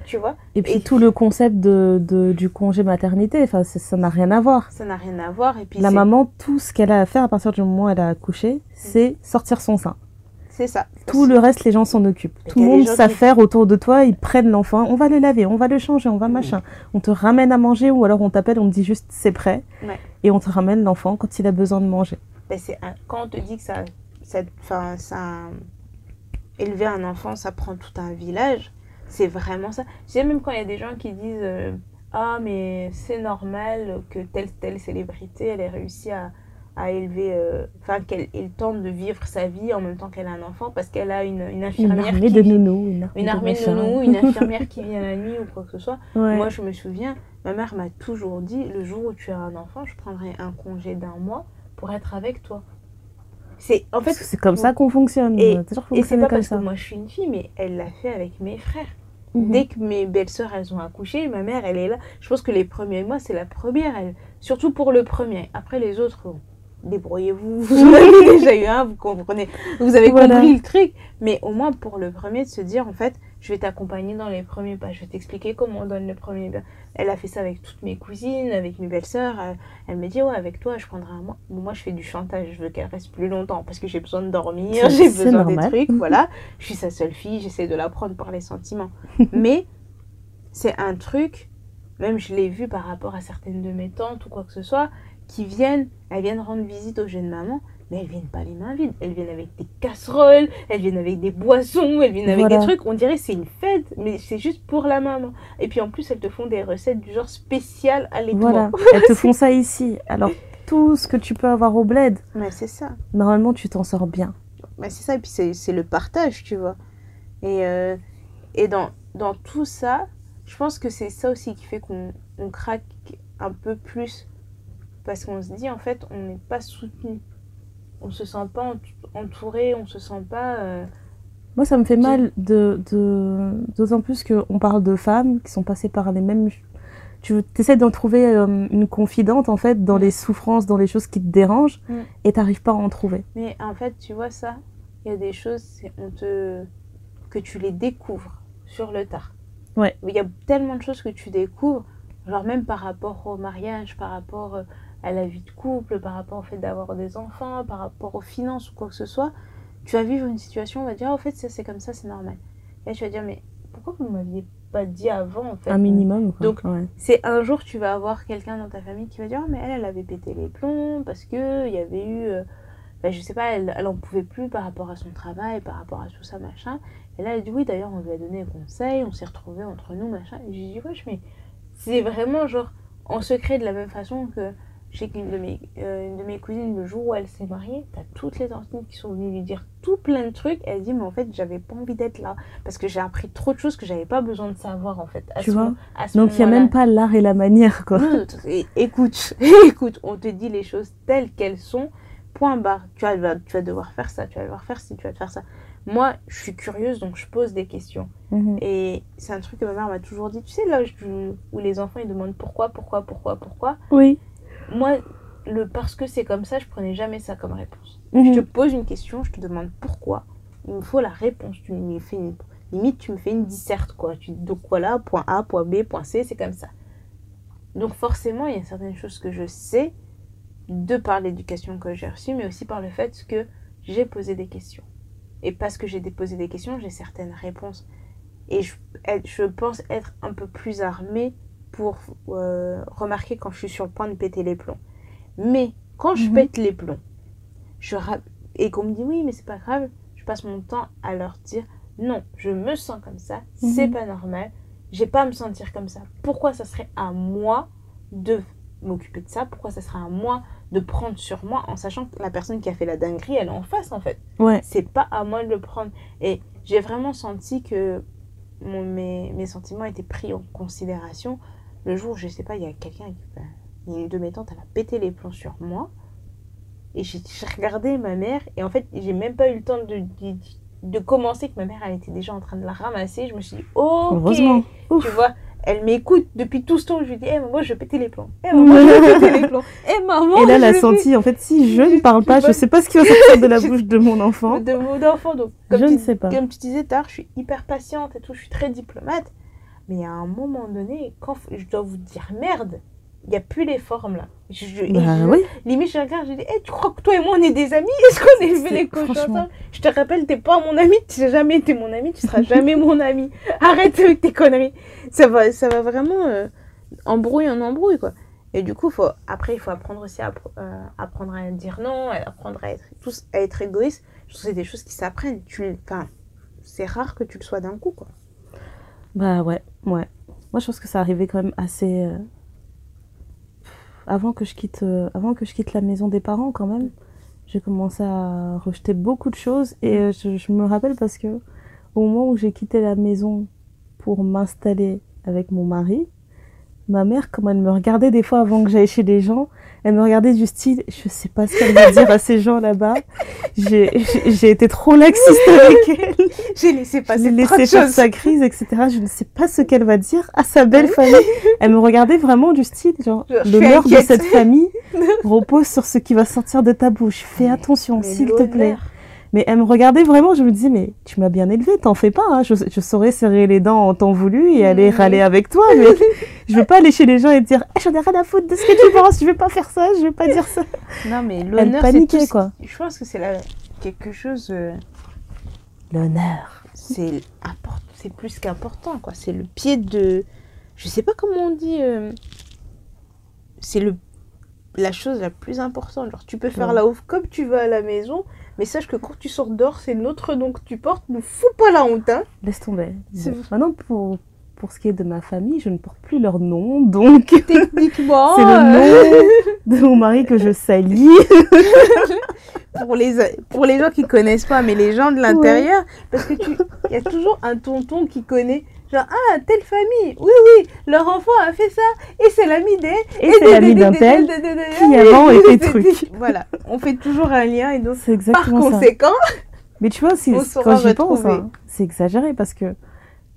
Tu vois? Et puis Et- tout le concept de, de- du congé maternité, enfin, ça- n'a rien à voir. Ça n'a rien à voir. Et puis La maman, tout ce qu'elle a à faire à partir du moment où elle a accouché, c'est sortir son sein. C'est ça. Tout le reste, les gens s'en occupent. Et Tout le monde qui- s'affaire autour de toi, ils prennent l'enfant, on va le laver, on va le changer, on va Mhm. machin. On te ramène à manger ou alors on t'appelle, on te dit juste c'est prêt. Ouais. Et on te ramène l'enfant quand il a besoin de manger. Ben, c'est un- quand on te dit que ça, ça, enfin, ça, élever un enfant, ça prend tout un village, c'est vraiment ça. Tu sais, même quand il y a des gens qui disent euh, Ah, mais c'est normal que telle, telle célébrité, elle ait réussi à, à élever, euh, enfin, qu'elle elle tente de vivre sa vie en même temps qu'elle a un enfant parce qu'elle a une, une Une infirmière armée qui de nounous. Une armée, une armée de nounous, une [LAUGHS] infirmière qui vient la nuit ou quoi que ce soit. Ouais. Moi, je me souviens, ma mère m'a toujours dit le jour où tu as un enfant, je prendrai un congé d'un mois pour être avec toi. C'est en fait, c'est comme ça qu'on fonctionne. Et- et c'est pas comme parce ça. que moi je suis une fille, mais elle l'a fait avec mes frères. Mhm. Dès que mes belles-sœurs elles ont accouché, ma mère elle est là. Je pense que les premiers mois c'est la première, elle, surtout pour le premier. Après les autres, débrouillez-vous. [LAUGHS] Vous en avez déjà eu un, vous comprenez, vous avez Voilà. compris le truc. Mais au moins pour le premier de se dire en fait, je vais t'accompagner dans les premiers pas, je vais t'expliquer comment on donne le premier pas. Elle a fait ça avec toutes mes cousines, avec mes belles-sœurs. Elle, elle me dit ouais avec toi je prendrai un mois. Bon, moi je fais du chantage, je veux qu'elle reste plus longtemps parce que j'ai besoin de dormir, j'ai besoin des normal. trucs, [LAUGHS] voilà. Je suis sa seule fille, j'essaie de l'apprendre par les sentiments. [LAUGHS] Mais c'est un truc, même je l'ai vu par rapport à certaines de mes tantes ou quoi que ce soit, qui viennent, elles viennent rendre visite aux jeunes mamans, mais elles viennent pas les mains vides. Elles viennent avec des casseroles, elles viennent avec des boissons, elles viennent avec Voilà. des trucs. On dirait que c'est une fête, mais c'est juste pour la maman. Et puis en plus, elles te font des recettes du genre spécial à l'époque. Voilà, [LAUGHS] elles te font ça ici. Alors, tout ce que tu peux avoir au bled, Mais c'est ça. normalement, tu t'en sors bien. Mais c'est ça, et puis c'est c'est le partage, tu vois. Et, euh, et dans, dans tout ça, je pense que c'est ça aussi qui fait qu'on on craque un peu plus. Parce qu'on se dit, en fait, on n'est pas soutenu. On se sent pas ent- entouré, on se sent pas. euh, Moi, ça me fait mal de, d'autant plus qu'on parle de femmes qui sont passées par les mêmes. Tu essaies d'en trouver euh, une confidente en fait dans les souffrances, dans les choses qui te dérangent, Mm. et t'arrives pas à en trouver. Mais en fait, tu vois ça, il y a des choses, c'est on te que tu les découvres sur le tard. Ouais. Il y a tellement de choses que tu découvres, genre même par rapport au mariage, par rapport euh, à la vie de couple, par rapport au fait d'avoir des enfants, par rapport aux finances ou quoi que ce soit. Tu vas vivre une situation, on va dire, Ah, au fait, ça c'est comme ça, c'est normal. Et là, tu vas dire, mais pourquoi vous ne m'aviez pas dit avant en fait Un minimum. Quoi. Donc, Ouais. c'est un jour tu vas avoir quelqu'un dans ta famille qui va dire Ah, mais elle elle avait pété les plombs parce que il y avait eu euh, ben, je sais pas elle, elle en pouvait plus par rapport à son travail par rapport à tout ça machin et là elle dit oui d'ailleurs on lui a donné conseil on s'est retrouvés entre nous machin et j'ai dit wesh mais c'est vraiment genre en secret de la même façon que je sais qu'une de mes euh, une de mes cousines le jour où elle s'est mariée t'as toutes les tantes qui sont venues lui dire tout plein de trucs elle dit mais en fait j'avais pas envie d'être là parce que j'ai appris trop de choses que j'avais pas besoin de savoir en fait à Tu ce vois mo- à ce Donc, il y a même pas l'art et la manière, quoi. Non, écoute, [LAUGHS] écoute, on te dit les choses telles qu'elles sont. Point barre. Tu vas, tu vas devoir faire ça, tu vas devoir faire ci, tu vas faire ça. Moi, je suis curieuse, donc je pose des questions. Mhm. Et c'est un truc que ma mère m'a toujours dit. Tu sais, du- où les enfants ils demandent pourquoi, pourquoi, pourquoi, pourquoi? Oui. Moi, le parce que c'est comme ça, je prenais jamais ça comme réponse. Mhm. Je te pose une question, je te demande pourquoi. Il me faut la réponse. Tu me fais une... Limite, tu me fais une disserte, quoi. Tu... Donc voilà, point A, point B, point C, c'est comme ça. Donc forcément, il y a certaines choses que je sais de par l'éducation que j'ai reçue, mais aussi par le fait que j'ai posé des questions. Et parce que j'ai posé des questions, j'ai certaines réponses. Et je, je pense être un peu plus armée pour euh, remarquer quand je suis sur le point de péter les plombs. Mais quand je Mhm. pète les plombs, je et qu'on me dit oui, mais c'est pas grave, je passe mon temps à leur dire non, je me sens comme ça, c'est Mhm. pas normal, j'ai pas à me sentir comme ça. Pourquoi ça serait à moi de m'occuper de ça? Pourquoi ça serait à moi de prendre sur moi en sachant que la personne qui a fait la dinguerie, elle est en face en fait? Ouais. c'est pas à moi de le prendre. Et j'ai vraiment senti que mon- mes, mes sentiments étaient pris en considération le jour, je sais pas, il y a quelqu'un qui. ben, une de mes tantes, elle a pété les plombs sur moi. Et j'ai regardé ma mère, et en fait, j'ai même pas eu le temps de, de, de commencer, que ma mère, elle était déjà en train de la ramasser. Je me suis dit, oh, Heureusement. Ouf. tu vois, elle m'écoute depuis tout ce temps. Je lui dis, eh, maman, je vais péter les plombs. Eh, maman, je vais [LAUGHS] péter les plombs. Eh, maman, Et là, elle a senti, en fait, si je ne parle pas, je sais pas ce qui va sortir de la [LAUGHS] bouche de mon enfant. de mon enfant. Donc, comme Je tu, ne sais pas. Comme tu disais tard, je suis hyper patiente et tout, je suis très diplomate. Mais à un moment donné, quand je dois vous dire merde, il n'y a plus les formes là. Je, Bah je- oui. Limite, je regarde, je dis, Eh, tu crois que toi et moi on est des amis? [LAUGHS] Est-ce qu'on a élevé les cochons ensemble? Je te rappelle, t'es pas mon ami, tu n'as jamais été mon ami, tu seras [LAUGHS] jamais mon ami. Arrête avec tes conneries. Ça va, ça va vraiment euh, embrouille en embrouille quoi. Et du coup, faut, après, il faut apprendre aussi à euh, apprendre à dire non, à apprendre à être, tous, à être égoïste. Je trouve que c'est des choses qui s'apprennent. C'est rare que tu le sois d'un coup, quoi. Bah ouais, ouais. Moi, je pense que ça arrivait quand même assez. euh, Avant que je quitte, euh, avant que je quitte la maison des parents, quand même, j'ai commencé à rejeter beaucoup de choses. Et euh, je, me rappelle parce que au moment où j'ai quitté la maison pour m'installer avec mon mari, ma mère, comme elle me regardait des fois avant que j'aille chez les gens, elle me regardait du style, je sais pas ce qu'elle va dire à ces gens là-bas. J'ai été trop laxiste avec [LAUGHS] elle. J'ai laissé passer laissé faire sa crise, etc. Je ne sais pas ce qu'elle va dire à sa belle famille. Elle me regardait vraiment du style, genre, l'honneur de cette famille [LAUGHS] repose sur ce qui va sortir de ta bouche. Fais attention, s'il te plaît. Mais elle me regardait vraiment, je me disais, mais tu m'as bien élevée, t'en fais pas. hein. Je, je saurais serrer les dents en temps voulu et aller Mhm. râler avec toi, mais [LAUGHS] je veux pas aller chez les gens et te dire, Eh, j'en ai rien à foutre de ce que tu penses, je vais pas faire ça, je vais pas dire ça. Non, mais l'honneur, c'est quoi. Je pense que c'est la... quelque chose. euh, L'honneur. c'est import- c'est plus qu'important, quoi. C'est le pied de. Je sais pas comment on dit. euh, C'est le la chose la plus importante. Genre, tu peux faire Ouais. la ouf comme tu vas à la maison, mais sache que quand tu sors dehors, c'est notre nom que tu portes. Ne fous pas la honte, hein. Laisse tomber. Maintenant, pour, pour ce qui est de ma famille, je ne porte plus leur nom, donc [LAUGHS] Techniquement, [LAUGHS] c'est euh, le nom de mon mari que je salis. [LAUGHS] pour les pour les gens qui connaissent pas, mais les gens de l'intérieur, parce que tu, il y a toujours un tonton qui connaît. Genre, ah, telle famille, oui, oui, leur enfant a fait ça, et c'est l'ami des... Et c'est l'ami d'un tel qui [LAUGHS] avant était truc. Voilà, on fait toujours un lien, et donc, C'est par conséquent, Mais tu vois, quand j'y pense, hein, c'est exagéré parce que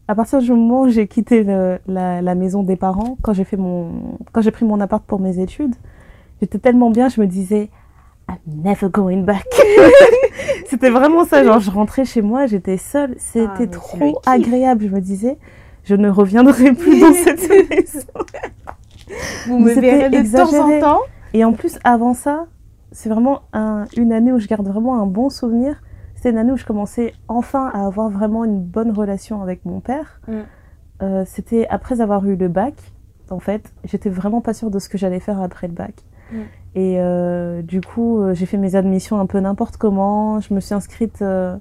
à partir du moment où j'ai quitté le- la, la maison des parents, quand j'ai fait mon, quand j'ai pris mon appart pour mes études, j'étais tellement bien, je me disais, I'm never going back. [LAUGHS] C'était vraiment ça, genre je rentrais chez moi, j'étais seule, Ah, c'était le trop agréable, je me disais, je ne reviendrai plus dans cette maison. [LAUGHS] vous me verrez de temps en temps. Et en plus, avant ça, c'est vraiment un- une année où je garde vraiment un bon souvenir. C'était une année où je commençais enfin à avoir vraiment une bonne relation avec mon père. Mm. Euh, C'était après avoir eu le bac. En fait, j'étais vraiment pas sûre de ce que j'allais faire après le bac. Mm. Et euh, du coup, euh, j'ai fait mes admissions un peu n'importe comment. Je me suis inscrite euh,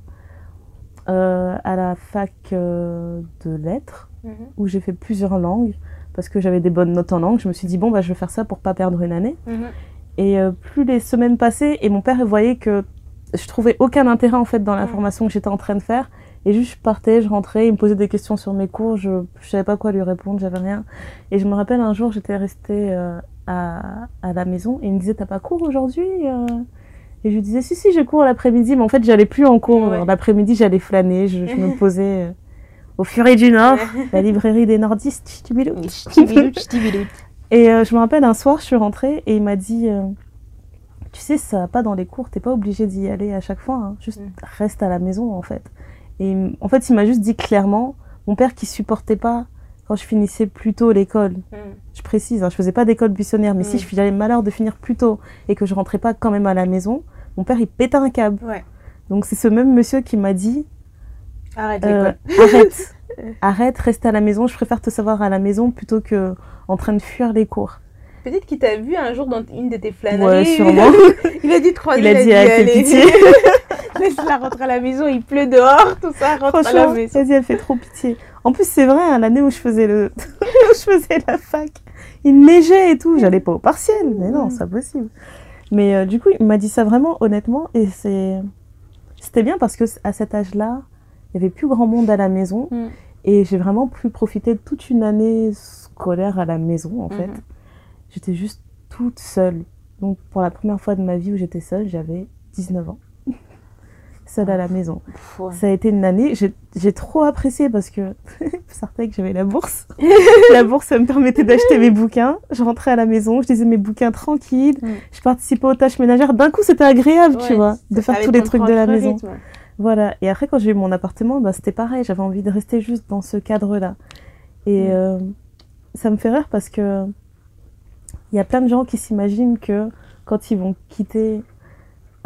euh, à la fac de lettres Mhm. où j'ai fait plusieurs langues parce que j'avais des bonnes notes en langue. Je me suis dit, bon, bah, je vais faire ça pour pas perdre une année. Mhm. Et plus les semaines passaient, et mon père voyait que je trouvais aucun intérêt en fait dans la Mm. formation que j'étais en train de faire. Et juste je partais, je rentrais, il me posait des questions sur mes cours, je, je savais pas quoi lui répondre, j'avais rien. Et je me rappelle un jour, j'étais restée à, à la maison et il me disait T'as pas cours aujourd'hui euh Et je lui disais Si, si, j'ai cours l'après-midi, mais en fait, j'allais plus en cours. Ouais. L'après-midi, j'allais flâner, je, je me [LAUGHS] posais euh, au Furet du Nord, la librairie des nordistes. Et euh, je me rappelle un soir, je suis rentrée et il m'a dit euh, Tu sais, ça pas dans les cours, t'es pas obligé d'y aller à chaque fois, hein. juste Mm. reste à la maison en fait. Et en fait, il m'a juste dit clairement Mon père qui supportait pas quand je finissais plus tôt l'école, Mhm. je précise, hein, je faisais pas d'école buissonnière, mais si Mm. j'avais le malheur de finir plus tôt et que je rentrais pas quand même à la maison, mon père il pétait un câble. Ouais. Donc c'est ce même monsieur qui m'a dit Arrête euh, l'école. [LAUGHS] Arrête, [LAUGHS] arrête, reste à la maison, je préfère te savoir à la maison plutôt que en train de fuir les cours. Peut-être qu'il t'a vu un jour dans une de tes flâneries. Ouais, sûrement. Il a dû te croiser. Il a dit, elle fait pitié. [LAUGHS] Laisse-la rentrer à la maison, il pleut dehors, tout ça, rentre à la maison. vas-y, elle fait trop pitié. En plus, c'est vrai, hein, l'année où je faisais le, [LAUGHS] où je faisais la fac, il neigeait et tout. J'allais pas au partiel. Mais non, c'est pas possible. Mais euh, du coup, il m'a dit ça vraiment honnêtement. Et c'est c'était bien parce que à cet âge-là, il y avait plus grand monde à la maison. Mm. Et j'ai vraiment pu profiter de toute une année scolaire à la maison, en fait. Mhm. J'étais juste toute seule. Donc, pour la première fois de ma vie où j'étais seule, j'avais 19 ans. Seule à la maison. Ouais. Ça a été une année, j'ai trop apprécié parce que [LAUGHS] certains que j'avais la bourse. [LAUGHS] la bourse, ça me permettait d'acheter mes bouquins. Je rentrais à la maison, je lisais mes bouquins tranquilles. Mm. Je participais aux tâches ménagères. D'un coup, c'était agréable, tu vois, de faire tous les trucs de la maison. rythme. Voilà. Et après, quand j'ai eu mon appartement, bah, c'était pareil. J'avais envie de rester juste dans ce cadre-là. Et Mm. euh, ça me fait rire parce que il y a plein de gens qui s'imaginent que quand ils vont quitter,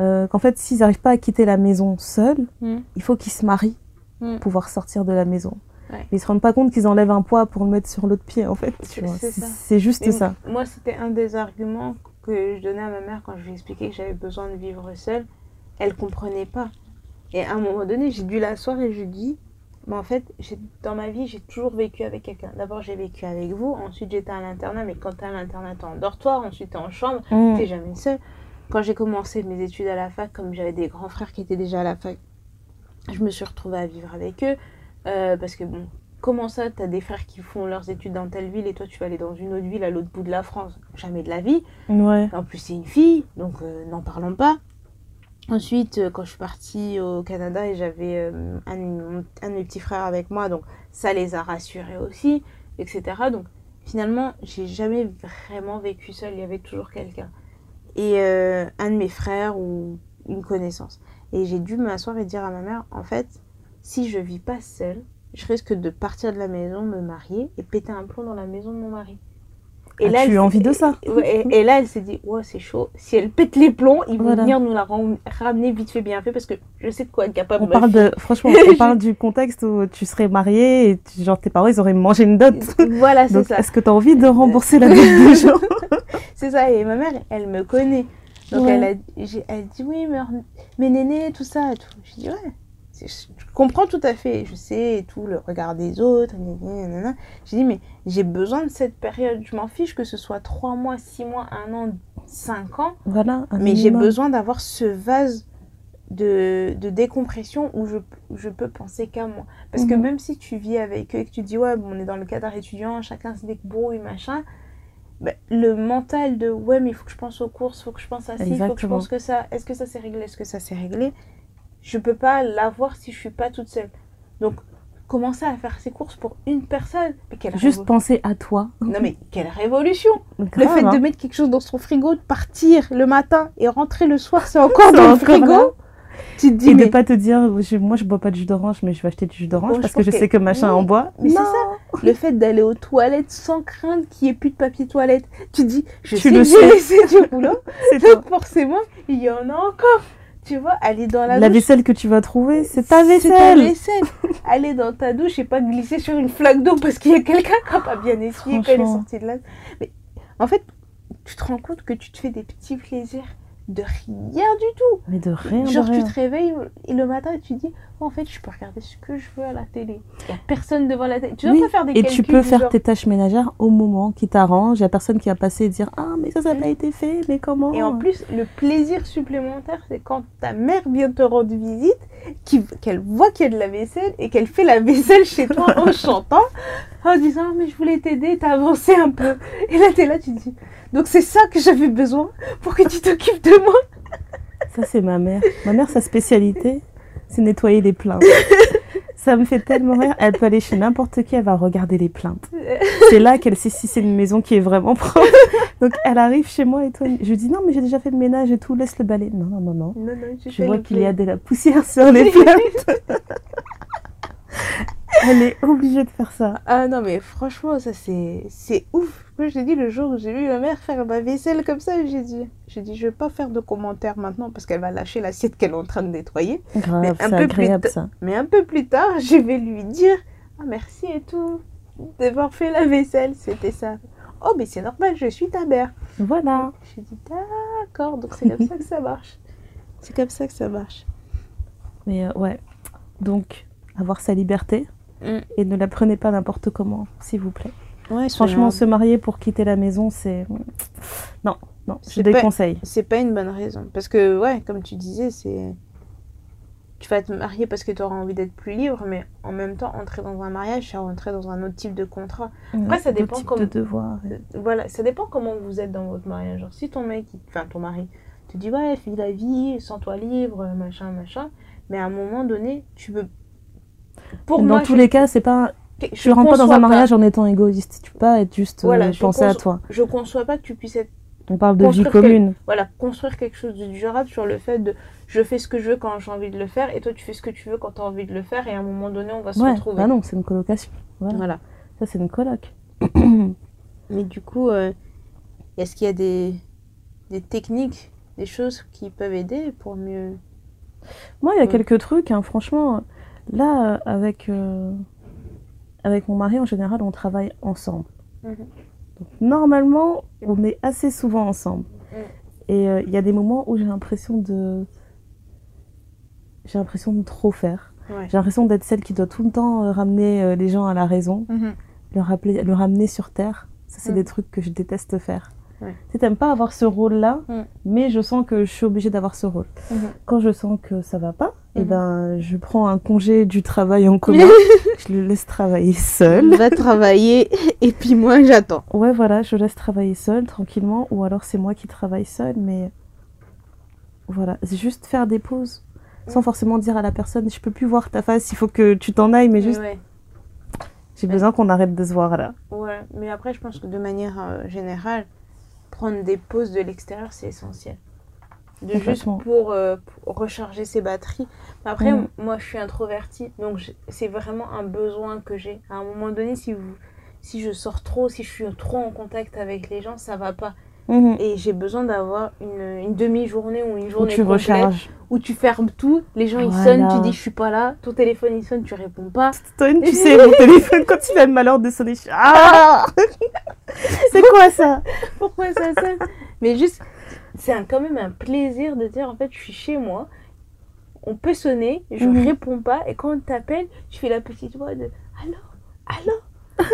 euh, qu'en fait, s'ils n'arrivent pas à quitter la maison seuls, Mm. il faut qu'ils se marient Mm. pour pouvoir sortir de la maison. Ouais. Ils se rendent pas compte qu'ils enlèvent un poids pour le mettre sur l'autre pied, en fait. tu C'est- juste Mais ça. Moi, c'était un des arguments que je donnais à ma mère quand je lui expliquais que j'avais besoin de vivre seule. Elle comprenait pas. Et à un moment donné, j'ai dû l'asseoir et je lui dis Mais en fait, dans ma vie, j'ai toujours vécu avec quelqu'un. D'abord, j'ai vécu avec vous. Ensuite, j'étais à l'internat. Mais quand t'es à l'internat, t'es en dortoir. Ensuite, t'es en chambre. Mm. T'es jamais seule. Quand j'ai commencé mes études à la fac, comme j'avais des grands frères qui étaient déjà à la fac, je me suis retrouvée à vivre avec eux. Euh, parce que bon, comment ça, t'as des frères qui font leurs études dans telle ville et toi tu vas aller dans une autre ville à l'autre bout de la France? Jamais de la vie. Ouais. En plus, c'est une fille, donc euh, n'en parlons pas. Ensuite, euh, quand je suis partie au Canada et j'avais un, un de mes petits frères avec moi, donc ça les a rassurés aussi, etc. Donc finalement, j'ai jamais vraiment vécu seule, il y avait toujours quelqu'un. Et euh, un de mes frères ou une connaissance. Et j'ai dû m'asseoir et dire à ma mère, en fait, si je vis pas seule, je risque de partir de la maison, me marier et péter un plomb dans la maison de mon mari. As-tu elle s'est- envie de ça et, et là, elle s'est dit, ouais, c'est chaud. Si elle pète les plombs, ils vont Voilà. venir nous la ram- ramener vite fait, bien fait, parce que je sais de quoi être capable. On parle de, franchement, on [LAUGHS] parle du contexte où tu serais mariée et tu- genre tes parents ils auraient mangé une dot. [LAUGHS] Voilà, c'est ça. est-ce que tu as envie de rembourser la dot des [LAUGHS] gens? C'est ça. Et ma mère, elle me connaît. Donc Ouais. elle, a, elle dit, oui, mais, mais néné, tout ça. Et tout. Je dis, ouais. Je comprends tout à fait. Je sais tout, le regard des autres. J'ai dit, mais j'ai besoin de cette période. Je m'en fiche que ce soit 3 mois, 6 mois, 1 an, 5 ans. Voilà. Mais j'ai besoin d'avoir ce vase de, de décompression où je, où je peux penser qu'à moi. Parce que Mhm. même si tu vis avec eux et que tu dis, ouais, bon, on est dans le cadre étudiant, chacun se débrouille, machin, ben, le mental de, ouais, mais il faut que je pense aux courses, il faut que je pense à ci, il faut que je pense que ça, est-ce que ça s'est réglé, est-ce que ça s'est réglé, je peux pas l'avoir si je suis pas toute seule. Donc, commencer à faire ses courses pour une personne, mais quelle Juste penser à toi. Non mais quelle révolution le Grave, fait hein. de mettre quelque chose dans son frigo, de partir le matin et rentrer le soir, c'est encore [LAUGHS] dans le frigo. là. Tu te dis, Et mais, de pas te dire, je- moi je bois pas de jus d'orange, mais je vais acheter du jus d'orange Bon, parce je que je sais que- machin oui, en boit. mais c'est ça. le fait d'aller aux toilettes sans crainte qu'il n'y ait plus de papier toilette, tu te dis, je Tu sais le que j'ai laissé du boulot, [LAUGHS] toi. donc forcément, il y en a encore. Tu vois, aller dans la, La douche. vaisselle que tu vas trouver, c'est ta C'est ta vaisselle. vaisselle. aller dans ta douche et pas glisser sur une flaque d'eau parce qu'il y a quelqu'un qui n'a pas bien essuyé quand elle est sortie de là. Mais en fait, tu te rends compte que tu te fais des petits plaisirs de rien du tout. Mais de rien, Genre, de tu te réveilles et le matin et tu dis, oh, en fait, je peux regarder ce que je veux à la télé. Il n'y a personne devant la télé. Tu dois Oui, pas faire des Et calculs tu peux faire genre, tes tâches ménagères au moment qui t'arrange. Il y a personne qui va passer et dire Ah, mais ça, ça n'a pas été fait, mais comment? Et en plus, le plaisir supplémentaire, c'est quand ta mère vient te rendre visite, qu'elle voit qu'il y a de la vaisselle et qu'elle fait la vaisselle chez toi [LAUGHS] en chantant, en disant Ah, mais je voulais t'aider, t'as avancé un peu. Et là, t'es là, tu te dis Donc c'est ça que j'avais besoin pour que tu t'occupes de moi. Ça, c'est ma mère. Ma mère, sa spécialité, c'est nettoyer les plaintes. Ça me fait tellement rire. Elle peut aller chez n'importe qui, elle va regarder les plaintes. C'est là qu'elle sait si c'est une maison qui est vraiment propre. Donc, elle arrive chez moi et toi, je lui dis non, mais j'ai déjà fait le ménage et tout, laisse le balai. Non, non, non, non. Non, non, Je vois qu'il y a de la poussière sur les plaintes. [LAUGHS] Elle est obligée de faire ça. Ah non, mais franchement, ça c'est c'est ouf. Moi, je t'ai dit, le jour où j'ai vu ma mère faire ma vaisselle comme ça, j'ai dit, j'ai dit, je vais pas faire de commentaires maintenant parce qu'elle va lâcher l'assiette qu'elle est en train de nettoyer. Grave, Mais un peu plus agréable t- ça. Mais un peu plus tard, [LAUGHS] je vais lui dire, ah merci et tout, d'avoir fait la vaisselle, c'était ça. Oh, mais c'est normal, je suis ta mère. Voilà. J'ai dit, d'accord, donc c'est comme ça que ça marche. C'est comme ça que ça marche. Mais euh, ouais. Donc, avoir sa liberté Mm. et ne la prenez pas n'importe comment, s'il vous plaît. Ouais, Franchement, se marier pour quitter la maison, c'est. Non, non, je déconseille. c'est pas une bonne raison. Parce que, ouais, comme tu disais, c'est. Tu vas te marier parce que tu auras envie d'être plus libre, mais en même temps, entrer dans un mariage, c'est rentrer dans un autre type de contrat. Après, ça dépend comme- de devoirs. Euh, Voilà, ça dépend comment vous êtes dans votre mariage. Genre, si ton mec, enfin ton mari, te dit ouais, vis la vie, sens-toi libre, machin, machin, mais à un moment donné, tu veux. Pour dans moi, tous je- les cas, c'est pas. je Tu rentres pas dans un mariage en étant égoïste. Tu peux pas être juste euh, Voilà, je penser à conçois- toi. Je conçois pas que tu puisses être On parle de vie quel- commune. voilà, construire quelque chose de durable sur le fait de je fais ce que je veux quand j'ai envie de le faire et toi tu fais ce que tu veux quand tu as envie de le faire et à un moment donné on va se Ouais, retrouver. bah non, c'est une colocation. Voilà. Voilà. Ça, c'est une coloc. [COUGHS] Mais du coup, euh, est-ce qu'il y a des, des techniques, des choses qui peuvent aider pour mieux. Moi, il y a quelques trucs, hein, franchement. Là, euh, avec, euh, avec mon mari, en général, on travaille ensemble. Mhm. Donc, normalement, on est assez souvent ensemble. Mm. Et euh, il y a des moments où j'ai l'impression de. J'ai l'impression de trop faire. Ouais. J'ai l'impression d'être celle qui doit tout le temps ramener les gens à la raison, le, rappeler, le ramener sur terre. Ça, c'est des trucs que je déteste faire. Ouais. Tu sais, t'aimes pas avoir ce rôle-là, mais je sens que je suis obligée d'avoir ce rôle. Mhm. Quand je sens que ça va pas, eh Mhm. ben, je prends un congé du travail en commun, [LAUGHS] je le laisse travailler seul. Va travailler et puis moi j'attends. Ouais, voilà, je laisse travailler seul, tranquillement, ou alors c'est moi qui travaille seul, mais voilà, c'est juste faire des pauses, sans forcément dire à la personne, je peux plus voir ta face, il faut que tu t'en ailles, mais juste, Ouais. j'ai besoin qu'on arrête de se voir là. Ouais, mais après, je pense que de manière euh, générale, prendre des pauses de l'extérieur, c'est essentiel. De juste pour, euh, pour recharger ses batteries. Après, Mm. moi, je suis introvertie, donc c'est vraiment un besoin que j'ai. À un moment donné, si, vous, si je sors trop, si je suis trop en contact avec les gens, ça va pas. Mhm. Et j'ai besoin d'avoir une, une demi-journée ou une Où journée tu complète recharges. où tu fermes tout, les gens ils sonnent, tu dis je suis pas là, ton téléphone il sonne, tu réponds pas. Stone, tu [LAUGHS] sais, mon téléphone, quand il a le malheur de sonner, je ah [LAUGHS] C'est quoi ça? Pourquoi ça sonne? Mais juste, c'est quand même un plaisir de dire en fait, je suis chez moi, on peut sonner, je Mhm. réponds pas, et quand on t'appelle, tu fais la petite voix de Allô? Allô?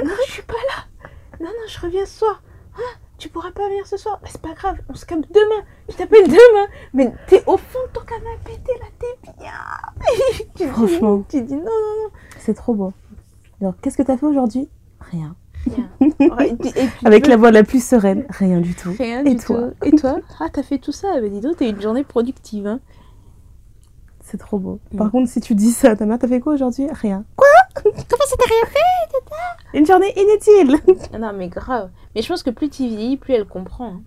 Non, je suis pas là Non, non, je reviens ce soir Ah, tu pourras pas venir ce soir Bah, C'est pas grave, on se capte demain Je t'appelle demain Mais t'es au fond de ton canapé, t'es là, t'es bien [LAUGHS] Tu dis- Franchement. Tu dis non, non, C'est trop beau. Alors, qu'est-ce que t'as fait aujourd'hui? Rien. rien. Et et Avec la voix la plus sereine, rien du tout. Rien Et du toi? tout. Et toi? Ah, t'as fait tout ça Bah dis donc, t'as une journée productive, hein C'est trop beau. Mm. Par contre, si tu dis ça à ta mère, t'as fait quoi aujourd'hui? Rien. Quoi? [LAUGHS] Comment ça t'as rien fait tata Une journée inutile [LAUGHS] Non, mais grave. Mais je pense que plus tu vieillis, plus elle comprend. hein.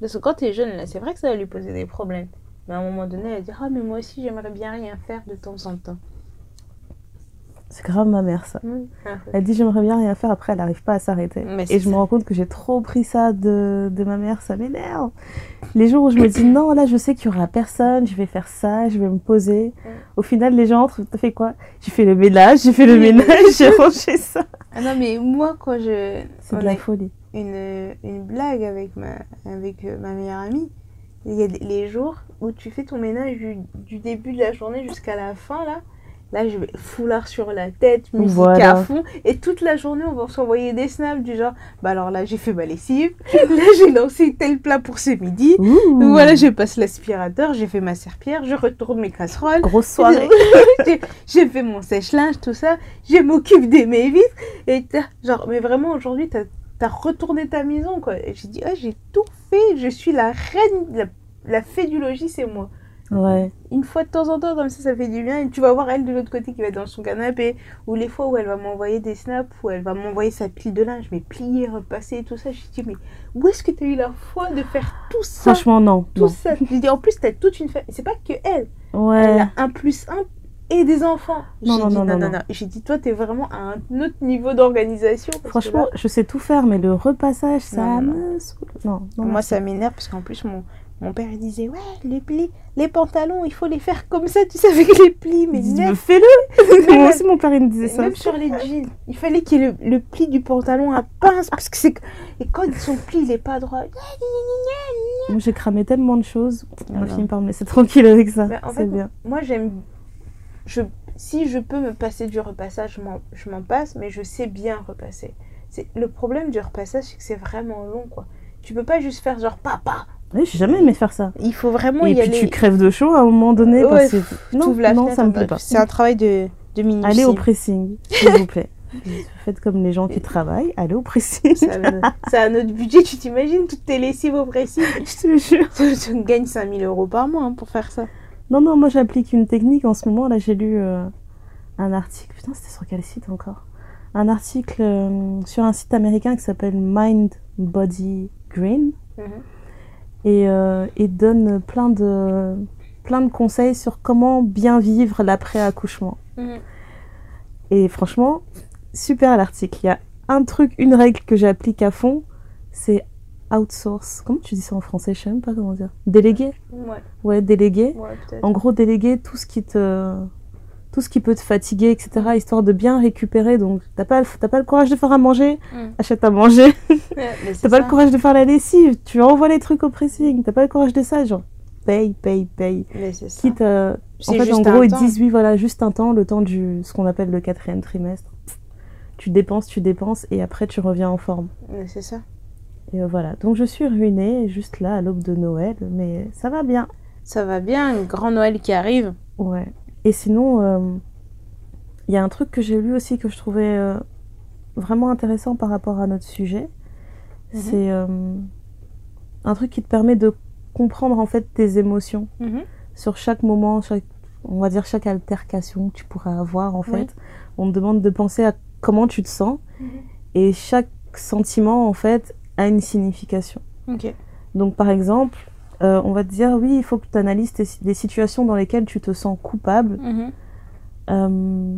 Parce que quand t'es jeune, là, c'est vrai que ça va lui poser des problèmes. Mais à un moment donné, elle va dire Ah, mais moi aussi, j'aimerais bien rien faire de temps en temps. C'est grave ma mère, ça. Mm. Elle dit j'aimerais bien rien faire, après elle n'arrive pas à s'arrêter. Et je me rends compte que j'ai trop pris ça de, de ma mère, ça m'énerve. Les jours où je me dis non, là je sais qu'il y aura personne, je vais faire ça, je vais me poser. Au final, les gens entrent, t'as fait quoi? J'ai fait le ménage, j'ai fait le ménage, j'ai [LAUGHS] rangé ça. Ah non, mais moi, quand je. C'est de la folie. une, une blague avec ma, avec euh, ma meilleure amie. Il y a des- les jours où tu fais ton ménage du, du début de la journée jusqu'à la fin, là. Là, je vais foulard sur la tête, musique Voilà. à fond. Et toute la journée, on va s'envoyer des snaps du genre Bah alors là, j'ai fait ma lessive. [LAUGHS] là, j'ai lancé tel plat pour ce midi. Ouh, Voilà, je passe l'aspirateur, j'ai fait ma serpillère, je retourne mes casseroles. Grosse soirée. [LAUGHS] J'ai- fait mon sèche-linge, tout ça. Je m'occupe des mes vitres. Et genre, mais vraiment, aujourd'hui, t'as as retourné ta maison, quoi. J'ai dit, ah, j'ai tout fait. Je suis la reine, la, la fée du logis, c'est moi. Ouais. Une fois de temps en temps, comme ça, ça fait du bien. Et tu vas voir elle de l'autre côté qui va être dans son canapé. Ou les fois où elle va m'envoyer des snaps, où elle va m'envoyer sa pile de linge, mais plier, repasser et tout ça. Je dis, mais où est-ce que t'as eu la foi de faire tout ça? Franchement, non. Tout non. ça. Je dis, en plus, t'as toute une famille. C'est pas que elle. Elle Ouais. a un plus un et des enfants. Non, non, dit, non, non, non. J'ai dit, toi, t'es vraiment à un autre niveau d'organisation. Franchement, je sais tout faire, mais le repassage, ça Non, non, me. Non, non, non. moi, ça m'énerve parce qu'en plus, mon, mon père, il disait, ouais, les plis, les pantalons, il faut les faire comme ça, tu sais, avec les plis. Mais neuf, fais-le [LAUGHS] Moi aussi, mon père, il me disait ça. même sur les jeans, il fallait qu'il y ait le, le pli du pantalon à pince. Parce que c'est. Et quand son pli, il est pas droit. J'ai cramé tellement de choses. On Ah a non. fini par me laisser tranquille avec ça. En C'est bien. Moi, j'aime. Je... Si je peux me passer du repassage, je m'en- je m'en passe, mais je sais bien repasser. c'est le problème du repassage, c'est que c'est vraiment long, quoi. Tu peux pas juste faire genre papa. Oui, j'ai jamais aimé faire ça. Il faut vraiment Et y puis aller. tu crèves de chaud à un moment donné. Ouais, parce que... Non, la non ça me plaît pas. C'est un travail de, de minuscule. Allez au pressing, s'il vous plaît. [LAUGHS] Faites comme les gens qui travaillent, allez au pressing. C'est à notre budget, tu t'imagines toutes tes lessives au pressing [LAUGHS] Je te jure. [LAUGHS] Tu gagnes 5000 euros par mois hein, pour faire ça. Non, non, moi j'applique une technique en ce moment. Là, j'ai lu euh, un article. Putain, c'était sur quel site encore? Un article euh, sur un site américain qui s'appelle Mind Body Green. Mhm. Et euh, il donne plein de, plein de conseils sur comment bien vivre l'après-accouchement. Mhm. Et franchement, super l'article. Il y a un truc, une règle que j'applique à fond, c'est outsource. Comment tu dis ça en français? Je sais même pas comment dire. Déléguer? Ouais, Ouais, déléguer. ouais. En gros, déléguer tout ce qui te tout ce qui peut te fatiguer, etc., histoire de bien récupérer. Donc, t'as pas, le- t'as pas le courage de faire à manger, Mm. achète à manger. Ouais, [LAUGHS] T'as pas le courage de faire la lessive, tu envoies les trucs au pressing. T'as pas le courage de ça, genre, paye, paye, paye. Mais c'est ça. Quitte à... En C'est fait, en gros, ils disent, oui, voilà, juste un temps, le temps du, ce qu'on appelle le quatrième trimestre. Tu dépenses, tu dépenses, et après, tu reviens en forme. Mais c'est ça. Et euh, voilà. Donc, je suis ruinée, juste là, à l'aube de Noël, mais ça va bien. Ça va bien, un grand Noël qui arrive. Ouais. Et sinon, euh, il y a un truc que j'ai lu aussi que je trouvais euh, vraiment intéressant par rapport à notre sujet. Mhm. C'est euh, un truc qui te permet de comprendre en fait tes émotions Mhm. sur chaque moment, chaque, on va dire chaque altercation que tu pourrais avoir en Oui. fait. On te demande de penser à comment tu te sens Mhm. et chaque sentiment en fait a une signification. Donc par exemple, euh, on va te dire oui, il faut que tu analyses tes- des situations dans lesquelles tu te sens coupable Mhm. euh,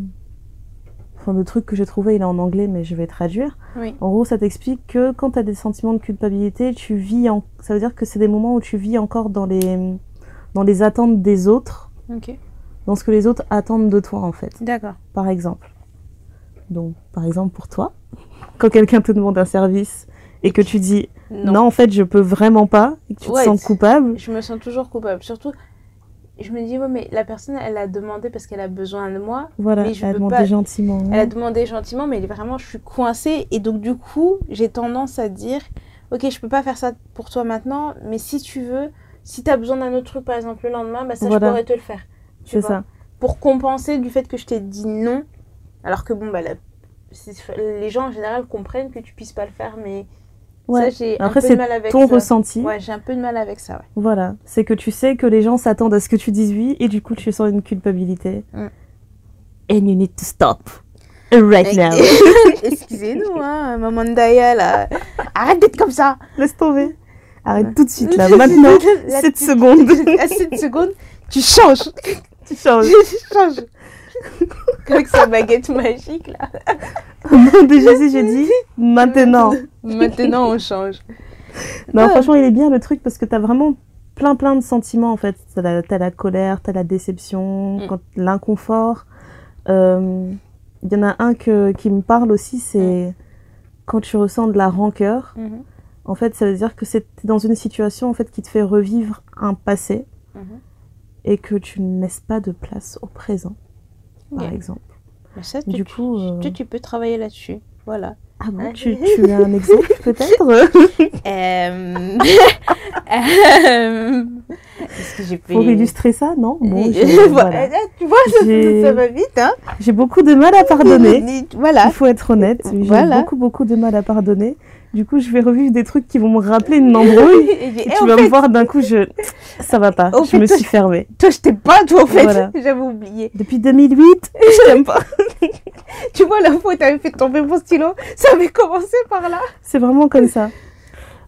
Enfin, le truc que j'ai trouvé, il est en anglais, mais je vais traduire. Oui. En gros, ça t'explique que quand tu as des sentiments de culpabilité, tu vis en... ça veut dire que c'est des moments où tu vis encore dans les, dans les attentes des autres, Ok. dans ce que les autres attendent de toi, en fait, D'accord. par exemple. Donc, par exemple, pour toi, [LAUGHS] quand quelqu'un te demande un service et que tu dis non, en fait, je peux vraiment pas, et que tu Ouais, te sens coupable, Je me sens toujours coupable. Surtout, je me dis, ouais, mais la personne, elle a demandé parce qu'elle a besoin de moi. voilà, mais je elle demande pas- gentiment. Elle a demandé gentiment, mais vraiment, je suis coincée. Et donc, du coup, j'ai tendance à dire, ok, je peux pas faire ça pour toi maintenant, mais si tu veux, si tu as besoin d'un autre truc, par exemple, le lendemain, bah ça, Voilà. je pourrais te le faire. Tu C'est ça. Pour compenser du fait que je t'ai dit non. Alors que, bon, bah, la- les gens, en général, comprennent que tu puisses pas le faire, mais Ouais. ça, j'ai un Après, peu c'est de mal avec ton ça. ressenti. Ouais, j'ai un peu de mal avec ça, ouais. Voilà, c'est que tu sais que les gens s'attendent à ce que tu dises oui et du coup tu sens une culpabilité. Mm. And you need to stop right now. [LAUGHS] Excusez-nous, hein, maman Daya, là. Arrête d'être comme ça. Laisse tomber. Arrête Ouais. tout de suite là, [LAUGHS] maintenant, Là, 7 tu- secondes. [LAUGHS] À 7 secondes, tu changes. tu changes. tu changes. [LAUGHS] Avec sa baguette magique, là. [LAUGHS] De Jésus, j'ai dit maintenant. [LAUGHS] Maintenant, on change. Non, franchement, il est bien le truc parce que t'as vraiment plein plein de sentiments en fait. T'as la, la colère, t'as la déception, Mm. l'inconfort. Euh, Il y en a un que, qui me parle aussi, c'est Mm. quand tu ressens de la rancœur. Mhm, En fait, ça veut dire que c'est dans une situation en fait qui te fait revivre un passé mhm. et que tu ne laisses pas de place au présent, par exemple. Mais ça, Du tu, coup, euh, tu, tu peux travailler là-dessus. Voilà. Ah bon, Ouais. tu, tu as un exemple [LAUGHS] peut-être? Euh... [LAUGHS] euh, [LAUGHS] que pour illustrer ça Non? Bon, voilà. voilà. Tu vois, ça, va vite, hein J'ai beaucoup de mal à pardonner. Voilà. Il faut être honnête. J'ai Voilà. beaucoup beaucoup de mal à pardonner. Du coup, je vais revivre des trucs qui vont me rappeler une embrouille. [LAUGHS] Et, Et et tu vas fait, me voir d'un coup, je ça va pas. Au je fait, me toi- suis fermée. [LAUGHS] toi, je t'aime pas, toi, en fait. Voilà. [LAUGHS] J'avais oublié. Depuis 2008, je t'aime pas. Tu vois, la fois où t'avais fait tomber mon stylo, ça avait commencé par là. C'est vraiment comme ça.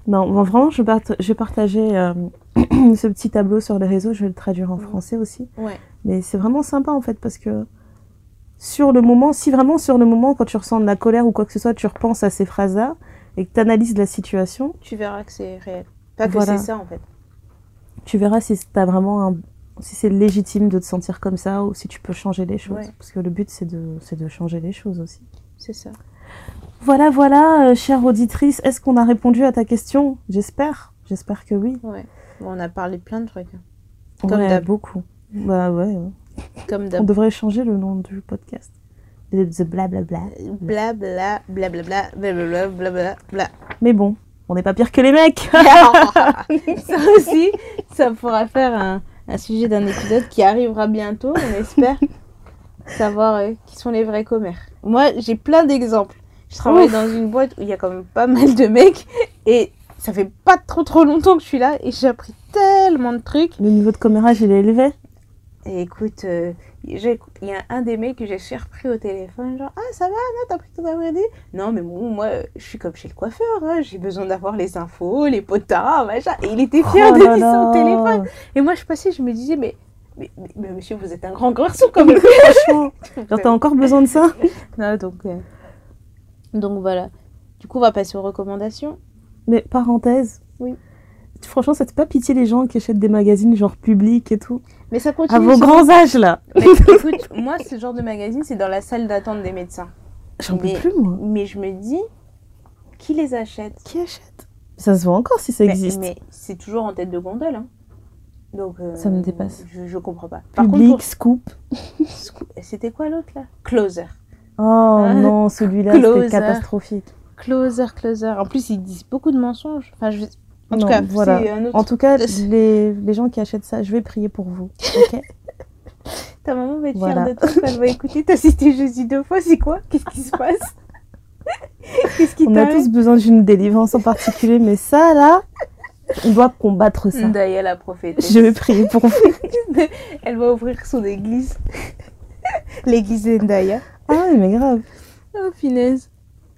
Non, bon, vraiment, je, part- je vais partager euh, [CLEARS THROAT] ce petit tableau sur les réseaux. Je vais le traduire en français aussi. Ouais. Mais c'est vraiment sympa en fait parce que sur le moment, si vraiment sur le moment, quand tu ressens de la colère ou quoi que ce soit, tu repenses à ces phrases-là et que tu analyses la situation, Tu verras que c'est réel. Pas que Voilà. c'est ça, en fait. tu verras si t'as vraiment un, si c'est légitime de te sentir comme ça ou si tu peux changer les choses. Ouais. Parce que le but c'est de, c'est de changer les choses aussi. C'est ça. Voilà, voilà, euh, chère auditrice, est-ce qu'on a répondu à ta question? J'espère, j'espère que oui. Ouais. On a parlé de plein de trucs. hein. Comme ouais, beaucoup. Bah ouais, ouais. Comme On devrait changer le nom du podcast. Blablabla. Blabla, blablabla, blablabla, blablabla, bla. Mais bon, on n'est pas pire que les mecs. [LAUGHS] [LAUGHS] ça aussi, ça pourra faire un, un sujet d'un épisode qui arrivera bientôt, on espère. [LAUGHS] Savoir euh, qui sont les vrais commères. Moi, j'ai plein d'exemples. Je travaille Ouf. dans une boîte où il y a quand même pas mal de mecs et ça fait pas trop trop longtemps que je suis là et j'ai appris tellement de trucs. Le niveau de commérage, il est élevé. Et écoute, euh, il y a un des mecs que j'ai surpris au téléphone, genre Ah, ça va, non, t'as pris ton après Non, mais bon, moi, je suis comme chez le coiffeur, hein, j'ai besoin d'avoir les infos, les potards, machin. Et il était fier Oh de là dire ça au téléphone. Et moi, je passais, je me disais Mais, mais, mais- mais monsieur, vous êtes un grand garçon quand [LAUGHS] même. Franchement, genre t'as encore besoin de ça [LAUGHS] Non, donc, euh, donc voilà. Du coup, on va passer aux recommandations. Mais parenthèse. Oui. Franchement, ça te fait pas pitié les gens qui achètent des magazines genre public et tout? Mais ça continue. À vos grands âges là Mais [LAUGHS] écoute, moi, ce genre de magazine, c'est dans la salle d'attente des médecins. J'en peux plus moi. Mais je me dis, qui les achète? Qui achète? Ça se voit encore si ça Mais- existe. Mais, c'est toujours en tête de gondole. Hein. Donc, euh, Ça me dépasse. Je, je comprends pas. Par Public, contre, scoop. pour- c'était quoi l'autre là? Closer. Oh Ah, non, celui-là c'était catastrophique. Closer, Closer. En plus, ils disent beaucoup de mensonges. Enfin, je... En tout cas, voilà. c'est un autre. En tout cas, [LAUGHS] les, les gens qui achètent ça, je vais prier pour vous. [LAUGHS] [LAUGHS] Ta maman va être Voilà. fière de toi quand elle va écouter. T'as cité Jésus deux fois, c'est quoi? Qu'est-ce qui se passe? Qu'est-ce qui On a tous besoin d'une délivrance en particulier, mais ça là, on doit combattre ça. Ndaya la prophétesse. Je vais prier pour vous. Elle va ouvrir son église. L'église de Ndaya. Ah oui, mais grave. Oh, finesse.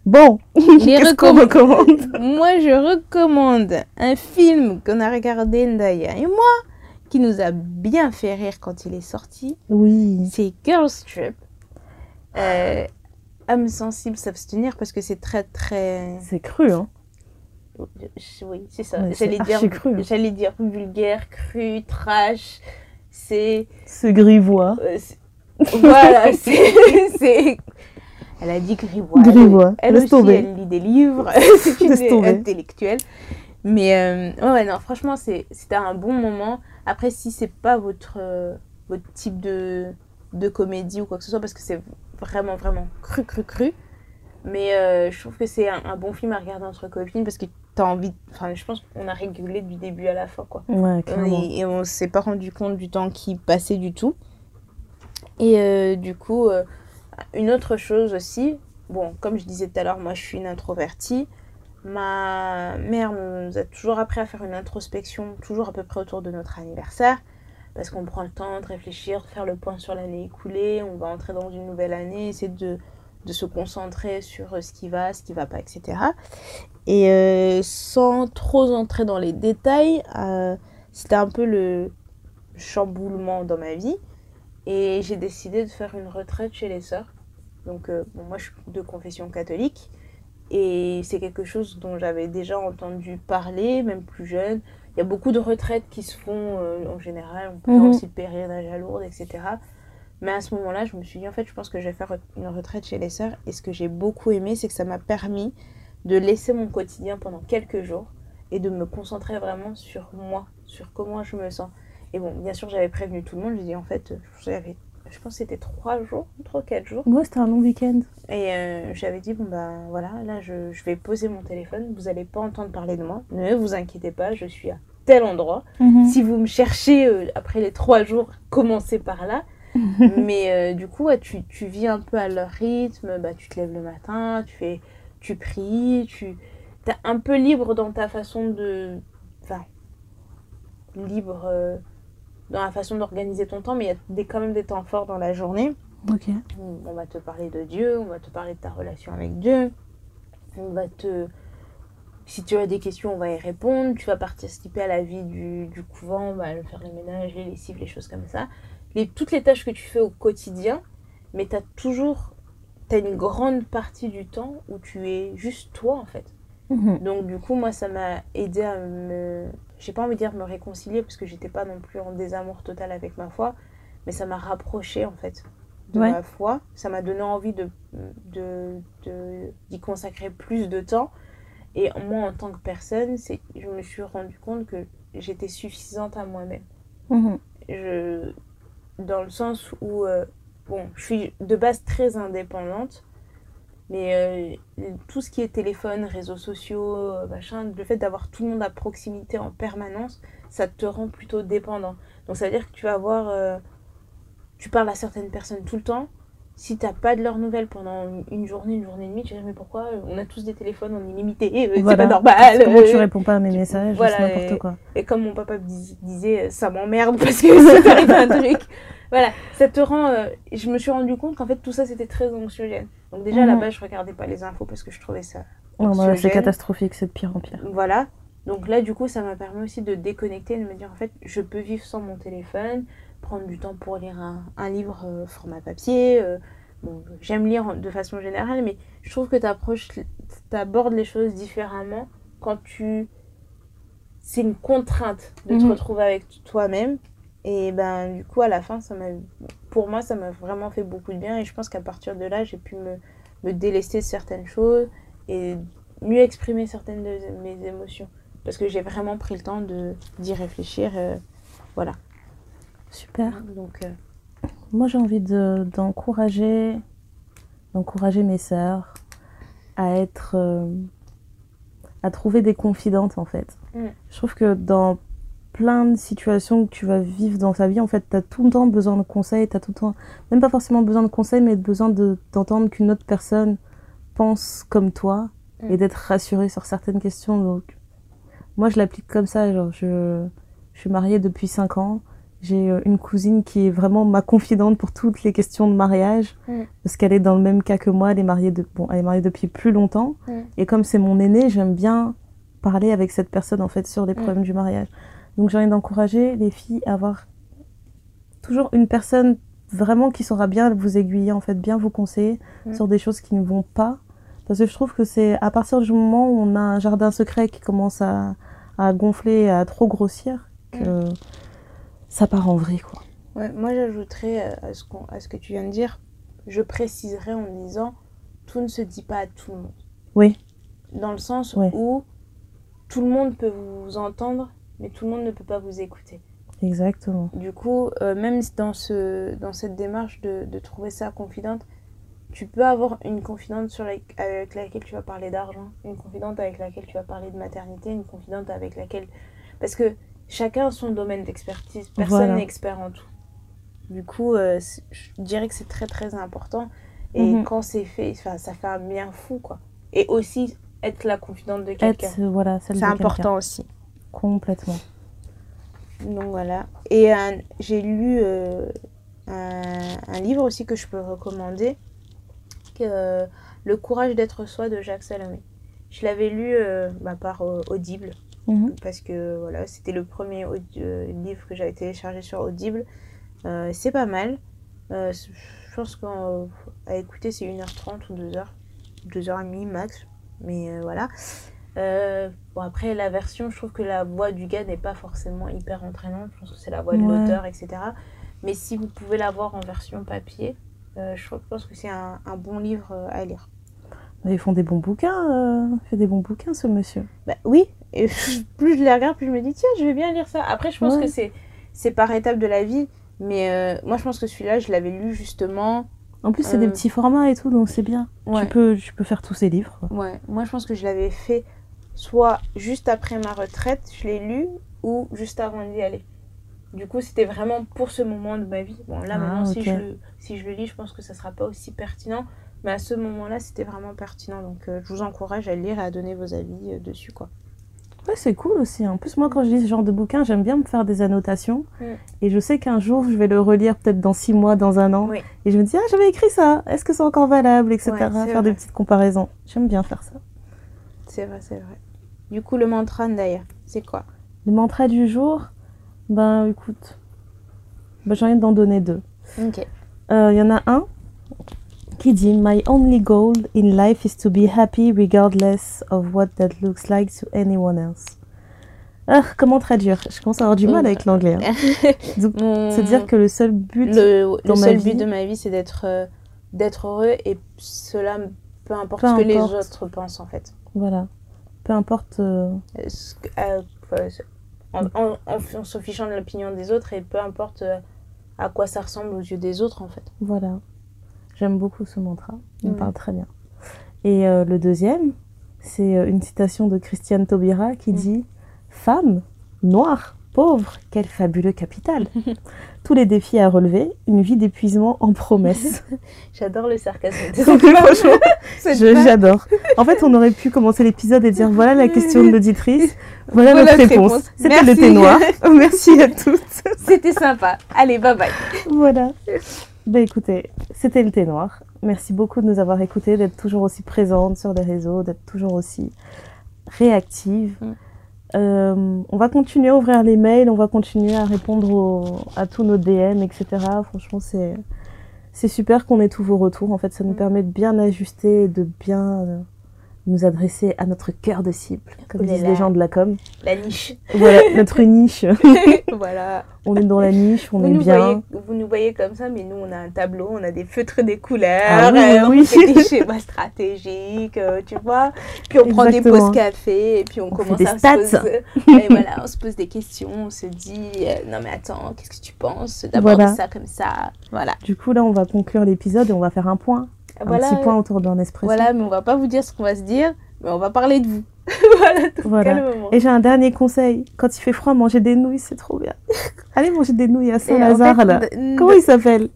Bon, Les [LAUGHS] qu'est-ce qu'on recomm- recommande? Moi, je recommande un film qu'on a regardé, Ndaya et moi, qui nous a bien fait rire quand il est sorti. Oui. C'est Girls Trip. Euh, âme sensible s'abstenir parce que c'est très très. C'est cru, hein? Oui, c'est ça. C'est J'allais dire, cru. j'allais dire vulgaire, cru, trash. C'est. Ce grivois. euh, c'est- voilà, [LAUGHS] c'est. Elle a dit grivois. Grivois, Elle, laisse aussi, tomber. elle lit des livres. [LAUGHS] c'est une tomber. intellectuelle. Mais euh, ouais, non, franchement, c'était un bon moment. Après, si c'est pas votre, euh, votre type de, de comédie ou quoi que ce soit, parce que c'est vraiment, vraiment cru, cru, cru. Mais euh, je trouve que c'est un, un bon film à regarder entre copines parce que t'as envie. Enfin, je pense qu'on a régulé du début à la fin, quoi. Ouais, clairement. Et, et on s'est pas rendu compte du temps qui passait du tout. Et du coup, une autre chose aussi, bon, comme je disais tout à l'heure, moi je suis une introvertie. Ma mère nous a toujours appris à faire une introspection, toujours à peu près autour de notre anniversaire, parce qu'on prend le temps de réfléchir, de faire le point sur l'année écoulée, on va entrer dans une nouvelle année, essayer de, de se concentrer sur euh, ce qui va, ce qui va pas, etc. Et euh, sans trop entrer dans les détails, euh, c'était un peu le chamboulement dans ma vie. Et j'ai décidé de faire une retraite chez les sœurs. Donc, euh, bon, moi, je suis de confession catholique. Et c'est quelque chose dont j'avais déjà entendu parler, même plus jeune. Il y a beaucoup de retraites qui se font euh, en général. On peut faire Mhm. aussi le pèlerinage à Lourdes, etc. Mais à ce moment-là, je me suis dit, en fait, je pense que je vais faire une retraite chez les sœurs. Et ce que j'ai beaucoup aimé, c'est que ça m'a permis de laisser mon quotidien pendant quelques jours et de me concentrer vraiment sur moi, sur comment je me sens. Et bon, bien sûr, j'avais prévenu tout le monde. J'ai dit, en fait, j'avais, je pense que c'était trois jours, trois, quatre jours. Ouais, c'était un long week-end. Et euh, j'avais dit, bon ben voilà, là je, je vais poser mon téléphone, vous allez pas entendre parler de moi, ne vous inquiétez pas, je suis à tel endroit. Si vous me cherchez euh, après les trois jours, commencez par là. [LAUGHS] Mais euh, du coup, ouais, tu, tu vis un peu à leur rythme, bah, tu te lèves le matin, tu, fais, tu pries, tu es un peu libre dans ta façon de... Enfin, libre dans la façon d'organiser ton temps, mais il y a des, quand même des temps forts dans la journée. Ok. On va te parler de Dieu, on va te parler de ta relation avec Dieu. On va te. Si tu as des questions, on va y répondre. Tu vas participer à la vie du, du couvent, bah, faire le ménage, les lessives, les choses comme ça. Les, toutes les tâches que tu fais au quotidien, mais tu as toujours. Tu as une grande partie du temps où tu es juste toi, en fait. Mhm. Donc du coup, moi, ça m'a aidé à me... J'ai pas envie de dire me réconcilier, parce que j'étais pas non plus en désamour total avec ma foi, mais ça m'a rapproché, en fait, de Ouais. ma foi. Ça m'a donné envie de, de, de- d'y consacrer plus de temps. Et moi, en tant que personne, c'est, je me suis rendu compte que j'étais suffisante à moi-même. Mhm. Je, dans le sens où euh, bon, je suis de base très indépendante, mais euh, tout ce qui est téléphone, réseaux sociaux, euh, machin, le fait d'avoir tout le monde à proximité en permanence, ça te rend plutôt dépendant. Donc ça veut dire que tu vas avoir, euh, tu parles à certaines personnes tout le temps. Si t'as pas de leurs nouvelles pendant une- journée, une journée et demie, tu vas dire mais pourquoi on a tous des téléphones, on est limité, euh, c'est Voilà. pas normal. Comment tu réponds pas à mes messages voilà, C'est n'importe quoi. Et comme mon papa me dis- disait, ça m'emmerde [LAUGHS] parce que ça t'arrive un truc. Voilà, ça te rend. euh, je me suis rendu compte qu'en fait tout ça c'était très anxiogène. Donc déjà la Mhm. je regardais pas les infos parce que je trouvais ça. Non, bah, c'est catastrophique, c'est de pire en pire. Voilà. Donc là du coup ça m'a permis aussi de déconnecter, de me dire en fait je peux vivre sans mon téléphone, prendre du temps pour lire un, un livre euh, format papier. euh, bon, j'aime lire de façon générale, mais je trouve que tu abordes les choses différemment quand tu c'est une contrainte de te Mhm. retrouver avec toi-même. Et ben, du coup, à la fin, ça pour moi, ça m'a vraiment fait beaucoup de bien. Et je pense qu'à partir de là, j'ai pu me, me délester de certaines choses et mieux exprimer certaines de mes émotions. Parce que j'ai vraiment pris le temps de, d'y réfléchir. euh, voilà. Super. Donc, euh, Moi, j'ai envie de- d'encourager d'encourager mes sœurs à être euh, à trouver des confidentes en fait. Mm. Je trouve que dans plein de situations que tu vas vivre dans ta vie, en fait, tu as tout le temps besoin de conseils, tu as tout le temps même pas forcément besoin de conseils mais besoin de d'entendre qu'une autre personne pense comme toi Mm. et d'être rassurée sur certaines questions donc moi je l'applique comme ça genre je je suis mariée depuis 5 ans j'ai euh, une cousine qui est vraiment ma confidente pour toutes les questions de mariage Mm. parce qu'elle est dans le même cas que moi. Elle est mariée de bon, elle est mariée depuis plus longtemps Mm. et comme c'est mon aînée, j'aime bien parler avec cette personne en fait sur les Mm. problèmes du mariage. Donc j'ai envie d'encourager les filles à avoir toujours une personne vraiment qui saura bien vous aiguiller en fait, bien vous conseiller sur des choses qui ne vont pas. Parce que je trouve que c'est à partir du moment où on a un jardin secret qui commence à, à gonfler, à trop grossir, que ça part en vrille quoi. ouais, moi, j'ajouterais euh, à ce, à ce que tu viens de dire, je préciserais en disant, tout ne se dit pas à tout le monde. Oui. Dans le sens où tout le monde peut vous entendre, mais tout le monde ne peut pas vous écouter. Exactement. Du coup, euh, même dans, ce, dans cette démarche de, de trouver ça confidente, tu peux avoir une confidente sur la- avec laquelle tu vas parler d'argent, une confidente avec laquelle tu vas parler de maternité, une confidente avec laquelle... Parce que chacun a son domaine d'expertise, personne Voilà. n'est expert en tout. Du coup, euh, je dirais que c'est très très important. Et Mhm. quand c'est fait, enfin, ça fait un bien fou, quoi. Et aussi, être la confidente de quelqu'un. Être, voilà, celle C'est de quelqu'un. important aussi. Complètement. Donc voilà. Et euh, j'ai lu euh, un, un livre aussi que je peux recommander, que, euh, Le courage d'être soi de Jacques Salomé. Je l'avais lu euh, bah, par euh, Audible, Mhm. parce que voilà, c'était le premier livre que j'avais téléchargé sur Audible. C'est pas mal. Je pense qu'à écouter, c'est 1h30 ou 2h. 2h30 max. Mais voilà. Euh, bon, après, la version, je trouve que la voix du gars n'est pas forcément hyper entraînante. Je pense que c'est la voix de Ouais. l'auteur, etc. Mais si vous pouvez l'avoir en version papier, euh, je pense que c'est un, un bon livre euh, à lire. Ils font des bons bouquins, euh, fait des bons bouquins ce monsieur. Bah oui, et [LAUGHS] plus je les regarde, plus je me dis, tiens, je vais bien lire ça. Après, je pense Ouais. que c'est, c'est par étapes de la vie. Mais euh, moi, je pense que celui-là, je l'avais lu justement. En plus, c'est des petits formats et tout, donc c'est bien. Ouais. Tu, peux, tu peux faire tous ces livres. Ouais, moi, je pense que je l'avais fait soit juste après ma retraite, je l'ai lu, ou juste avant d'y aller. Du coup, c'était vraiment pour ce moment de ma vie. Bon, là, Ah, maintenant, si, je le, si je le lis, je pense que ça sera pas aussi pertinent. Mais à ce moment-là, c'était vraiment pertinent. Donc, euh, je vous encourage à le lire et à donner vos avis euh, dessus, quoi. Ouais, c'est cool aussi. En plus, moi, quand je lis ce genre de bouquin, j'aime bien me faire des annotations. Mm. Et je sais qu'un jour, je vais le relire peut-être dans six mois, dans un an. Oui. Et je me dis, ah, j'avais écrit ça. Est-ce que c'est encore valable, etc. Ouais, faire des petites comparaisons. J'aime bien faire ça. C'est vrai, c'est vrai. Du coup, le mantra, d'ailleurs, c'est quoi? Le mantra du jour, ben écoute, ben, j'ai envie d'en donner deux. Ok. Euh, Il y en a un qui dit My only goal in life is to be happy regardless of what that looks like to anyone else. Ah, comment traduire? Je commence à avoir du mal Euh, avec l'anglais. hein. [LAUGHS] Donc, se dire que le seul but. le, dans le ma seul vie- but de ma vie, c'est d'être euh, d'être heureux et cela, peu importe Peu ce que les autres pensent, en fait. Voilà. Peu importe. euh, Euh, en, en, en, se fichant de l'opinion des autres et peu importe euh, à quoi ça ressemble aux yeux des autres en fait. Voilà. J'aime beaucoup ce mantra. Il me parle très bien. Et euh, le deuxième, c'est une citation de Christiane Taubira qui Mm. dit Femme, noire, pauvre, quel fabuleux capital [LAUGHS] Tous les défis à relever, une vie d'épuisement en promesse. [LAUGHS] J'adore le sarcasme. [LAUGHS] Franchement, [LAUGHS] j'adore. En fait, on aurait pu commencer l'épisode et dire voilà la question de l'auditrice, voilà, Voilà notre réponse. réponse. C'était le thé noir. Merci à toutes. C'était sympa. Allez, bye bye. Voilà. Bah écoutez, c'était le thé noir. Merci beaucoup de nous avoir écoutés, d'être toujours aussi présente sur les réseaux, d'être toujours aussi réactive. Mm. Euh, on va continuer à ouvrir les mails, on va continuer à répondre au- à tous nos DM, etc. Franchement, c'est c'est super qu'on ait tous vos retours. En fait, ça nous Mm. permet de bien ajuster et de bien euh, nous adresser à notre cœur de cible, comme disent les gens de la com. La niche. Voilà, [LAUGHS] notre niche. [LAUGHS] voilà. On est dans la niche, on vous, est nous bien. Voyez, vous nous voyez comme ça, mais nous, on a un tableau, on a des feutres des couleurs, Ah oui, euh, oui, on fait des schémas stratégiques, euh, tu vois. Puis on prend des pauses café, et puis on, commence à stats. se poser. [LAUGHS] et voilà, on se pose des questions, on se dit, euh, non mais attends, qu'est-ce que tu penses? D'aborder Voilà. ça comme ça Voilà. Du coup, là, on va conclure l'épisode et on va faire un point. Voilà. Un petit point autour d'un espresso. Voilà, mais on va pas vous dire ce qu'on va se dire, mais on va parler de vous. [LAUGHS] voilà, donc Voilà. Et j'ai un dernier conseil. Quand il fait froid, manger des nouilles, c'est trop bien. [LAUGHS] Allez manger des nouilles à Saint-Lazare, là. Comment il s'appelle?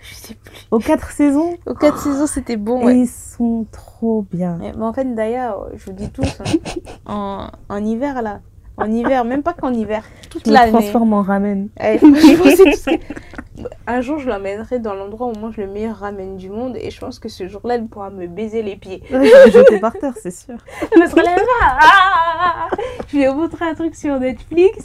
Je sais plus. Aux quatre saisons. Aux 4 saisons, c'était bon, Et ouais. ils sont trop bien. Mais, mais en fait, d'ailleurs, je vous dis tous, hein, [LAUGHS] en, en hiver là, en hiver, même pas qu'en hiver, toute Je me l'année. transforme en ramen. Eh, franchement, [LAUGHS] Un jour, je l'emmènerai dans l'endroit où on mange le meilleur ramen du monde et je pense que ce jour-là, elle pourra me baiser les pieds. Ouais, je vais jeter par terre, c'est sûr. [LAUGHS] Elle se relève. Ah je lui ai montré un truc sur Netflix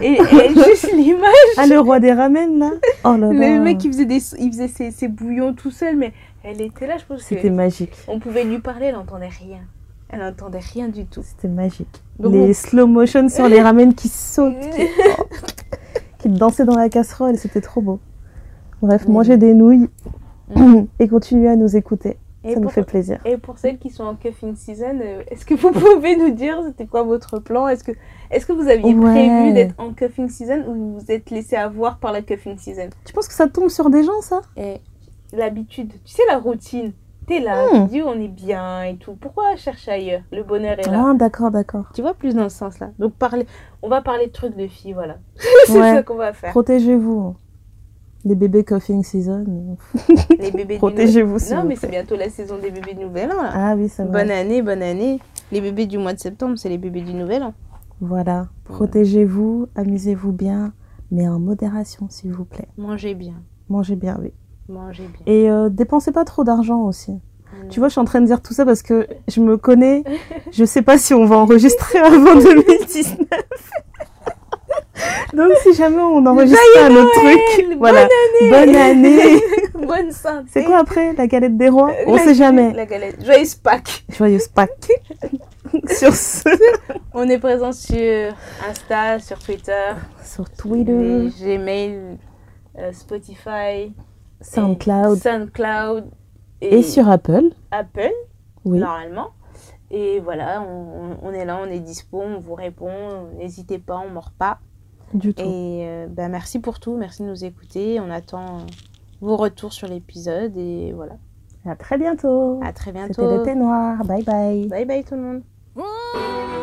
et, et [LAUGHS] juste l'image. Ah, le roi des ramen, là Oh là là. Le mec, il faisait, des, il faisait ses, ses bouillons tout seul, mais elle était là, je pense que C'était magique. on pouvait lui parler, elle n'entendait rien. Elle n'entendait rien du tout. C'était magique. Donc, les on- slow motion sur les ramen qui sautent, qui, oh, qui dansaient dans la casserole, c'était trop beau. Bref, manger des nouilles [CLEARS THROAT] et continuer à nous écouter. Et Ça nous fait plaisir. Et pour celles qui sont en cuffing season, euh, est-ce que vous [LAUGHS] pouvez nous dire c'était quoi votre plan? Est-ce que, est que vous aviez Ouais. prévu d'être en cuffing season ou vous vous êtes laissé avoir par la cuffing season? Tu penses que ça tombe sur des gens, ça? Et l'habitude, tu sais la routine, t'es là, tu dis on est bien et tout. Pourquoi chercher ailleurs? Le bonheur est là. Ah, d'accord, d'accord. Tu vois plus dans ce sens-là. Donc parler, on va parler de trucs de filles, voilà. [LAUGHS] C'est Ouais. ça qu'on va faire. Protégez-vous. Les bébés coughing season. [LAUGHS] Les bébés du [LAUGHS] Protégez-vous, Non mais c'est bientôt la saison des bébés de Nouvel An là. Ah oui, c'est vrai. bonne année, bonne année. Les bébés du mois de septembre, c'est les bébés du Nouvel An. Voilà. Protégez-vous, amusez-vous bien, mais en modération, s'il vous plaît. Mangez bien, Mangez bien, oui. Mangez bien. Et euh, dépensez pas trop d'argent aussi. Mm. Tu vois, je suis en train de dire tout ça parce que je me connais. Je sais pas si on va enregistrer [LAUGHS] avant 2019. [LAUGHS] Donc, si jamais on enregistre un autre truc, Noël, voilà. Bonne année. [LAUGHS] Bonne santé. C'est quoi après la galette des rois? On La- sait jamais. La galette. Joyeuse Pâques. Joyeuse Pâques. sur ce, On est présent sur Insta, sur Twitter, sur Twitter, Gmail, euh, Spotify, SoundCloud et SoundCloud et, et sur Apple. Apple Oui. normalement. Et voilà, on, on est là, on est dispo, on vous répond. N'hésitez pas, on mord pas. Du tout. Et euh, bah, merci pour tout, merci de nous écouter. On attend euh, vos retours sur l'épisode et voilà. À très bientôt. À très C'était bientôt. le thé noir. Bye bye. Bye bye tout le monde.